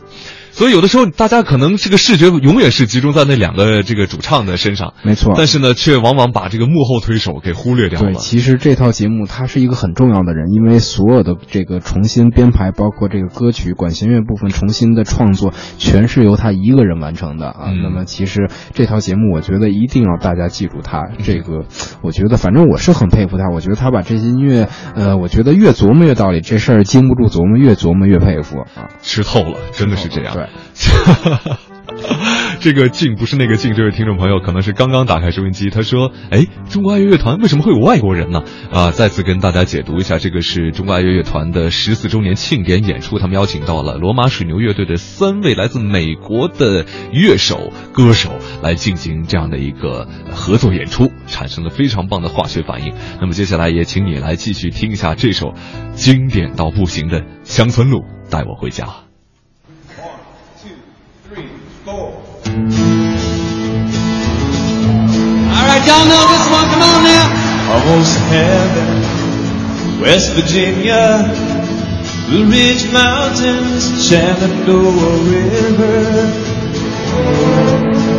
所以有的时候大家可能这个视觉永远是集中在那两个这个主唱的身上，没错。但是呢，却往往把这个幕后推手给忽略掉了。对，其实这套节目他是一个很重要的人，因为所有的这个重新编排，包括这个歌曲管弦乐部分重新的创作，全是由他一个人完成的啊。那么其实这套节目，我觉得一定要大家记住他。这个，我觉得反正我是很佩服他。我觉得他把这些音乐，呃，我觉得越琢磨越道理，这事儿经不住琢磨，越琢磨越佩服啊。吃透了，真的是这样。这个静不是那个静，这位听众朋友可能是刚刚打开收音机。他说：“哎，中国爱乐乐团为什么会有外国人呢？”啊，再次跟大家解读一下，这个是中国爱乐乐团的十四周年庆典演出，他们邀请到了罗马水牛乐队的三位来自美国的乐手、歌手来进行这样的一个合作演出，产生了非常棒的化学反应。那么接下来也请你来继续听一下这首经典到不行的《乡村路带我回家》。Alright, y'all know this one, come on now. Almost heaven, West Virginia, Blue Ridge Mountains, Shenandoah River.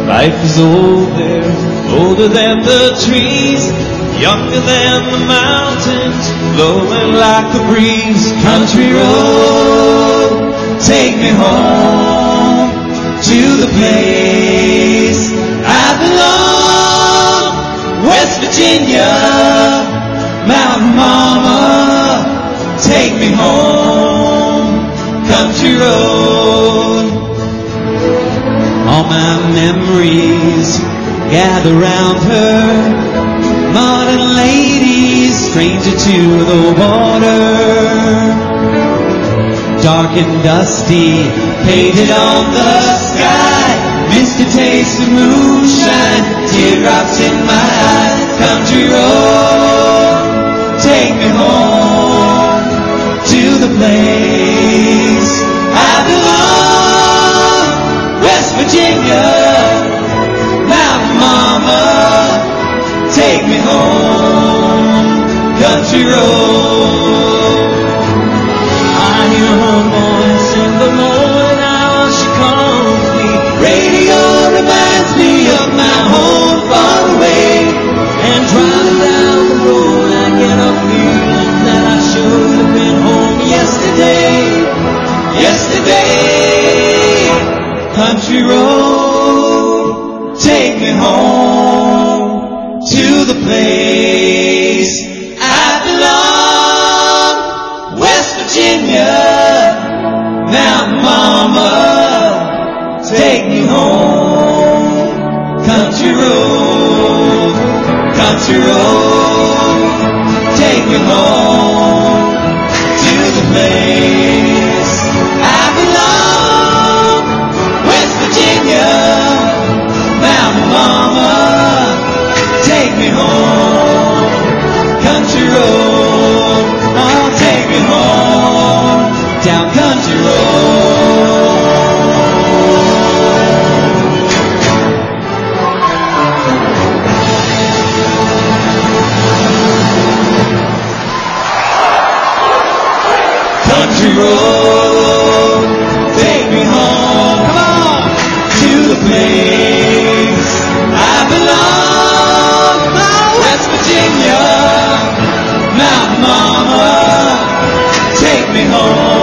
Life is old there, older than the trees, younger than the mountains, blowing like a breeze. Country road, take me home to the place I belong. West Virginia, Mountain Mama, take me home. Country road. All my memories gather round her. Modern ladies, stranger to the water dark and dusty, painted on the sky. Misty Taste of Moonshine, teardrops in my eyes. Country road, take me home to the place I belong. West Virginia, Mountain mama, take me home. Country road. Voice in the morning she calls me. Radio reminds me of my home far away. And driving down the road, I get a feeling that I should have been home yesterday. Yesterday, country road, take me home to the place road, take me home to the place I belong. West Virginia, Mama, take me home. Country road, Take me home, to the place I belong. My West Virginia, my mama, take me home.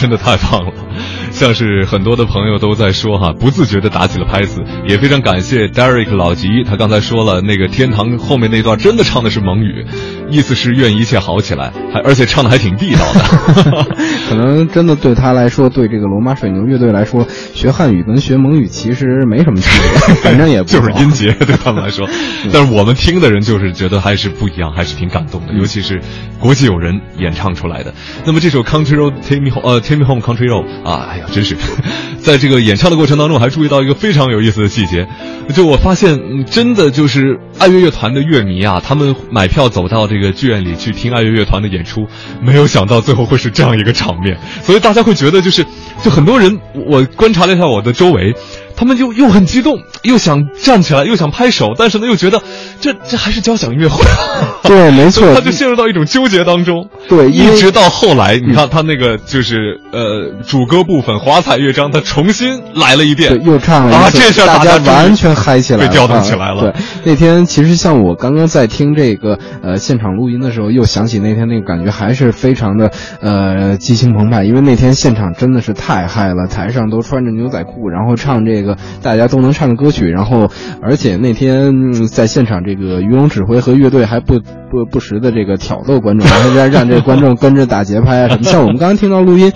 真的太棒了，像是很多的朋友都在说哈，不自觉的打起了拍子，也非常感谢 Derek 老吉，他刚才说了那个天堂后面那段真的唱的是蒙语，意思是愿一切好起来，还而且唱的还挺地道的。可能真的对他来说，对这个罗马水牛乐队来说，学汉语跟学蒙语其实没什么区别，反正也不就是音节对他们来说，但是我们听的人就是觉得还是不一样，还是挺感动的，尤其是国际友人演唱出来的。那么这首 Country Road Take Me Home，呃，Take Me Home Country Road 啊，哎呀，真是，在这个演唱的过程当中，还注意到一个非常有意思的细节，就我发现，真的就是爱乐乐团的乐迷啊，他们买票走到这个剧院里去听爱乐乐团的演出，没有想到最后会是这样一个场面，所以大家会觉得就是，就很多人，我观察了一下我的周围。他们就又很激动，又想站起来，又想拍手，但是呢，又觉得这这还是交响音乐会。对，没错，他就陷入到一种纠结当中。对，一直到后来，你看他那个就是呃主歌部分华彩乐章，他重新来了一遍，对，又唱了啊，这下大家完全嗨起来了，被调动起来了。对，那天其实像我刚刚在听这个呃现场录音的时候，又想起那天那个感觉，还是非常的呃激情澎湃，因为那天现场真的是太嗨了，台上都穿着牛仔裤，然后唱这个大家都能唱着歌曲，然后而且那天在现场这个于龙指挥和乐队还不不不时的这个挑逗观众，然后让让这个观众跟着打节拍啊什么，像我们刚刚听到录音。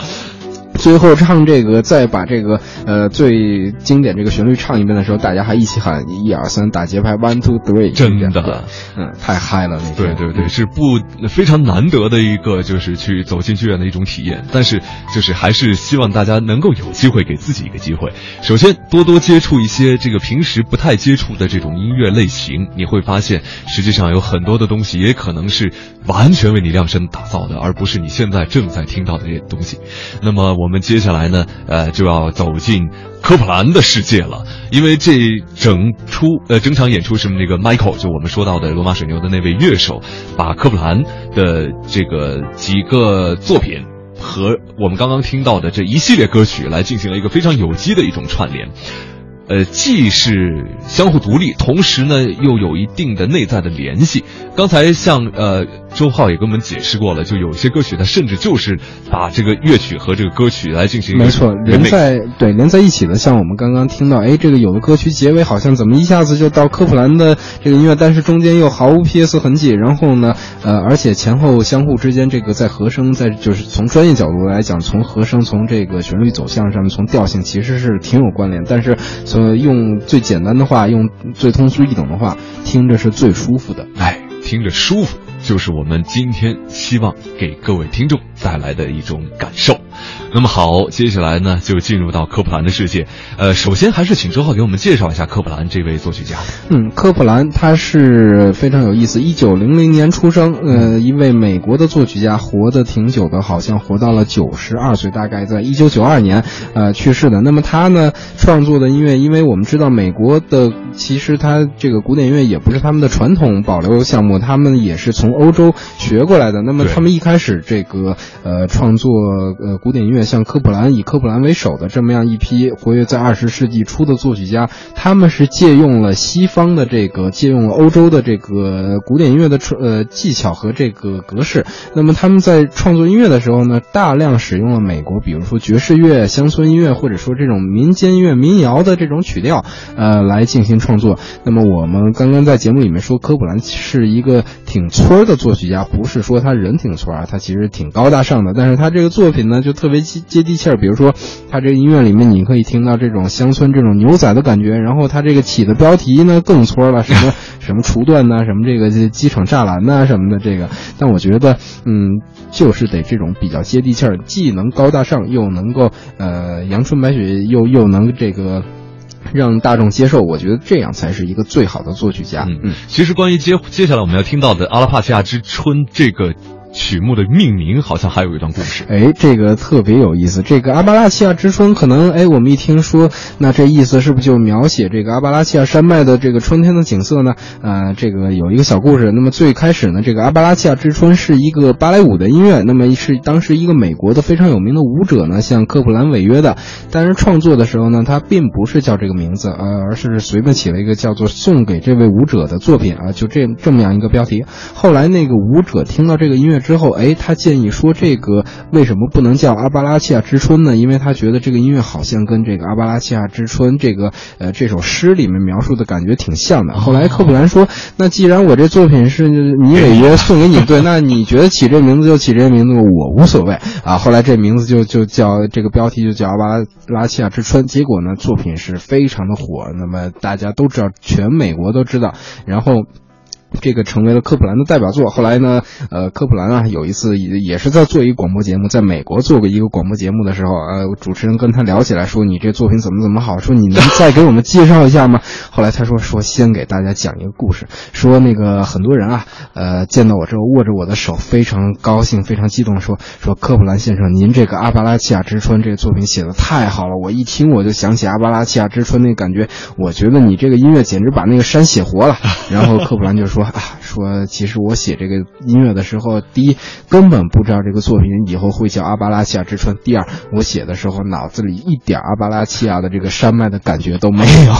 最后唱这个，再把这个呃最经典这个旋律唱一遍的时候，大家还一起喊一二三，打节拍 one two three，真的，嗯，太嗨了那对对对，是不非常难得的一个，就是去走进剧院的一种体验。但是，就是还是希望大家能够有机会给自己一个机会。首先，多多接触一些这个平时不太接触的这种音乐类型，你会发现，实际上有很多的东西也可能是完全为你量身打造的，而不是你现在正在听到的这些东西。那么，我我们接下来呢，呃，就要走进科普兰的世界了，因为这整出呃整场演出是那个 Michael，就我们说到的罗马水牛的那位乐手，把科普兰的这个几个作品和我们刚刚听到的这一系列歌曲来进行了一个非常有机的一种串联。呃，既是相互独立，同时呢又有一定的内在的联系。刚才像呃周浩也跟我们解释过了，就有些歌曲它甚至就是把这个乐曲和这个歌曲来进行没错，连在对连在一起的，像我们刚刚听到，哎，这个有的歌曲结尾好像怎么一下子就到科普兰的这个音乐，但是中间又毫无 PS 痕迹，然后呢，呃，而且前后相互之间这个在和声，在就是从专业角度来讲，从和声从这个旋律走向上面，从调性其实是挺有关联，但是所用最简单的话，用最通俗易懂的话，听着是最舒服的，哎，听着舒服，就是我们今天希望给各位听众。带来的一种感受。那么好，接下来呢就进入到科普兰的世界。呃，首先还是请周浩给我们介绍一下科普兰这位作曲家。嗯，科普兰他是非常有意思，一九零零年出生，呃，一位美国的作曲家，活得挺久的，好像活到了九十二岁，大概在一九九二年，呃，去世的。那么他呢创作的音乐，因为我们知道美国的其实他这个古典音乐也不是他们的传统保留项目，他们也是从欧洲学过来的。那么他们一开始这个呃创作呃古典音乐，像科普兰以科普兰为首的这么样一批活跃在二十世纪初的作曲家，他们是借用了西方的这个借用了欧洲的这个古典音乐的呃技巧和这个格式。那么他们在创作音乐的时候呢，大量使用了美国，比如说爵士乐、乡村音乐，或者说这种民间音乐、民谣的这种曲调，呃，来进行创作。那么我们刚刚在节目里面说，科普兰是一个挺村儿的作曲家，不是说他人挺村儿，他其实挺高的上的。但是他这个作品呢，就特别接接地气儿。比如说，他这个音乐里面你可以听到这种乡村这种牛仔的感觉，然后他这个起的标题呢更村了，什么 什么厨段呐，什么这个机场栅栏呐什么的这个。但我觉得，嗯，就是得这种比较接地气儿，既能高大上，又能够呃阳春白雪，又又能这个。让大众接受，我觉得这样才是一个最好的作曲家。嗯，其实关于接接下来我们要听到的《阿拉帕契亚之春》这个。曲目的命名好像还有一段故事，哎，这个特别有意思。这个阿巴拉契亚之春，可能哎，我们一听说，那这意思是不是就描写这个阿巴拉契亚山脉的这个春天的景色呢？呃，这个有一个小故事。那么最开始呢，这个阿巴拉契亚之春是一个芭蕾舞的音乐，那么是当时一个美国的非常有名的舞者呢，向科普兰违约的。但是创作的时候呢，他并不是叫这个名字，呃，而是随便起了一个叫做送给这位舞者的作品啊，就这这么样一个标题。后来那个舞者听到这个音乐之后，哎，他建议说这个为什么不能叫阿巴拉契亚之春呢？因为他觉得这个音乐好像跟这个阿巴拉契亚之春这个呃这首诗里面描述的感觉挺像的。后来科普兰说，那既然我这作品是你违约送给你，对，那你觉得起这名字就起这名字，我无所谓啊。后来这名字就就叫这个标题就叫阿巴拉契亚之春。结果呢，作品是非常的火，那么大家都知道，全美国都知道，然后。这个成为了科普兰的代表作。后来呢，呃，科普兰啊，有一次也也是在做一个广播节目，在美国做过一个广播节目的时候，呃，主持人跟他聊起来，说你这作品怎么怎么好，说你能再给我们介绍一下吗？后来他说说先给大家讲一个故事，说那个很多人啊，呃，见到我之后握着我的手，非常高兴，非常激动，说说科普兰先生，您这个阿巴拉契亚之春这个作品写的太好了，我一听我就想起阿巴拉契亚之春那感觉，我觉得你这个音乐简直把那个山写活了。然后科普兰就说。啊，说其实我写这个音乐的时候，第一根本不知道这个作品以后会叫阿巴拉契亚之春；第二，我写的时候脑子里一点阿巴拉契亚的这个山脉的感觉都没有。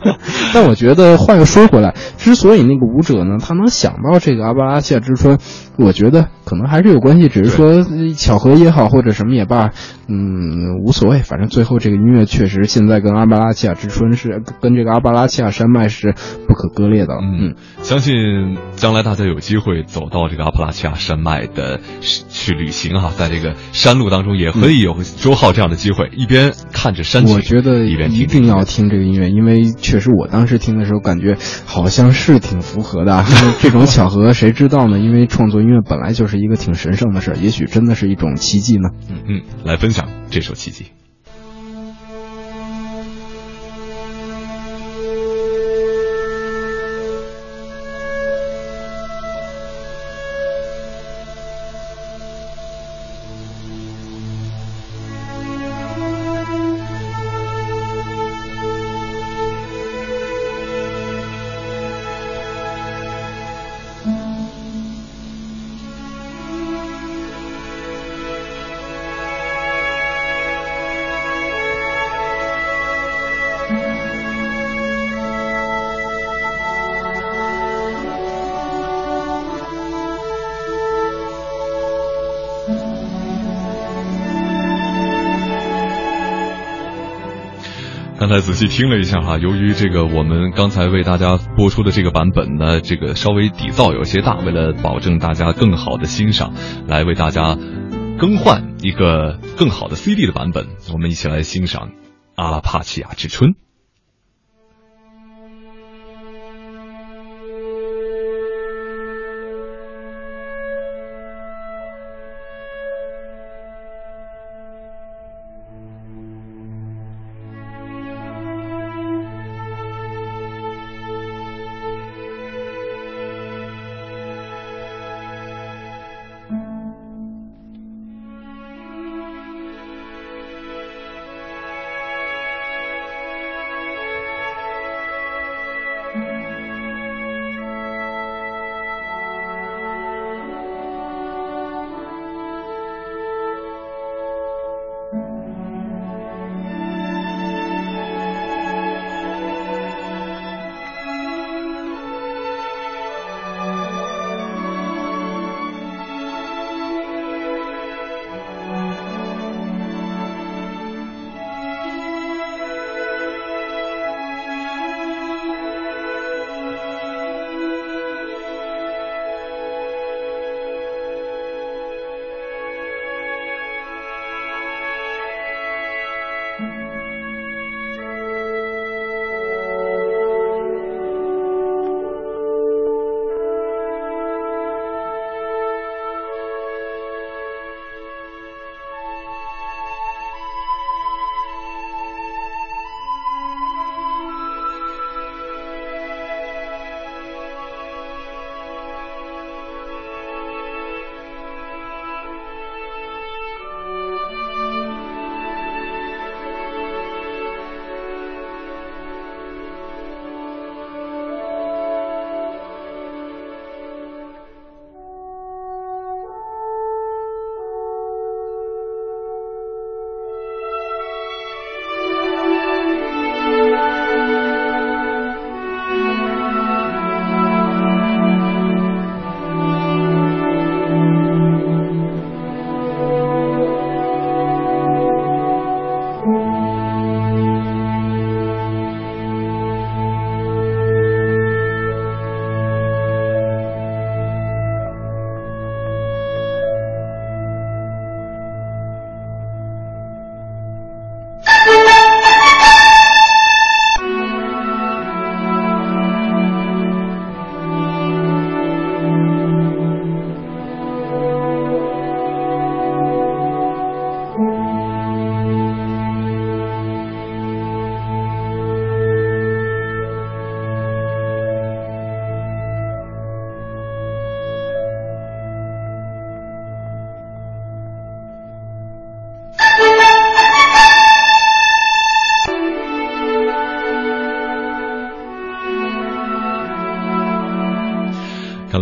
但我觉得话又说回来，之所以那个舞者呢，他能想到这个阿巴拉契亚之春，我觉得可能还是有关系，只是说巧合也好，或者什么也罢，嗯，无所谓。反正最后这个音乐确实现在跟阿巴拉契亚之春是跟这个阿巴拉契亚山脉是不可割裂的。嗯，相信。嗯，将来大家有机会走到这个阿帕拉契亚山脉的去旅行哈，在这个山路当中也可以有周浩这样的机会，一边看着山景，我觉得一边一定要听这个音乐，因为确实我当时听的时候感觉好像是挺符合的。这种巧合谁知道呢？因为创作音乐本来就是一个挺神圣的事儿，也许真的是一种奇迹呢。嗯嗯，来分享这首奇迹。仔细听了一下哈，由于这个我们刚才为大家播出的这个版本呢，这个稍微底噪有些大，为了保证大家更好的欣赏，来为大家更换一个更好的 CD 的版本，我们一起来欣赏《阿拉帕奇亚之春》。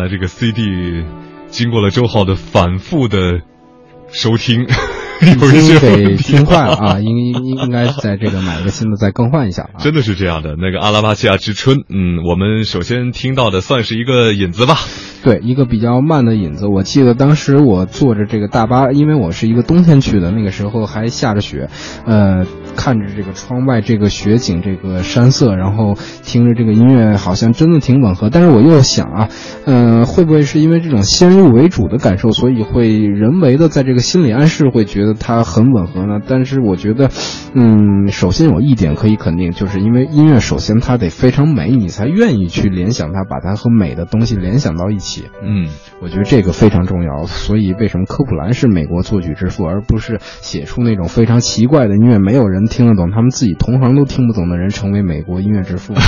这个 CD 经过了周浩的反复的收听，有一些已经给听坏了啊，应应应应该在这个买一个新的再更换一下啊。真的是这样的，那个阿拉巴契亚之春，嗯，我们首先听到的算是一个引子吧。对，一个比较慢的引子。我记得当时我坐着这个大巴，因为我是一个冬天去的，那个时候还下着雪，呃，看着这个窗外这个雪景、这个山色，然后听着这个音乐，好像真的挺吻合。但是我又想啊，呃，会不会是因为这种先入为主的感受，所以会人为的在这个心理暗示，会觉得它很吻合呢？但是我觉得，嗯，首先有一点可以肯定，就是因为音乐首先它得非常美，你才愿意去联想它，把它和美的东西联想到一起。嗯，我觉得这个非常重要。所以为什么科普兰是美国作曲之父，而不是写出那种非常奇怪的音乐，没有人听得懂，他们自己同行都听不懂的人，成为美国音乐之父？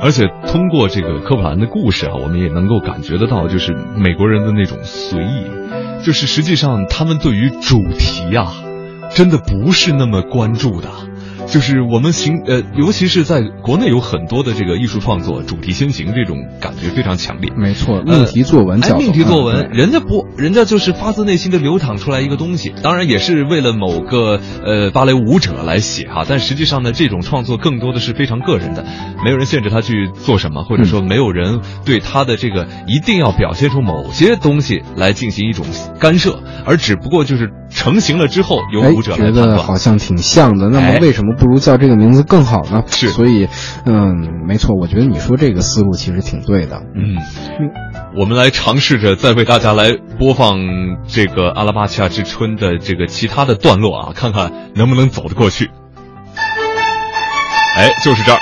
而且通过这个科普兰的故事啊，我们也能够感觉得到，就是美国人的那种随意，就是实际上他们对于主题啊，真的不是那么关注的。就是我们行呃，尤其是在国内有很多的这个艺术创作，主题先行这种感觉非常强烈。没错，命题作文叫哎，命题作文，嗯人家不，人家就是发自内心的流淌出来一个东西，当然也是为了某个呃芭蕾舞者来写哈，但实际上呢，这种创作更多的是非常个人的，没有人限制他去做什么，或者说没有人对他的这个一定要表现出某些东西来进行一种干涉，而只不过就是成型了之后由哎，舞者来觉判断。得好像挺像的。那么哎为什么不如叫这个名字更好呢？是所以，嗯，没错，我觉得你说这个思路其实挺对的。嗯，我们来尝试着再为大家来播放这个阿拉巴契亚之春的这个其他的段落啊，看看能不能走得过去。哎，就是这儿。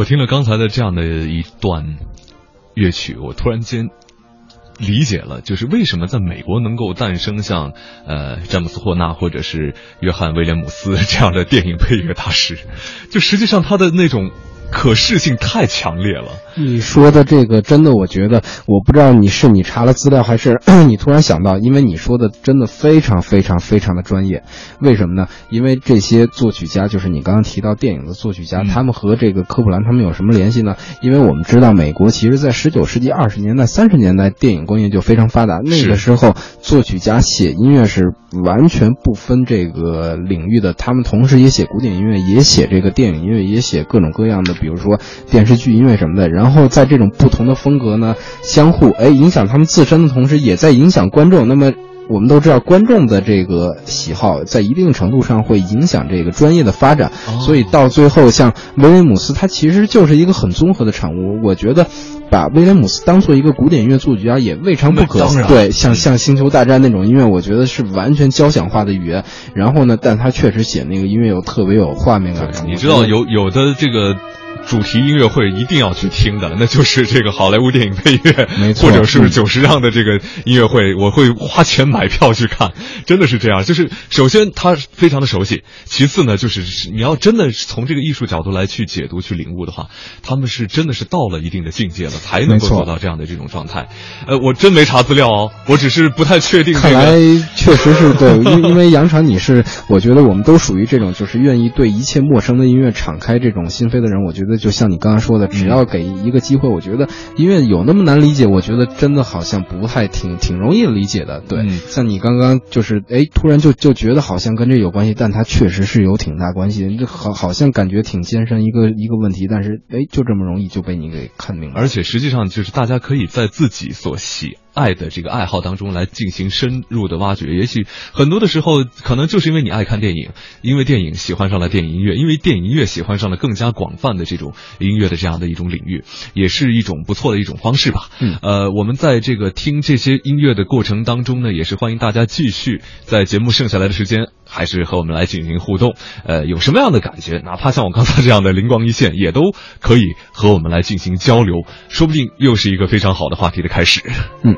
我听了刚才的这样的一段乐曲，我突然间理解了，就是为什么在美国能够诞生像呃詹姆斯霍纳或者是约翰威廉姆斯 这样的电影配乐大师，就实际上他的那种可视性太强烈了。你说的这个真的，我觉得我不知道你是你查了资料，还是 你突然想到，因为你说的真的非常非常非常的专业。为什么呢？因为这些作曲家，就是你刚刚提到电影的作曲家，他们和这个科普兰他们有什么联系呢？因为我们知道，美国其实在十九世纪二十年代、三十年代，电影工业就非常发达。那个时候，作曲家写音乐是完全不分这个领域的，他们同时也写古典音乐，也写这个电影音乐，也写各种各样的，比如说电视剧音乐什么的。然后在这种不同的风格呢，相互哎影响他们自身的同时，也在影响观众。那么我们都知道，观众的这个喜好在一定程度上会影响这个专业的发展。所以到最后，像威廉姆斯，他其实就是一个很综合的产物。我觉得，把威廉姆斯当做一个古典音乐作曲家也未尝不可。对，像像星球大战那种音乐，我觉得是完全交响化的语言。然后呢，但他确实写那个音乐有特别有画面感。你知道，有有的这个。主题音乐会一定要去听的，那就是这个好莱坞电影配乐，没错，或者是九十让的这个音乐会，我会花钱买票去看，真的是这样。就是首先他非常的熟悉，其次呢，就是你要真的从这个艺术角度来去解读、去领悟的话，他们是真的是到了一定的境界了，才能够做到这样的这种状态。呃，我真没查资料哦，我只是不太确定。看来确实是对，因 因为杨传你是，我觉得我们都属于这种就是愿意对一切陌生的音乐敞开这种心扉的人，我觉得。就像你刚刚说的，只要给一个机会，我觉得音乐有那么难理解？我觉得真的好像不太挺挺容易理解的。对，像你刚刚就是哎，突然就就觉得好像跟这有关系，但它确实是有挺大关系。这好好像感觉挺艰深一个一个问题，但是哎，就这么容易就被你给看明白。而且实际上就是大家可以在自己所喜。爱的这个爱好当中来进行深入的挖掘，也许很多的时候，可能就是因为你爱看电影，因为电影喜欢上了电影音乐，因为电影音乐喜欢上了更加广泛的这种音乐的这样的一种领域，也是一种不错的一种方式吧。嗯，呃，我们在这个听这些音乐的过程当中呢，也是欢迎大家继续在节目剩下来的时间，还是和我们来进行互动。呃，有什么样的感觉，哪怕像我刚才这样的灵光一现，也都可以和我们来进行交流，说不定又是一个非常好的话题的开始。嗯。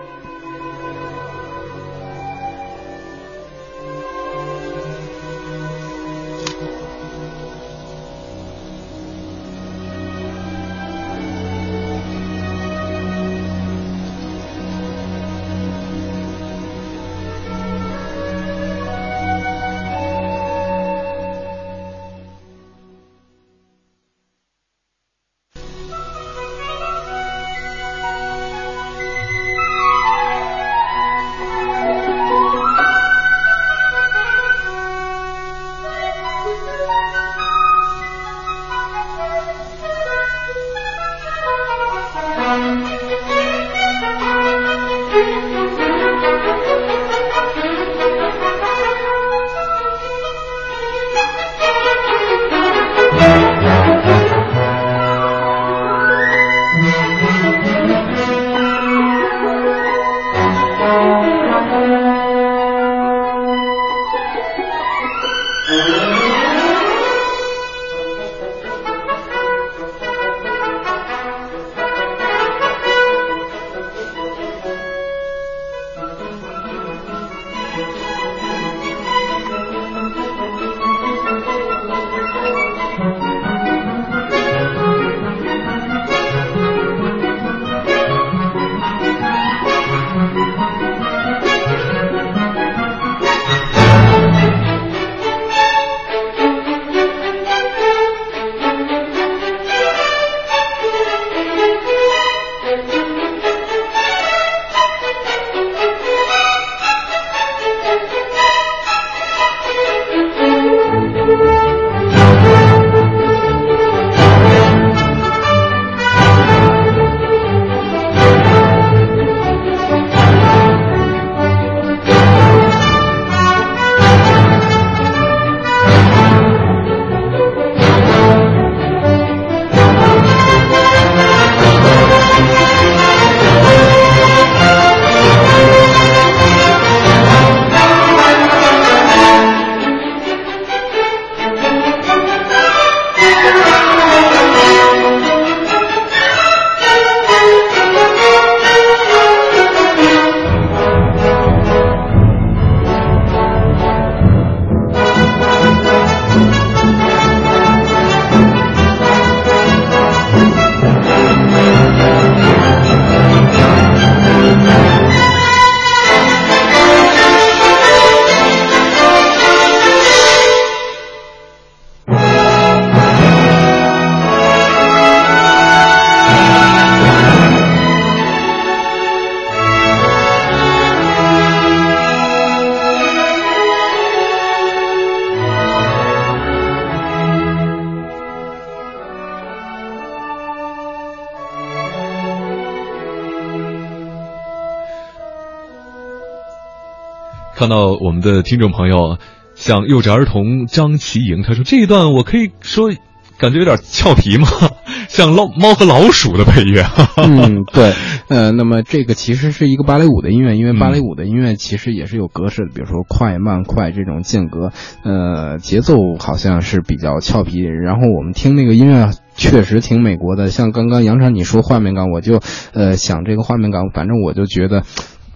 看到我们的听众朋友，像幼稚儿童张琪莹，他说这一段我可以说。感觉有点俏皮吗？像老猫和老鼠的配乐。嗯，对，呃，那么这个其实是一个芭蕾舞的音乐，因为芭蕾舞的音乐其实也是有格式的，比如说快慢快这种间隔，呃，节奏好像是比较俏皮。然后我们听那个音乐确实挺美国的，像刚刚杨传你说画面感，我就呃想这个画面感，反正我就觉得。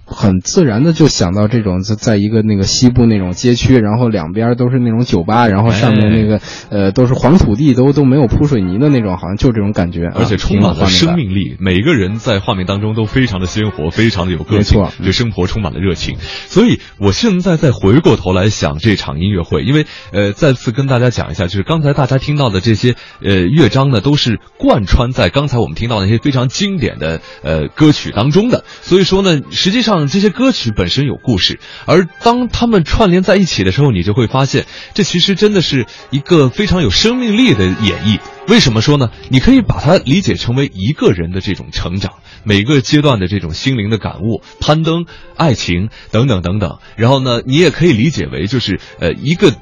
很自然的就想到这种在在一个那个西部那种街区，然后两边都是那种酒吧，然后上面那个呃都是黄土地，都都没有铺水泥的那种，好像就这种感觉，而且充满了生命力。每个人在画面当中都非常的鲜活，非常的有个性，对生活充满了热情。所以我现在再回过头来想这场音乐会，因为呃再次跟大家讲一下，就是刚才大家听到的这些呃乐章呢，都是贯穿在刚才我们听到那些非常经典的呃歌曲当中的。所以说呢，实际上。这些歌曲本身有故事，而当他们串联在一起的时候，你就会发现，这其实真的是一个非常有生命力的演绎。为什么说呢？你可以把它理解成为一个人的这种成长，每个阶段的这种心灵的感悟、攀登、爱情等等等等。然后呢，你也可以理解为就是呃一个。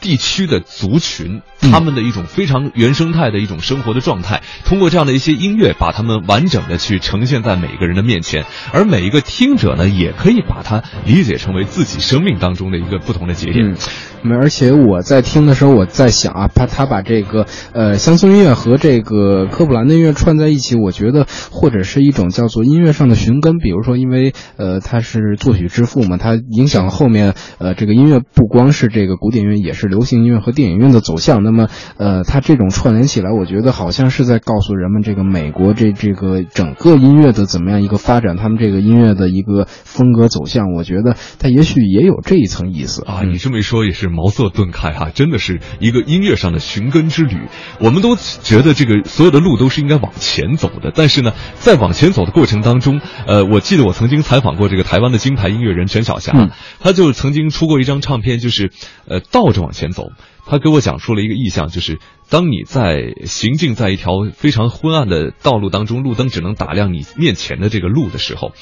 地区的族群，他们的一种非常原生态的一种生活的状态，通过这样的一些音乐，把他们完整的去呈现在每个人的面前，而每一个听者呢，也可以把它理解成为自己生命当中的一个不同的节点。嗯，而且我在听的时候，我在想啊，他他把这个呃乡村音乐和这个科普兰的音乐串在一起，我觉得或者是一种叫做音乐上的寻根。比如说，因为呃他是作曲之父嘛，他影响了后面呃这个音乐不光是这个古典乐，也是流行音乐和电影院的走向。那么呃它这种串联起来，我觉得好像是在告诉人们，这个美国这这个整个音乐的怎么样一个发展，他们这个音乐的一个风格走向。我觉得它也许也有这一层意思啊。你这么一说，也是。茅塞顿开哈，真的是一个音乐上的寻根之旅。我们都觉得这个所有的路都是应该往前走的，但是呢，在往前走的过程当中，呃，我记得我曾经采访过这个台湾的金牌音乐人陈小霞，嗯他就曾经出过一张唱片，就是呃倒着往前走。他给我讲述了一个意象，就是当你在行进在一条非常昏暗的道路当中，路灯只能打亮你面前的这个路的时候，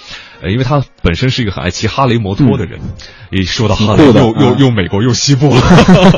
呃，因为他本身是一个很爱骑哈雷摩托的人，一说到哈雷，又又又美国又西部，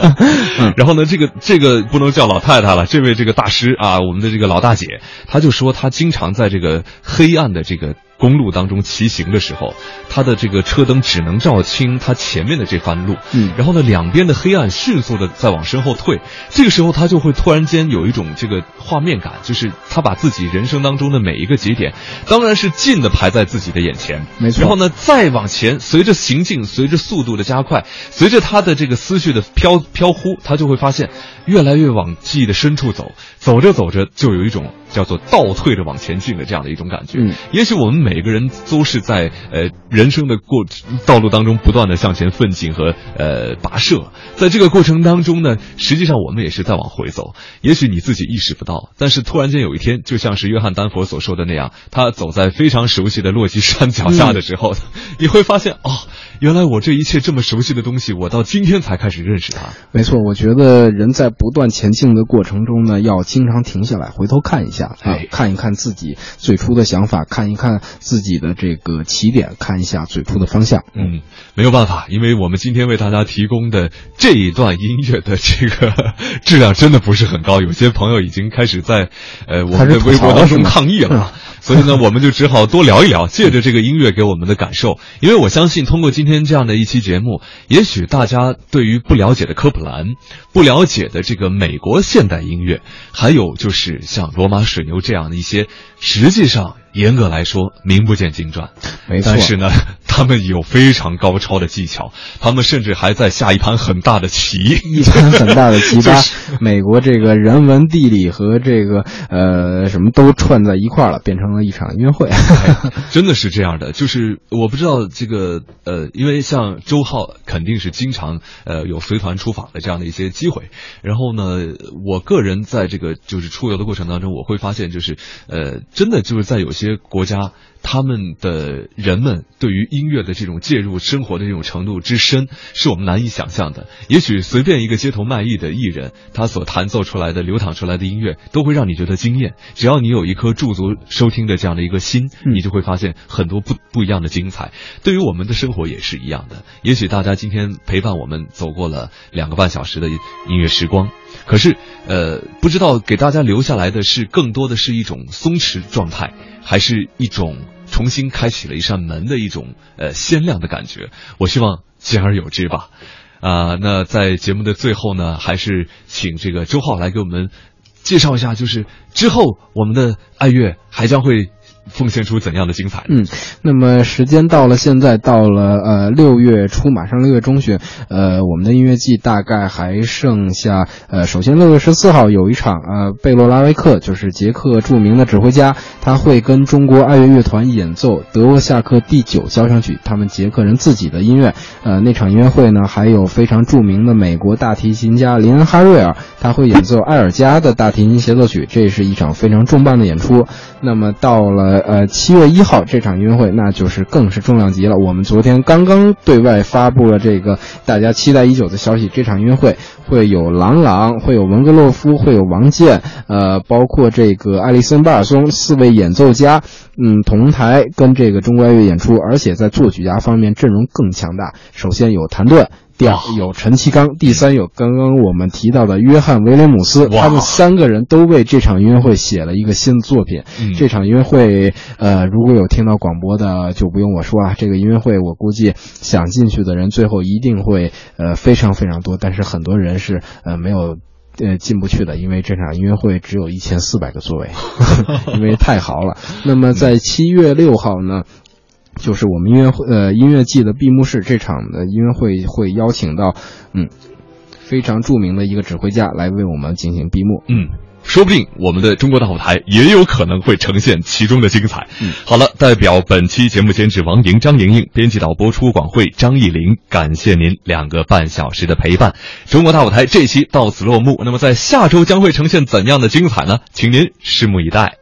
然后呢，这个这个不能叫老太太了，这位这个大师啊，我们的这个老大姐，她就说她经常在这个黑暗的这个。公路当中骑行的时候，他的这个车灯只能照清他前面的这番路，嗯，然后呢，两边的黑暗迅速的在往身后退，这个时候他就会突然间有一种这个画面感，就是他把自己人生当中的每一个节点，当然是近的排在自己的眼前，没错，然后呢，再往前，随着行进，随着速度的加快，随着他的这个思绪的飘飘忽，他就会发现越来越往记忆的深处走，走着走着就有一种。叫做倒退着往前进的这样的一种感觉。嗯，也许我们每个人都是在呃人生的过道路当中不断的向前奋进和呃跋涉，在这个过程当中呢，实际上我们也是在往回走。也许你自己意识不到，但是突然间有一天，就像是约翰丹佛所说的那样，他走在非常熟悉的落基山脚下的时候，你会发现哦，原来我这一切这么熟悉的东西，我到今天才开始认识它。没错，我觉得人在不断前进的过程中呢，要经常停下来，回头看一下。啊，看一看自己最初的想法，看一看自己的这个起点，看一下最初的方向。嗯，没有办法，因为我们今天为大家提供的这一段音乐的这个 质量真的不是很高，有些朋友已经开始在呃我们的微博当中抗议了。所以呢，我们就只好多聊一聊，借着这个音乐给我们的感受。因为我相信，通过今天今天这样的一期节目，也许大家对于不了解的科普兰，不了解的这个美国现代音乐，还有就是像罗马水牛这样的一些，实际上。严格来说，名不见经传，没错。但是呢，他们有非常高超的技巧，他们甚至还在下一盘很大的棋，一盘很大的棋，把 美国这个人文、地理和这个呃什么都串在一块儿了，变成了一场音乐会。真的是这样的，就是我不知道这个呃，因为像周浩肯定是经常呃有随团出访的这样的一些机会，然后呢，我个人在这个就是出游的过程当中，我会发现就是呃，真的就是在有些。些国家他们的人们对于音乐的这种介入生活的这种程度之深，是我们难以想象的。也许随便一个街头卖艺的艺人，他所弹奏出来的、流淌出来的音乐，都会让你觉得惊艳。只要你有一颗驻足收听的这样的一个心，你就会发现很多不不一样的精彩。对于我们的生活也是一样的。也许大家今天陪伴我们走过了两个半小时的音乐时光。可是，呃，不知道给大家留下来的是更多的是一种松弛状态，还是一种重新开启了一扇门的一种呃鲜亮的感觉？我希望兼而有之吧。啊、那在节目的最后呢，还是请这个周浩来给我们介绍一下，就是之后我们的爱乐还将会奉献出怎样的精彩？嗯，那么时间到了，现在到了呃六月初，马上六月中旬，呃，我们的音乐季大概还剩下呃，首先六月十四号有一场呃，贝洛拉维克就是捷克著名的指挥家，他会跟中国爱乐乐团演奏德沃夏克第九交响曲，他们捷克人自己的音乐。呃，那场音乐会呢，还有非常著名的美国大提琴家林恩哈瑞尔，他会演奏埃尔加的大提琴协奏曲，这是一场非常重磅的演出。那么到了呃七月一号这场音乐会，那就是更是重量级了。我们昨天刚刚对外发布了这个大家期待已久的消息，这场音乐会会有郎朗，会有文格洛夫，会有王健，呃，包括这个艾利森巴尔松四位演奏家，嗯，同台跟这个中国爱乐演出，而且在作曲家方面阵容更强大。首先有谭盾。第二有陈其刚，第三有刚刚我们提到的约翰威廉姆斯，他们三个人都为这场音乐会写了一个新的作品。嗯这场音乐会，呃，如果有听到广播的，就不用我说啊。这个音乐会，我估计想进去的人最后一定会呃非常非常多，但是很多人是呃没有。呃，进不去的，因为这场音乐会只有一千四百个座位，因为太豪了。那么在七月六号呢，就是我们音乐会呃音乐季的闭幕式，这场的音乐会会邀请到嗯非常著名的一个指挥家来为我们进行闭幕。嗯。说不定我们的中国大舞台也有可能会呈现其中的精彩。嗯，好了，代表本期节目监制王莹、张莹莹，编辑导播出广会张艺林，感谢您两个半小时的陪伴。中国大舞台这期到此落幕。那么在下周将会呈现怎样的精彩呢？请您拭目以待。